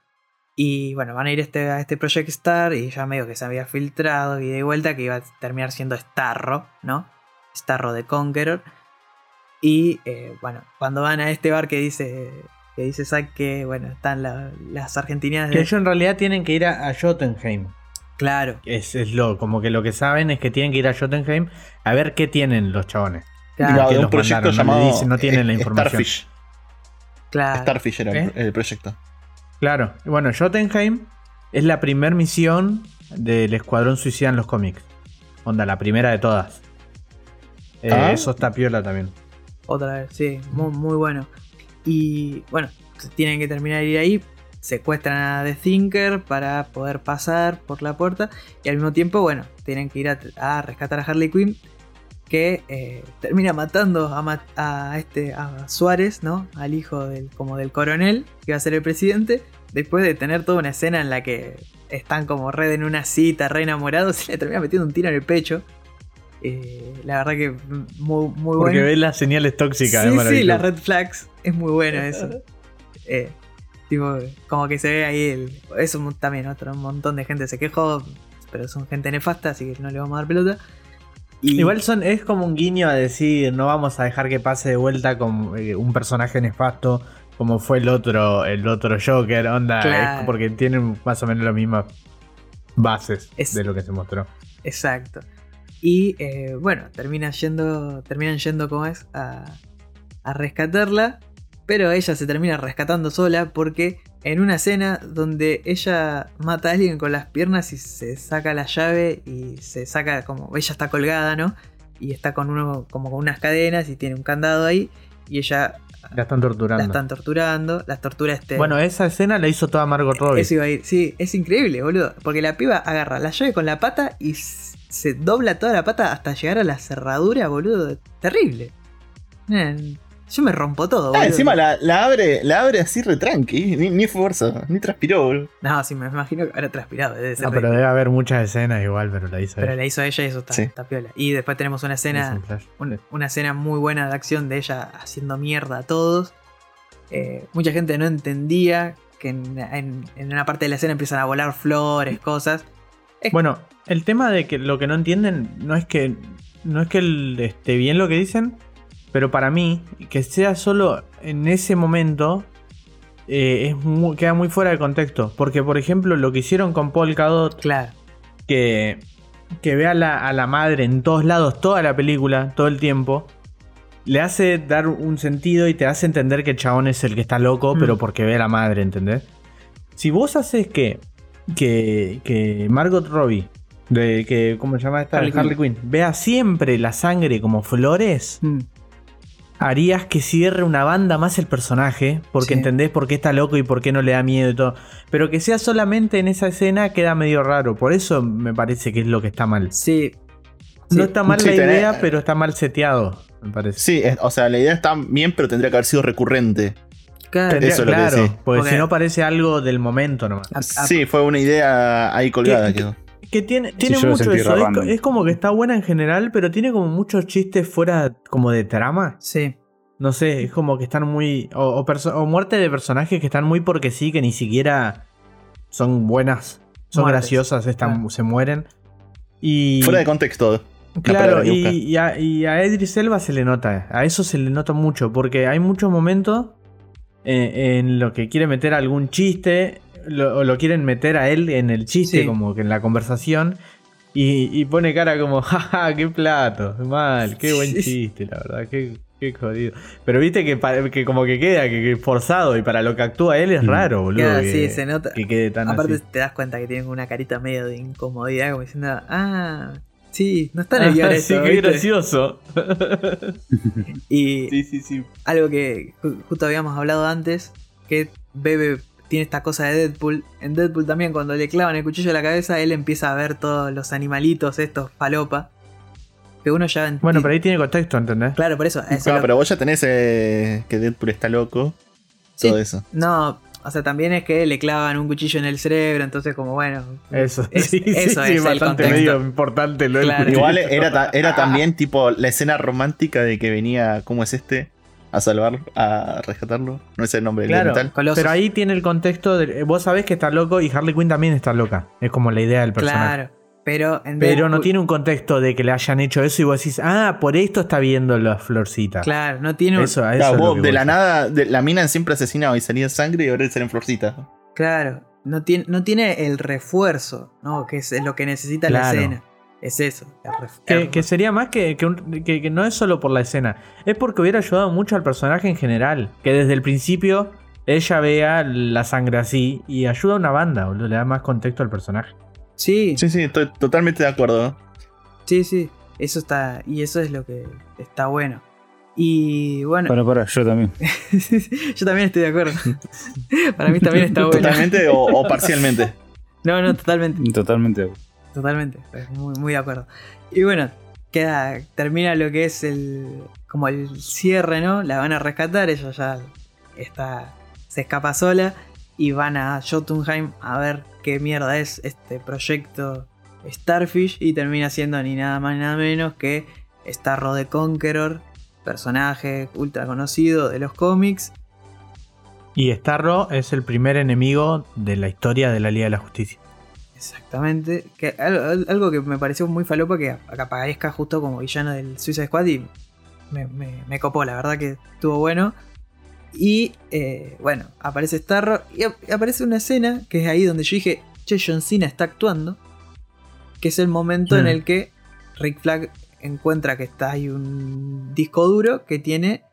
Y bueno, van a ir este, a este Project Star y ya medio que se había filtrado y de vuelta que iba a terminar siendo Starro, ¿no? Starro de Conqueror. Y eh, bueno, cuando van a este bar que dice que dice Zack que bueno, están la- las argentinas Que de... ellos en realidad tienen que ir a, a Jotunheim. Claro, Es, es lo, como que lo que saben es que tienen que ir a Jotunheim a ver qué tienen los chabones. claro, Claro, que de un proyecto mandaron, no le llamado dicen, no tienen la eh, información. Starfish. claro. Starfish era el- ¿Eh? el proyecto. Claro. Y Bueno, Jotunheim es la primer misión del Escuadrón Suicida en los cómics. Onda, la primera de todas. Eh, Ah. Eso está piola también. Otra vez, sí, muy, muy bueno. Y bueno, se tienen que terminar de ir ahí. Secuestran a The Thinker para poder pasar por la puerta. Y al mismo tiempo, bueno, tienen que ir a, a rescatar a Harley Quinn. Que eh, termina matando a, ma- a este a Suárez, ¿no? Al hijo del, como del coronel, que va a ser el presidente. Después de tener toda una escena en la que están como red en una cita, re enamorados, *laughs* y le termina metiendo un tiro en el pecho. Eh, la verdad que muy, muy Porque bueno. ves las señales tóxicas. Sí, sí, las red flags. Es muy bueno *laughs* eso. Eh, tipo, como que se ve ahí el. Eso también, otro un montón de gente se quejó. Pero son gente nefasta, así que no le vamos a dar pelota. Y, Igual son, es como un guiño a decir, no vamos a dejar que pase de vuelta con eh, un personaje nefasto como fue el otro, el otro Joker, onda, Claro. es porque tienen más o menos las mismas bases Es- de lo que se mostró. Exacto. Y eh, bueno, termina yendo, terminan yendo, como es, a, a rescatarla. Pero ella se termina rescatando sola porque en una escena donde ella mata a alguien con las piernas y se saca la llave y se saca como ella está colgada, ¿no? Y está con uno como con unas cadenas y tiene un candado ahí y ella La están torturando. la están torturando, las tortura este Bueno, esa escena la hizo toda Margot Robbie. eso iba a ir. Sí, es increíble, boludo. Porque la piba agarra la llave con la pata y se dobla toda la pata hasta llegar a la cerradura, boludo. Terrible. Eh, Yo me rompo todo, Ah, boludo. encima la, la abre, la abre así retranqui, ni, ni fuerza, ni transpiró, boludo. No, sí, me imagino que habrá transpirado. Debe ser No, pero pero debe haber muchas escenas igual, pero la hizo ella. la hizo ella y eso está, Sí. está piola. Y después tenemos una Es escena. un una, escena muy buena de acción de ella haciendo mierda a todos. Eh, mucha gente no entendía que en, en- en una parte de la escena empiezan a volar flores, cosas. Bueno, el tema de que lo que no entienden no es que no es que el- esté bien lo que dicen, pero para mí que sea solo en ese momento eh, es queda muy fuera de contexto, porque por ejemplo lo que hicieron con Paul Cadot Claro. que que ve a la, a la madre en todos lados toda la película, todo el tiempo. Le hace dar un sentido y te hace entender que el chabón es el que está loco, Mm. pero porque ve a la madre, ¿entendés? Si vos haces que, que, que Margot Robbie, de que, ¿cómo se llama esta? Harley Harley, Quinn, vea siempre la sangre como flores, Mm. Harías que cierre una banda más el personaje, porque Sí. entendés por qué está loco y por qué no le da miedo y todo. Pero que sea solamente en esa escena queda medio raro, por eso me parece que es lo que está mal. Sí. No Sí. está mal Sí, la tenés- idea, pero está mal seteado, me parece. Sí, es- o sea, la idea está bien, pero tendría que haber sido recurrente. Claro. Tendría- eso es lo que claro, porque Porque- si no parece algo del momento nomás. A- a- Sí, fue una idea ahí colgada. ¿Qué- quedó. Que tiene, tiene lo mucho eso. Es, como que está buena en general, pero tiene como muchos chistes fuera como de trama. Sí. No sé, es como que están muy. O, o muerte de personajes que están muy porque sí, que ni siquiera son buenas. Son Muertes, graciosas, están, claro. se mueren. Y. Fuera de contexto. Claro, y, a, y a Elba se le nota, a eso se le nota mucho, porque hay muchos momentos eh, en lo que quiere meter algún chiste, lo, lo quieren meter a él en el chiste, Sí. como que en la conversación, y, y pone cara como, *laughs* jaja, qué plato, mal, qué buen Sí. chiste, la verdad, qué, qué jodido. Pero viste que, que como que queda, que, que forzado, y para lo que actúa él es Mm. raro, boludo. Queda que, así, se nota. que quede tan Aparte así. te das cuenta que tienen una carita medio de incomodidad, como diciendo, ah, sí, no está en Ah, el guion sí, esto, qué ¿viste?". gracioso. Y *laughs* Sí, sí, sí. algo que ju- justo habíamos hablado antes, que Bebe tiene esta cosa de Deadpool. En Deadpool también cuando le clavan el cuchillo a la cabeza, él empieza a ver todos los animalitos estos falopa. Que uno ya... Bueno, pero ahí tiene contexto, ¿entendés? Claro, por eso. eso Claro, lo- pero vos ya tenés eh, que Deadpool está loco. Sí. Todo eso. No, o sea, también es que le clavan un cuchillo en el cerebro, entonces como bueno... Eso, Es- sí, eso sí, es sí, el bastante contexto. medio importante lo del Claro. cuchillo. Igual era, *laughs* ta- era también tipo la escena romántica de que venía, ¿cómo es este? A salvar, a rescatarlo. No es el nombre del Claro, metal. Colossus. pero ahí tiene el contexto de, vos sabés que está loco y Harley Quinn también está loca. Es como la idea del personaje. Claro, pero en Pero no tiene un contexto de que le hayan hecho eso y vos decís, ah, por esto está viendo las florcitas. Claro, no tiene un- Eso, a eso Claro, es lo vos, que de la nada, de, la mina siempre asesinaba y salía sangre y ahora salen florcitas. Claro, no tiene, no tiene el refuerzo, ¿no? Que es lo que necesita Claro. la escena. Es eso. Que, que sería más que, que, un- que- que no es solo por la escena, es porque hubiera ayudado mucho al personaje en general. Que desde el principio ella vea la sangre así y ayuda a una banda, boludo, le da más contexto al personaje. Sí, sí, Sí, sí, estoy totalmente de acuerdo. sí, Eso está. Y eso es lo que está bueno. Y bueno, Para, para, yo también. *laughs* yo también estoy de acuerdo. *laughs* Para mí también está bueno. Totalmente o, o parcialmente. *laughs* No, no, totalmente. Totalmente. Totalmente. Muy, muy de acuerdo. Y bueno, queda. Termina lo que es el. como el cierre, ¿no? La van a rescatar, ella ya está. se escapa sola. Y van a Jotunheim a ver qué mierda es este proyecto Starfish. Y termina siendo ni nada más ni nada menos que Starro the Conqueror. Personaje ultra conocido de los cómics. Y Starro es el primer enemigo de la historia de la Liga de la Justicia. Exactamente. Que algo, que me pareció muy falopa que aparezca justo como villano del Suicide Squad y me, me- me copó, la verdad que estuvo bueno. Y eh, bueno, aparece Starro y ap- aparece una escena que es ahí donde yo dije, che, John Cena está actuando. Que es el momento en Mm. el que Rick Flag encuentra que está ahí un disco duro que tiene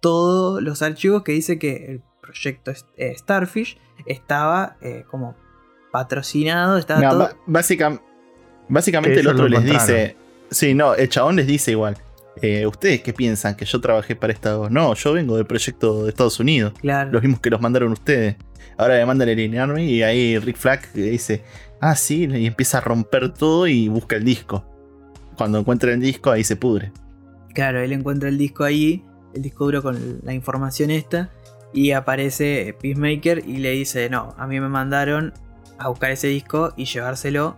todos los archivos que dice que el proyecto eh, Starfish estaba eh, como patrocinado, estaba No, todo... básica- básicamente el otro les encontraron. dice. Sí, no, el chabón les dice igual. eh, ¿Ustedes qué piensan? ¿Que yo trabajé para Estados No, yo vengo del proyecto de Estados Unidos. Claro. Los mismos que los mandaron ustedes. Ahora me mandan el Alien Army y ahí Rick Flag le dice, ah, sí, y empieza a romper todo y busca el disco. Cuando encuentra el disco, ahí se pudre. Claro, él encuentra el disco ahí, el disco duro con la información esta, y aparece Peacemaker y le dice, no, a mí me mandaron a buscar ese disco y llevárselo.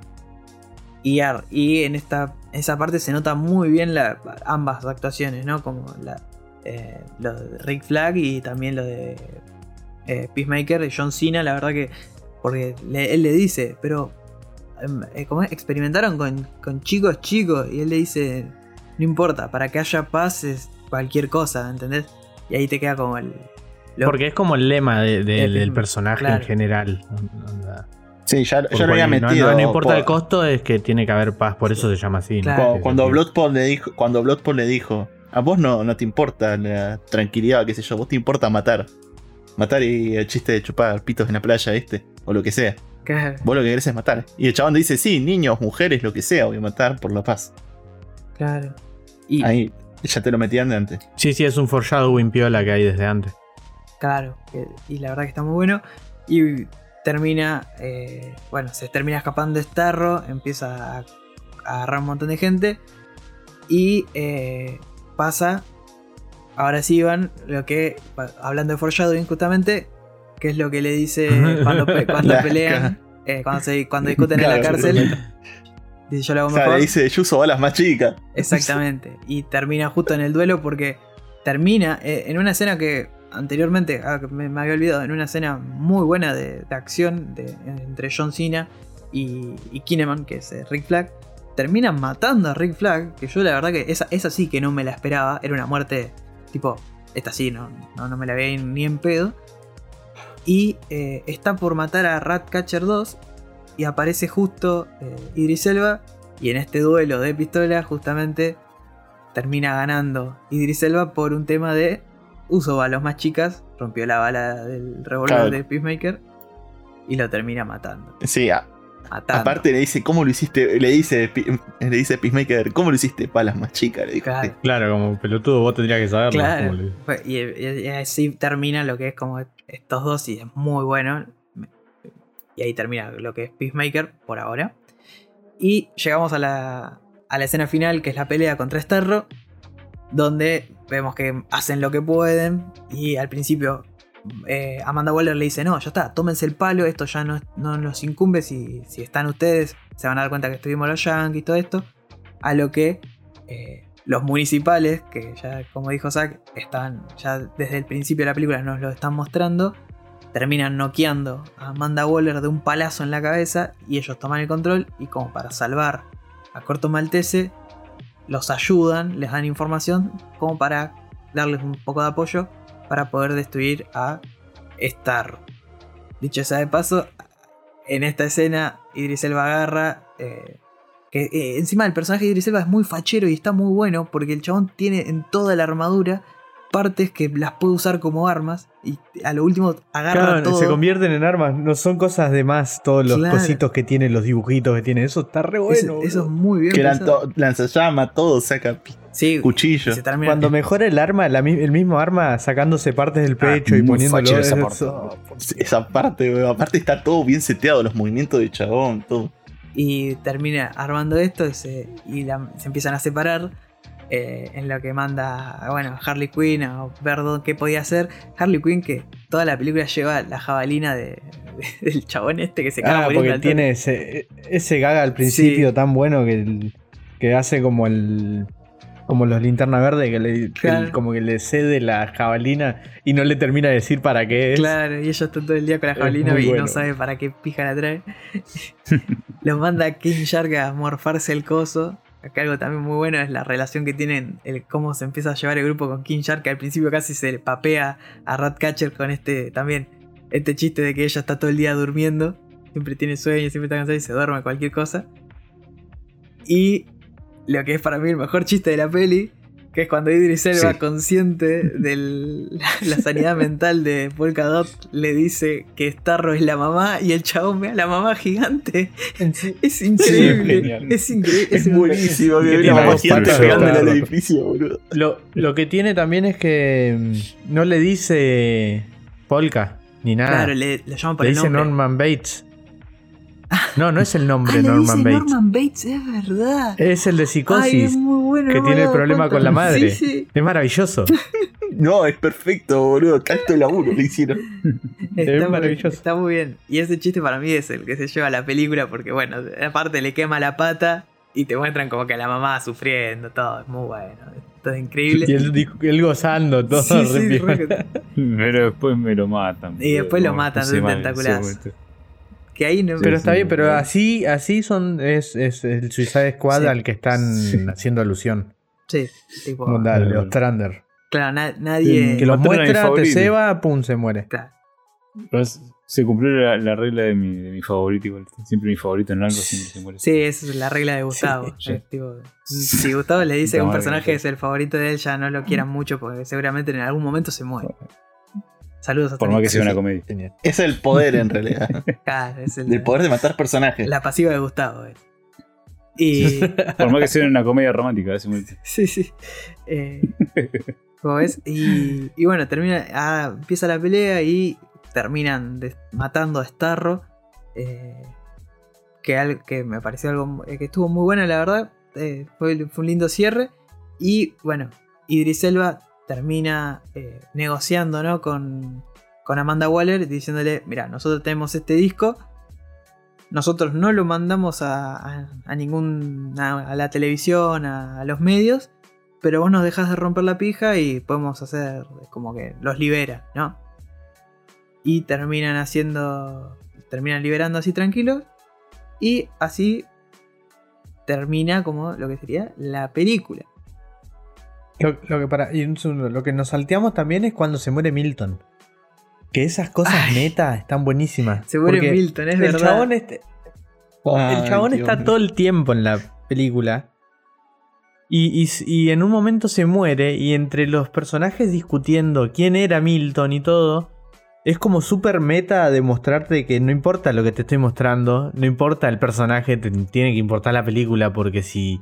Y, ar- y en esta esa parte se nota muy bien la- ambas actuaciones, ¿no? Como la, eh, lo de Rick Flag y también lo de eh, Peacemaker y John Cena, la verdad que, porque le- él le dice, pero em, eh, ¿cómo es? experimentaron con, con chicos chicos y él le dice, no importa, para que haya paz es cualquier cosa, ¿entendés? Y ahí te queda como el... lo- Porque es como el lema de- de- El- del personaje claro. en general. Onda. Sí, ya, ya lo había no- metido. No, no importa por- el costo, es que tiene que haber paz, por eso se llama así. Claro. Cuando, Bloodsport le dijo, cuando Bloodsport le dijo, a vos no, no te importa la tranquilidad, qué sé yo, vos te importa matar. Matar y el chiste de chupar pitos en la playa, este, o lo que sea. Claro, Vos lo que querés es matar. Y el chabón dice, sí, niños, mujeres, lo que sea, voy a matar por la paz. claro. Y, Ahí ya te lo metían de antes. Sí, sí, es un foreshadowing piola que hay desde antes. Claro, y la verdad que está muy bueno. Y termina, eh, bueno, se termina escapando de Starro, empieza a, a agarrar un montón de gente. Y eh, pasa, ahora sí van, lo que, hablando de foreshadowing justamente, que es lo que le dice *laughs* cuando, pe- cuando La- pelean, eh, cuando, se, cuando discuten en la cárcel. Dice yo lo hago O sea, mejor. le dice, yo uso balas más chicas. Exactamente. Y termina justo en el duelo porque termina eh, en una escena que anteriormente ah, me, había olvidado, en una escena muy buena de, acción de- entre John Cena y, Kinnaman, que es eh, Rick Flag. terminan matando a Rick Flag, que yo la verdad que esa, esa sí que no me la esperaba, era una muerte tipo, esta sí, no, no, no me la veía ni en pedo. Y eh, está por matar a Ratcatcher 2 y aparece justo eh, Idris Elba y en este duelo de pistola justamente termina ganando Idris Elba por un tema de uso balas más chicas, rompió la bala del revólver Claro. de Peacemaker y lo termina matando. Sí, a- matando. aparte le dice, ¿cómo lo hiciste? Le dice, le dice Peacemaker, ¿cómo lo hiciste palas más chicas? Le dijo. Claro. Claro, como pelotudo, vos tendrías que saberlo. Claro. como le- Y, y- y así termina lo que es como estos dos y es muy bueno. Y ahí termina lo que es Peacemaker por ahora. Y llegamos a la, a la escena final que es la pelea contra Starro. Donde vemos que hacen lo que pueden. Y al principio eh, Amanda Waller le dice, no, ya está, tómense el palo, esto ya no, no nos incumbe. Si, si están ustedes, se van a dar cuenta que estuvimos los Yankees y todo esto. A lo que eh, los municipales, que ya como dijo Zack, están ya desde el principio de la película nos lo están mostrando, terminan noqueando a Amanda Waller de un palazo en la cabeza y ellos toman el control y como para salvar a Corto Maltese, los ayudan, les dan información como para darles un poco de apoyo para poder destruir a Star. Dicho sea de paso, en esta escena Idris Elba agarra... eh, que eh, encima el personaje de Idris Elba es muy fachero y está muy bueno porque el chabón tiene en toda la armadura partes que las puede usar como armas y a lo último agarra Claro, todo. se convierten en armas, no son cosas de más, todos los Claro. cositos que tiene, los dibujitos que tiene, eso está re bueno. eso, eso es muy bien Que to- lanzallamas, todo, saca Sí, cuchillo. Cuando mejora el arma, la mi- el mismo arma sacándose partes del pecho y poniéndolo. esa eso- Esa parte, weón. Aparte está todo bien seteado, los movimientos de chabón, todo. y termina armando esto y se, y la- se empiezan a separar eh, en lo que manda bueno Harley Quinn a ver dónde- qué podía hacer Harley Quinn que toda la película lleva la jabalina de, de- *laughs* del chabón este que se caga Ah, muriendo porque tiene ese, ese gaga al principio Sí. tan bueno que, el- que hace como el. Como los linterna verde, que le, que Claro. el- como que le cede la jabalina y no le termina de decir para qué es. Claro, y ella está todo el día con la jabalina y bueno. no sabe para qué pija la trae. *laughs* Los manda a King Shark a morfarse el coso. Acá algo también muy bueno es la relación que tienen, el cómo se empieza a llevar el grupo con King Shark, que al principio casi se le papea a Ratcatcher con este también, este chiste de que ella está todo el día durmiendo, siempre tiene sueño, siempre está cansada y se duerme cualquier cosa. Y lo que es para mí el mejor chiste de la peli, que es cuando Idris Elba, Sí. consciente de *laughs* la sanidad mental de Polka Dot, le dice que Starro es la mamá y el chabón ve a la mamá gigante. *laughs* Es increíble. genial. es increíble. Es buenísimo, que voz gigante pegándole al edificio, boludo. Lo, lo que tiene también es que mm, no le dice Polka ni nada. Claro, le, le llaman por le el dice nombre. Norman Bates. No, no es el nombre ah, Norman Bates. Norman Bates, es verdad. Es el de Ay, psicosis. es muy bueno, que no tiene el problema cuenta. con la madre. Sí, sí. Es maravilloso. *laughs* No, es perfecto, boludo. Tanto laburo le hicieron. *laughs* Es Está muy, maravilloso. está muy bien. Y ese chiste para mí es el que se lleva a la película porque, bueno, aparte le quema la pata y te muestran como que a la mamá sufriendo, todo. Es muy bueno. Todo es increíble. y él, gozando todo. Sí, sí, re re- bien. Pero después me lo matan. Y después lo matan de puse que ahí no. Pero Sí, está sí, bien, pero así, así son, es, es el Suicide Squad Sí. al que están Sí. haciendo alusión. Sí, tipo. Los Trander. Claro, na- nadie. Que los muestra, te ceba, pum, se muere. Claro. Se cumplió la, la regla de mi, de mi favorito. igual. Siempre mi favorito en algo siempre se muere. Sí, esa es la regla de Gustavo. Sí, Es tipo, si Gustavo le dice que un personaje es el favorito de él, ya no lo quieran mucho porque seguramente en algún momento se muere. Saludos a Por más que sea una comedia. Genial. Es el poder en realidad. *laughs* Claro, es el- Del poder de matar personajes. la pasiva de Gustavo. es. Y. *laughs* Por más que sea una comedia romántica. ese momento. *laughs* sí, sí. Eh, ¿Cómo ves? Y, y bueno, termina. ah, empieza la pelea y terminan matando a Starro. eh, que, al- que me pareció algo eh, que estuvo muy buena, la verdad. eh, fue, fue un lindo cierre. Y bueno, Idris Elba termina eh, negociando ¿no? con, con Amanda Waller, diciéndole: Mira, nosotros tenemos este disco. Nosotros no lo mandamos a, a, ningún. A, la televisión, a, los medios. Pero vos nos dejas de romper la pija y podemos hacer. como que los libera, ¿no? Y terminan haciendo. Terminan liberando así tranquilos. Y así termina como lo que sería la película. Lo, lo que para, y un segundo, lo que nos salteamos también es cuando se muere Milton. Que esas cosas Ay. netas están buenísimas. Se muere Milton, es el verdad. Chabón este- el chabón está Dios todo el tiempo en la película. Y, y- y en un momento se muere. Y entre los personajes discutiendo quién era Milton y todo. Es como súper meta demostrarte que no importa lo que te estoy mostrando. No importa el personaje. Te tiene que importar la película. Porque si.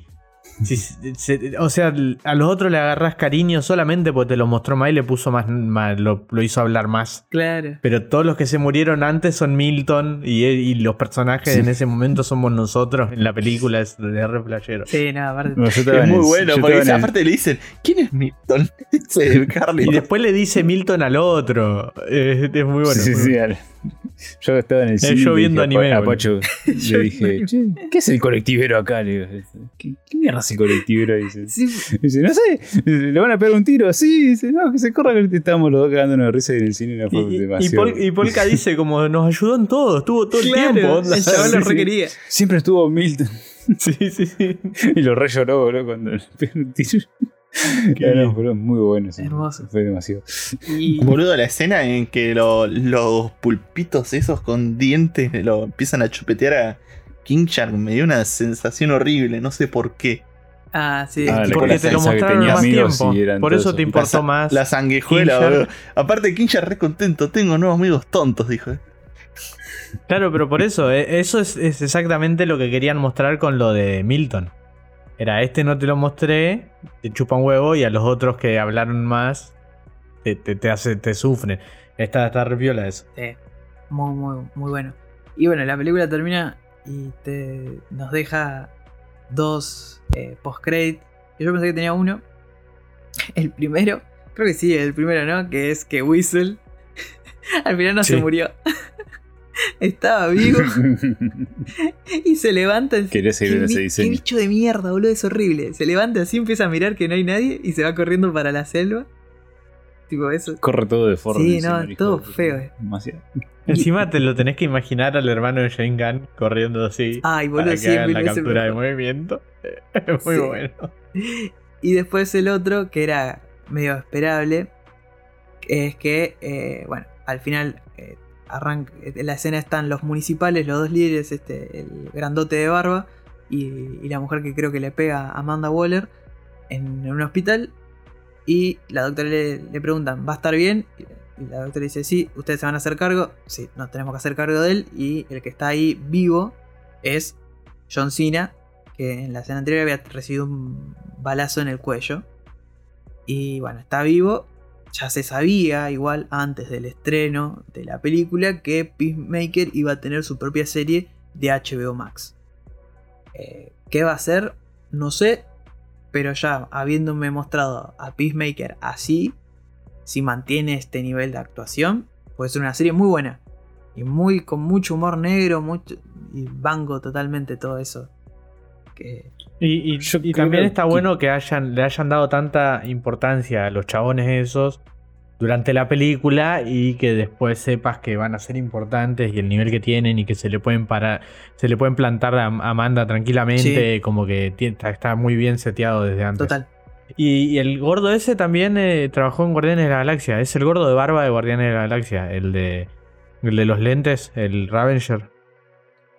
Si se- o sea, a los otros le agarras cariño solamente porque te lo mostró más y le puso más. más- lo, lo hizo hablar más. Claro. Pero todos los que se murieron antes son Milton y, y los personajes Sí. en ese momento somos nosotros en la película es de re playero. Sí, no, aparte. Es muy el- bueno, porque el- aparte le dicen, ¿quién es Milton? *laughs* *laughs* Y después le dice Milton al otro. Eh, es muy bueno. sí, muy sí, bueno. Yo estaba en el cine. yo y *laughs* le viendo anime, A. Pacho le dije, "Che, ¿qué es el colectivero acá? Le digo, ¿qué, qué mierda es el colectivero? Dice, Sí, dice, no sé, le van a pegar un tiro. Sí, dice, no, que se corra que estábamos los dos cagándonos de risa y en el cine no Y, fue y- y demasiado. Pol- y Polka *laughs* dice como nos ayudó en todo, estuvo todo el claro, tiempo. onda. el chaval Sí, lo sí. requería. Siempre estuvo Milton. *laughs* Sí, sí, sí. Y lo re lloró, boludo, cuando le pegó un tiro. Qué No, no, fue muy bueno. eso. Hermoso. Fue demasiado. Y Boludo, la escena en que lo- los pulpitos esos con dientes lo empiezan a chupetear a King Shark me dio una sensación horrible, no sé por qué. Ah, sí. Ah, Porque te lo mostraron más amigos tiempo. eran Por eso te importó la, más. La sanguijuela, boludo. Aparte, King Shark re contento, tengo nuevos amigos tontos, dijo. eh. Claro, pero por eso, eh, eso es, es exactamente lo que querían mostrar con lo de Milton. Era, este no te lo mostré, te chupa un huevo y a los otros que hablaron más te, te, te hace, te sufren. Está, está re piola eso. Sí, muy, muy, muy bueno. Y bueno, la película termina y te, nos deja dos eh, post-credit. Yo pensé que tenía uno. *laughs* El primero, creo que sí, el primero, ¿no? Que es que Whistle *laughs* al final no Sí. se murió. Estaba vivo *laughs* y se levanta. Quería seguir ¿Qué en ese diseño. Qué bicho de mierda, boludo, es horrible. Se levanta así, empieza a mirar que no hay nadie y se va corriendo para la selva. Tipo, eso. Corre todo de forma. Sí, no, todo feo, eh. Demasiado. Encima te lo tenés que imaginar al hermano de Shane Gunn corriendo así. Ay, boludo, para sí, que hagan la captura de movimiento. *laughs* Es muy Sí. bueno. Y después el otro, que era medio esperable, es que, eh, bueno, al final arranca, la escena están los municipales, los dos líderes, este, el grandote de barba y, la mujer que creo que le pega a Amanda Waller en, en un hospital. Y la doctora le, le preguntan, ¿va a estar bien? Y la doctora dice, sí, ustedes se van a hacer cargo. Sí, nos tenemos que hacer cargo de él. Y el que está ahí vivo es John Cena, que en la escena anterior había recibido un balazo en el cuello. Y bueno, está vivo. Ya se sabía, igual antes del estreno de la película, que Peacemaker iba a tener su propia serie de HBO Max. Eh, ¿Qué va a ser? No sé. Pero ya habiéndome mostrado a Peacemaker así, si mantiene este nivel de actuación, puede ser una serie muy buena. Y muy con mucho humor negro, mucho, y banco totalmente todo eso. Que, Y, también está que- bueno que hayan, le hayan dado tanta importancia a los chabones esos durante la película y que después sepas que van a ser importantes y el nivel que tienen y que se le pueden parar, se le pueden plantar a Amanda tranquilamente, como que está, está muy bien seteado desde antes. total. Y, y el gordo ese también eh, trabajó en Guardianes de la Galaxia. Es el gordo de barba de Guardianes de la Galaxia. El de, el de los lentes, el Ravenger.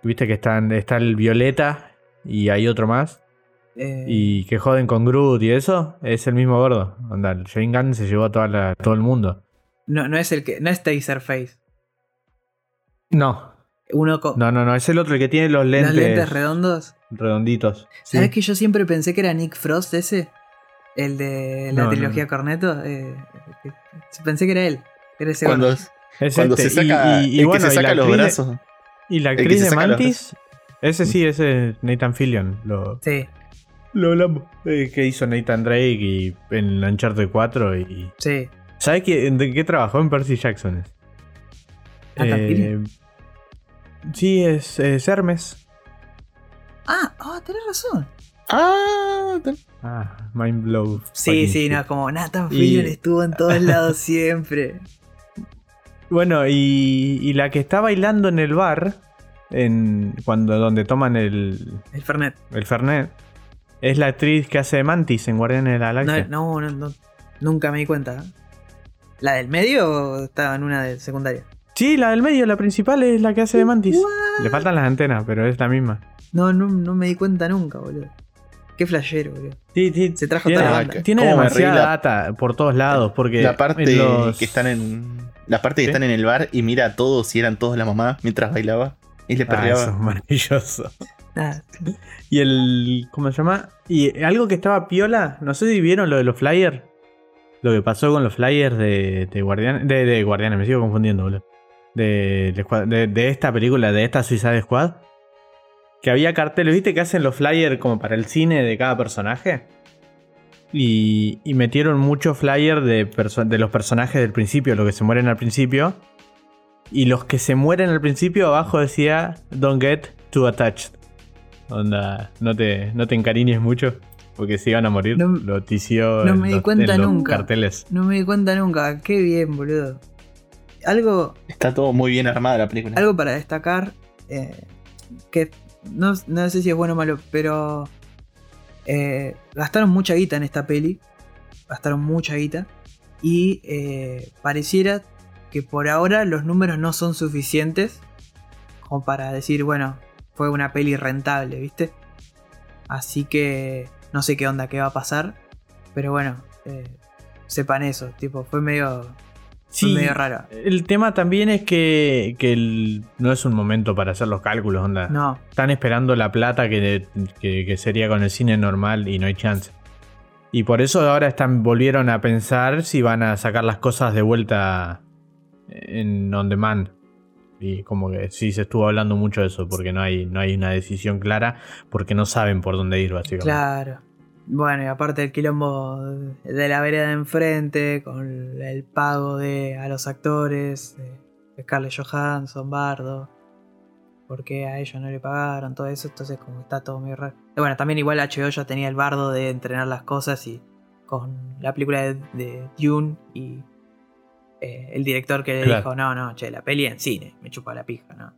Viste que están, está el Violeta y hay otro más. Eh, Y que joden con Groot y eso. Es el mismo gordo. Onda, el Shane Gunn se llevó a toda la- todo el mundo. no, no es el que. No es Taserface. No, Uno con no, no, no. Es el otro el que tiene los lentes, los lentes redondos. redonditos. Sí. ¿Sabes que yo siempre pensé que era Nick Frost ese? El de la No, trilogía no. Corneto. eh, pensé que era él. Era ese Cuando. Es cuando este. se Y- saca, y- y el bueno, que se saca los actriz brazos. Y la actriz de Mantis. Ese sí, ese es Nathan Fillion. Lo, Sí, Lo hablamos. Eh, que hizo Nathan Drake y en Uncharted 4 y... sí. ¿Sabes qué, de qué trabajó en Percy Jackson? ¿Nathan Fillion? sí, es, es Hermes. Ah, ah, tenés razón. Ah, tal- Ah, mind blow. Sí, sí, shit. no, como Nathan Y- Fillion estuvo en todos lados siempre. *laughs* Bueno, y, y la que está bailando en el bar en cuando donde toman el, El Fernet. el Fernet, es la actriz que hace de Mantis en Guardianes de la Galaxia. No, no, no, no, nunca me di cuenta. ¿La del medio estaba en una de secundaria? Sí, la del medio, la principal es la que hace de Mantis. Le faltan las antenas, pero es la misma. No, no, no me di cuenta nunca, boludo. Qué flashero, boludo. Sí, sí, Se trajo tiene, toda la banda. tiene ¿Cómo me demasiada data por todos lados, porque La parte los- que están en. La parte que ¿Sí? están en el bar y mira a todos y eran todos la mamá mientras bailaba. Y le Ah, perreaba. eso es maravilloso. *laughs* Ah, Y el. ¿Cómo se llama? Y algo que estaba piola. No sé si vieron lo de los flyers. Lo que pasó con los flyers de, de Guardianes. De, de Guardianes, me sigo confundiendo, boludo. De, de, de- esta película, de esta Suicide Squad. Que había carteles, ¿viste? Que hacen los flyers como para el cine de cada personaje. Y, y metieron muchos flyers de, de los personajes del principio, los que se mueren al principio. Y los que se mueren al principio, abajo decía: Don't get too attached. Onda, no te, no te encariñes mucho. Porque si van a morir, No- lo tició no en me di los- cuenta en los nunca. carteles. no me di cuenta nunca. Qué bien, boludo. Algo, Está todo muy bien armada la película. algo para destacar. eh, que no, no sé si es bueno o malo, pero. eh, gastaron mucha guita en esta peli. Gastaron mucha guita. Y eh, pareciera que por ahora los números no son suficientes. Como para decir, bueno, fue una peli rentable, ¿viste? Así que no sé qué onda, qué va a pasar. Pero bueno, eh, sepan eso. Tipo, fue medio, fue Sí, medio raro. el tema también es que, que el- no es un momento para hacer los cálculos, onda. No, Están esperando la plata que, que- que sería con el cine normal y no hay chance. Y por eso ahora están volvieron a pensar si van a sacar las cosas de vuelta en on demand. Y como que sí se estuvo hablando mucho de eso, porque no hay, no hay una decisión clara, porque no saben por dónde ir, básicamente. claro. Bueno, y aparte el quilombo de la vereda de enfrente, con el pago de a los actores, de Scarlett Johansson, Bardo, porque a ellos no le pagaron, todo eso, entonces como está todo muy raro. Bueno, también igual HBO ya tenía el bardo de entrenar las cosas y con la película de, de Dune y eh, el director que le Claro. dijo, no, no, che, la peli en cine, me chupa la pija, no.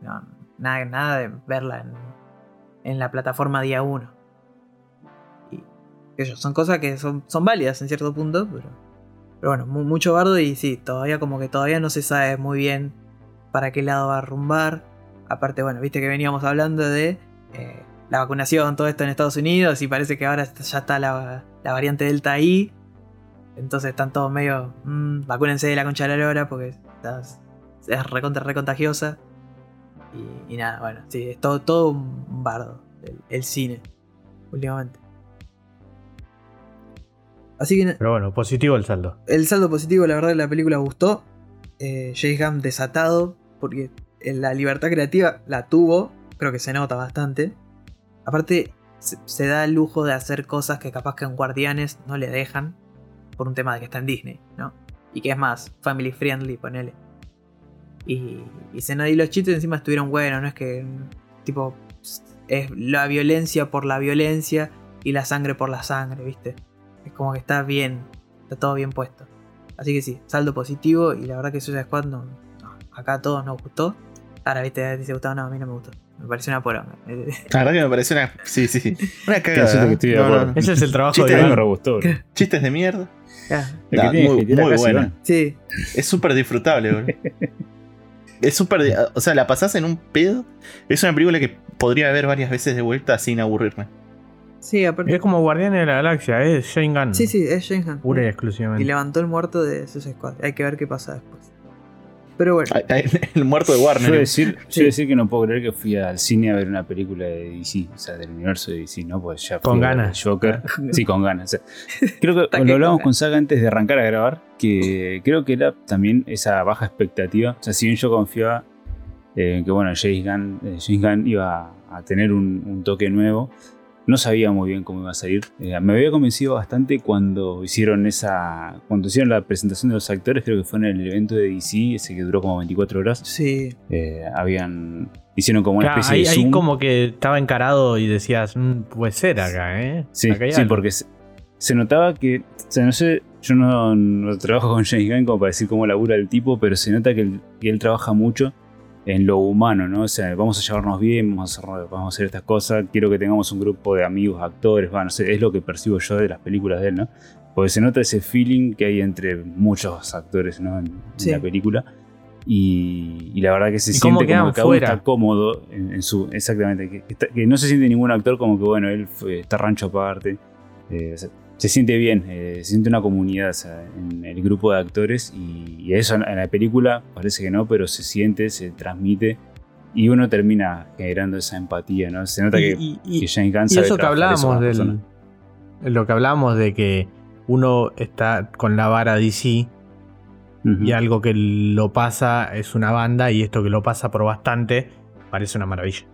No, nada, nada de verla en, en la plataforma día 1. Y son cosas que son, son válidas en cierto punto, pero, pero bueno, mu- mucho bardo y sí, todavía como que todavía no se sabe muy bien para qué lado va a rumbar. Aparte, bueno, viste que veníamos hablando de eh, la vacunación, todo esto en Estados Unidos y parece que ahora ya está la, la variante Delta ahí. Entonces están todos medio, "Mm, vacúnense de la concha de la lora porque está- es recontra, recontagiosa. Y, y nada, bueno, sí, es todo, todo un bardo el, el cine últimamente. Así que Pero bueno, positivo el saldo. el saldo positivo, la verdad, que la película gustó. Eh, James Gunn desatado, porque la libertad creativa la tuvo, creo que se nota bastante. Aparte, se, se da el lujo de hacer cosas que capaz que en Guardianes no le dejan, por un tema de que está en Disney, ¿no? Y que es más family friendly, ponele. Y, y, se no- y los chistes encima estuvieron buenos, no es que, tipo, es la violencia por la violencia y la sangre por la sangre, ¿viste? Es como que está bien, está todo bien puesto. Así que sí, saldo positivo y la verdad que Suicide Squad no, no, acá a todos nos gustó. Ahora, viste, te gustado, no, a mí no me gustó. Me pareció una poronga. *laughs* La verdad que me parece una. Sí, sí, sí. *laughs* Una Que cagada. estoy de No, no. Ese es el trabajo de gustó. bro. El Chistes de mierda. Que muy- que buena. Sí, Es súper disfrutable, boludo. *laughs* Es súper. O sea, la pasás en un pedo. Es una película que podría ver varias veces de vuelta sin aburrirme. sí, aparte. Es como Guardianes de la Galaxia, es Shane Gunn. Sí, sí, es James Gunn. Pura y Y exclusivamente. levantó el muerto de Suicide Squad. Hay que ver qué pasa después. Pero bueno, *laughs* El muerto de Yo Warner. a decir, yo Sí. decir que no puedo creer que fui al cine a ver una película de DC, o sea, del universo de DC, ¿no? Pues ya Con ganas. Joker. *laughs* Sí, con ganas. o sea, creo que lo hablamos con Saga antes de arrancar a grabar, que creo que era también esa baja expectativa. O sea, si bien yo confiaba eh, en que, bueno, James Gunn, eh, James Gunn iba a tener un, un toque nuevo, no sabía muy bien cómo iba a salir. Eh, me había convencido bastante cuando hicieron esa. Cuando hicieron la presentación de los actores, creo que fue en el evento de DC, ese que duró como 24 horas. sí. Eh, habían. Hicieron como una Claro, especie ahí, de ahí zoom. como que estaba encarado y decías, "Mm, puede ser acá, ¿eh? Sí, Acá sí, algo". porque se, se notaba que. O sea, no sé, yo no, no trabajo con James Gunn como para decir cómo labura el tipo, pero se nota que él, que él trabaja mucho en lo humano, ¿no? O sea, vamos a llevarnos bien, vamos a hacer, vamos a hacer estas cosas, quiero que tengamos un grupo de amigos, actores, bueno, no sé, es lo que percibo yo de las películas de él, ¿no? Porque se nota ese feeling que hay entre muchos actores, ¿no? En, la película. Y, y la verdad que se siente como que cada uno está cómodo en, en su. Exactamente. Que, que está- que no se siente ningún actor como que, bueno, él fue- está rancho aparte. eh, o sea, se siente bien, eh, se siente una comunidad o sea, en el grupo de actores. Y, y eso en, la película parece que no, pero se siente, se transmite. Y uno termina generando esa empatía, ¿no? Se nota que, Y- y- que James Gunn Y sabe eso que las del. Lo que hablábamos de que uno está con la vara DC y algo que lo pasa es una banda y esto que lo pasa por bastante parece una maravilla.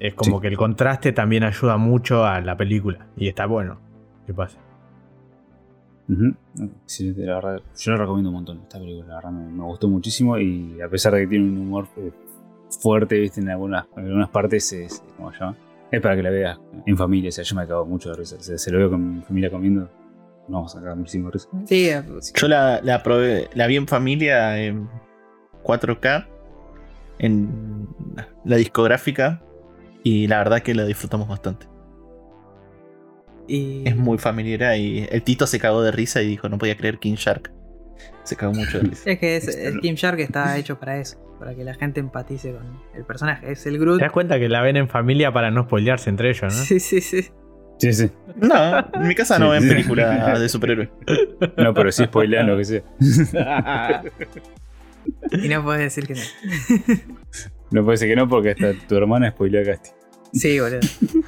Es como Sí. que el contraste también ayuda mucho a la película y está bueno que pase. La verdad, yo la recomiendo un montón esta película, la verdad me, me gustó muchísimo y a pesar de que tiene un humor eh, fuerte, viste, en algunas, en algunas partes es, ¿cómo se llama? Es para que la veas en familia, o sea, yo me acabo mucho de risa, o sea, se lo veo con mi familia comiendo, no vamos a sacar muchísimo de risa. Sí, Yo la, la probé, la vi en familia en 4K, en la discográfica, y la verdad que la disfrutamos bastante. Y. Es muy familiar y el Tito se cagó de risa y dijo, no podía creer King Shark. Se cagó mucho de *laughs* risa. Es que es, Este, el Kim Shark está hecho para eso, para que la gente empatice con el personaje. Es el Groot. ¿Te das cuenta que la ven en familia para no spoilearse entre ellos, no? Sí, sí, sí. Sí, sí, No, en mi casa no Sí. ven películas *laughs* de superhéroes. no, pero sí spoilean lo que sea. *laughs* Y no puedes decir que no. No puede ser que no porque hasta tu hermana spoilea a Casti. Sí, boludo.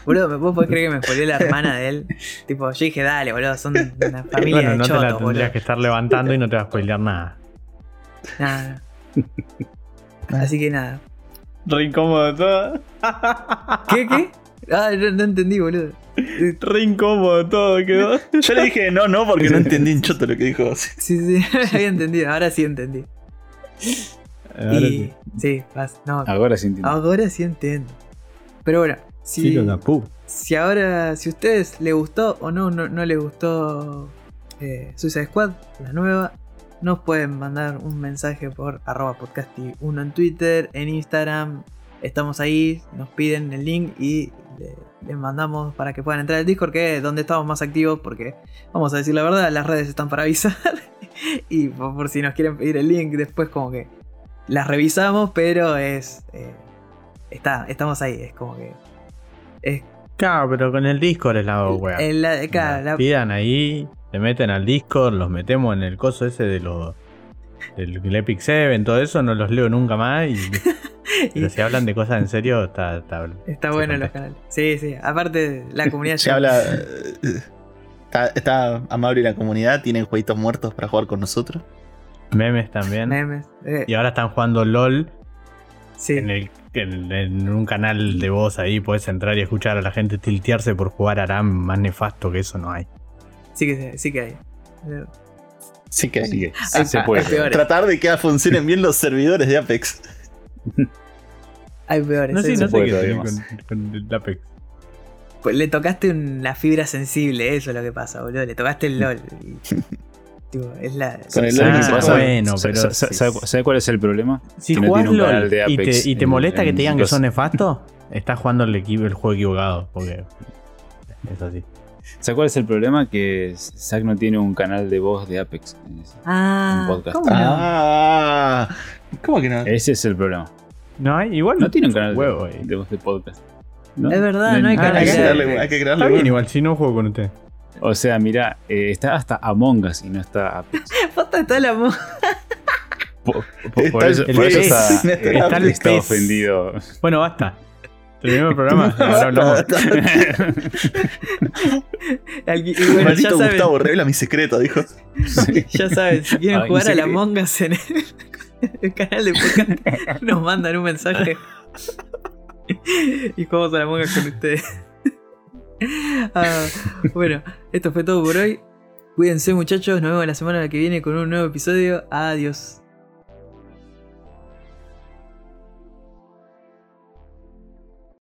Boludo, ¿me- ¿vos podés creer que me spoileó la hermana de él? Tipo, yo dije, dale, boludo, son una *laughs* familia bueno, de no te la chotos, boludo. tendrías que estar levantando y no te va a spoilear nada. Nada. Así que nada. Re incómodo todo. ¿Qué, qué? Ah, no, no entendí, boludo. Re incómodo todo quedó. Yo le dije no, no, porque no entendí un choto lo que dijo. Sí, sí, *laughs* había entendido, ahora sí entendí. y sí, vas, no, Ahora sí entiendo. ahora sí entiendo. Pero bueno, si, si ahora, si a ustedes les gustó o no, no, no les gustó eh, Suicide Squad, la nueva, nos pueden mandar un mensaje por arroba podcasti1 en Twitter, en Instagram. Estamos ahí, nos piden el link y le- les mandamos para que puedan entrar al Discord, que es donde estamos más activos, porque vamos a decir la verdad, las redes están para avisar. *laughs* y por, por si nos quieren pedir el link, después como que las revisamos, pero es... eh, está, estamos ahí, es como que... Es, Claro, pero con el Discord es la wea. en la- claro, la- Pidan ahí, se meten al Discord, los metemos en el coso ese de los. Del el Epic 7, todo eso, no los leo nunca más. Y, *laughs* pero si hablan de cosas en serio, está. está, Está bueno los contesta. canales. Sí, sí. Aparte, la *laughs* comunidad Se habla. *laughs* Está, está amable la comunidad, tienen jueguitos muertos para jugar con nosotros. Memes también. memes. eh, Y ahora están jugando LOL sí. en, el, en, en un canal de voz ahí. Puedes entrar y escuchar a la gente tiltearse por jugar Aram. Más nefasto que eso no hay. Sí que, sí que hay. Sí que Así que Hay- se hay puede. Tratar de que funcionen bien los servidores de Apex. Hay peores. No sé, eso. no sé puede qué con, con el Apex. Pues le tocaste una fibra sensible, eso es lo que pasa, boludo. Le tocaste el LOL. y, *laughs* tipo, es la. Con el ¿Sabes LOL pasa? bueno, pero sa- sa- sí. ¿sabe, sabe cuál es el problema? Si Que no jugás tiene un canal LOL de y te, Apex y te en- molesta que en te digan que son nefastos, estás jugando el, equipo, el juego equivocado. Porque es así. ¿Sabes cuál es el problema? Que Zack no tiene un canal de voz de Apex. Ah, Un podcast. ¿cómo no? Ah, ¿cómo que no? Ese es el problema. No hay, igual. No tiene un canal de- Huevo, de, eh. voz de podcast. ¿no? Es verdad, no hay Ah, canal Hay que de crearle, hay que Está crearle. bien, bueno. igual, si no juego con usted. O sea, mira, eh, está hasta Among Us y no está Apex. *laughs* Posta está la Por, por- eso, por está, Está el está pez. ofendido. Bueno, basta. Terminemos el programa. *laughs* Ahora hablamos. *laughs* Bueno, ya Maldito saben, Gustavo, revela mi secreto, dijo. ya saben, si quieren Ay, jugar a la Us en el, el canal de podcast, nos mandan un mensaje. y jugamos a la Among Us con ustedes. *laughs* Ah, bueno, esto fue todo por hoy. Cuídense muchachos, nos vemos la semana que viene con un nuevo episodio. Adiós.